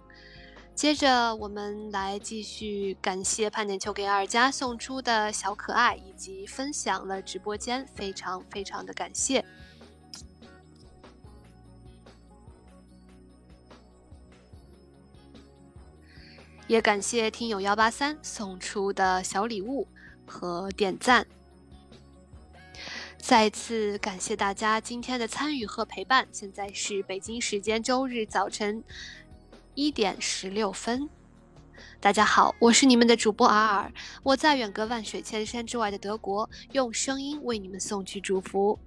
接着，我们来继续感谢盼点球给二家送出的小可爱，以及分享了直播间，非常非常的感谢。也感谢听友幺八三送出的小礼物和点赞。再次感谢大家今天的参与和陪伴。现在是北京时间周日早晨。一点十六分，大家好，我是你们的主播尔尔，我在远隔万水千山之外的德国，用声音为你们送去祝福。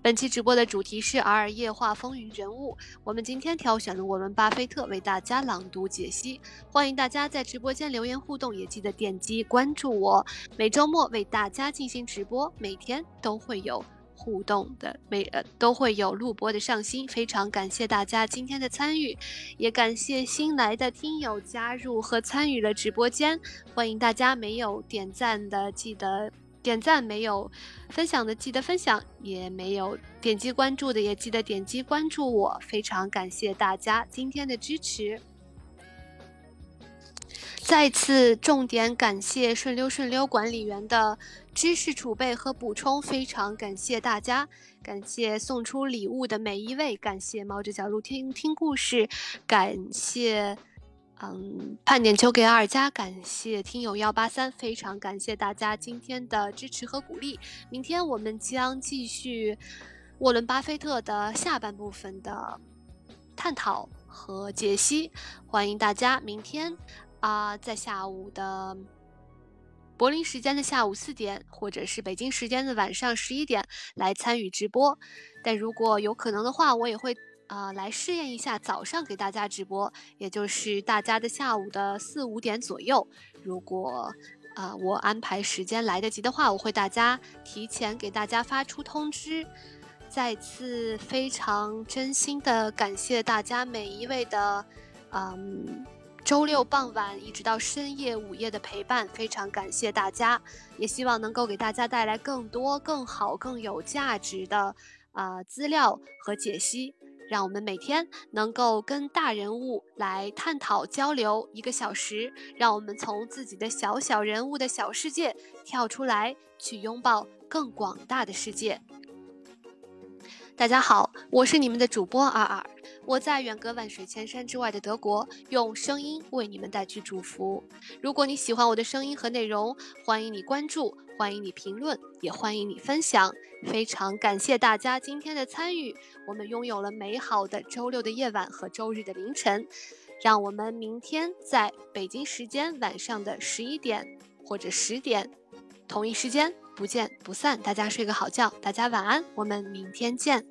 本期直播的主题是尔尔夜话风云人物，我们今天挑选了沃伦巴菲特为大家朗读解析，欢迎大家在直播间留言互动，也记得点击关注我，每周末为大家进行直播，每天都会有。互动的每呃都会有录播的上新，非常感谢大家今天的参与，也感谢新来的听友加入和参与了直播间，欢迎大家没有点赞的记得点赞，没有分享的记得分享，也没有点击关注的也记得点击关注我，非常感谢大家今天的支持。再次重点感谢顺溜顺溜管理员的知识储备和补充，非常感谢大家，感谢送出礼物的每一位，感谢猫着角落听听故事，感谢嗯盼点球给二加，感谢听友幺八三，非常感谢大家今天的支持和鼓励。明天我们将继续沃伦巴菲特的下半部分的探讨和解析，欢迎大家明天。啊，在下午的柏林时间的下午四点，或者是北京时间的晚上十一点来参与直播。但如果有可能的话，我也会啊来试验一下早上给大家直播，也就是大家的下午的四五点左右。如果啊我安排时间来得及的话，我会大家提前给大家发出通知。再次非常真心的感谢大家每一位的嗯。周六傍晚一直到深夜午夜的陪伴，非常感谢大家，也希望能够给大家带来更多、更好、更有价值的啊资料和解析，让我们每天能够跟大人物来探讨交流一个小时，让我们从自己的小小人物的小世界跳出来，去拥抱更广大的世界。大家好，我是你们的主播二二，我在远隔万水千山之外的德国，用声音为你们带去祝福。如果你喜欢我的声音和内容，欢迎你关注，欢迎你评论，也欢迎你分享。非常感谢大家今天的参与，我们拥有了美好的周六的夜晚和周日的凌晨。让我们明天在北京时间晚上的十一点或者十点，同一时间。不见不散，大家睡个好觉，大家晚安，我们明天见。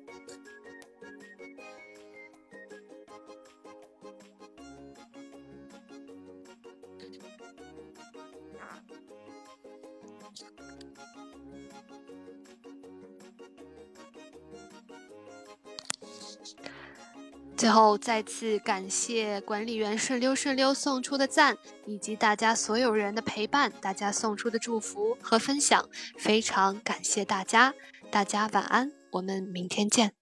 最后再次感谢管理员顺溜顺溜送出的赞，以及大家所有人的陪伴，大家送出的祝福和分享，非常感谢大家，大家晚安，我们明天见。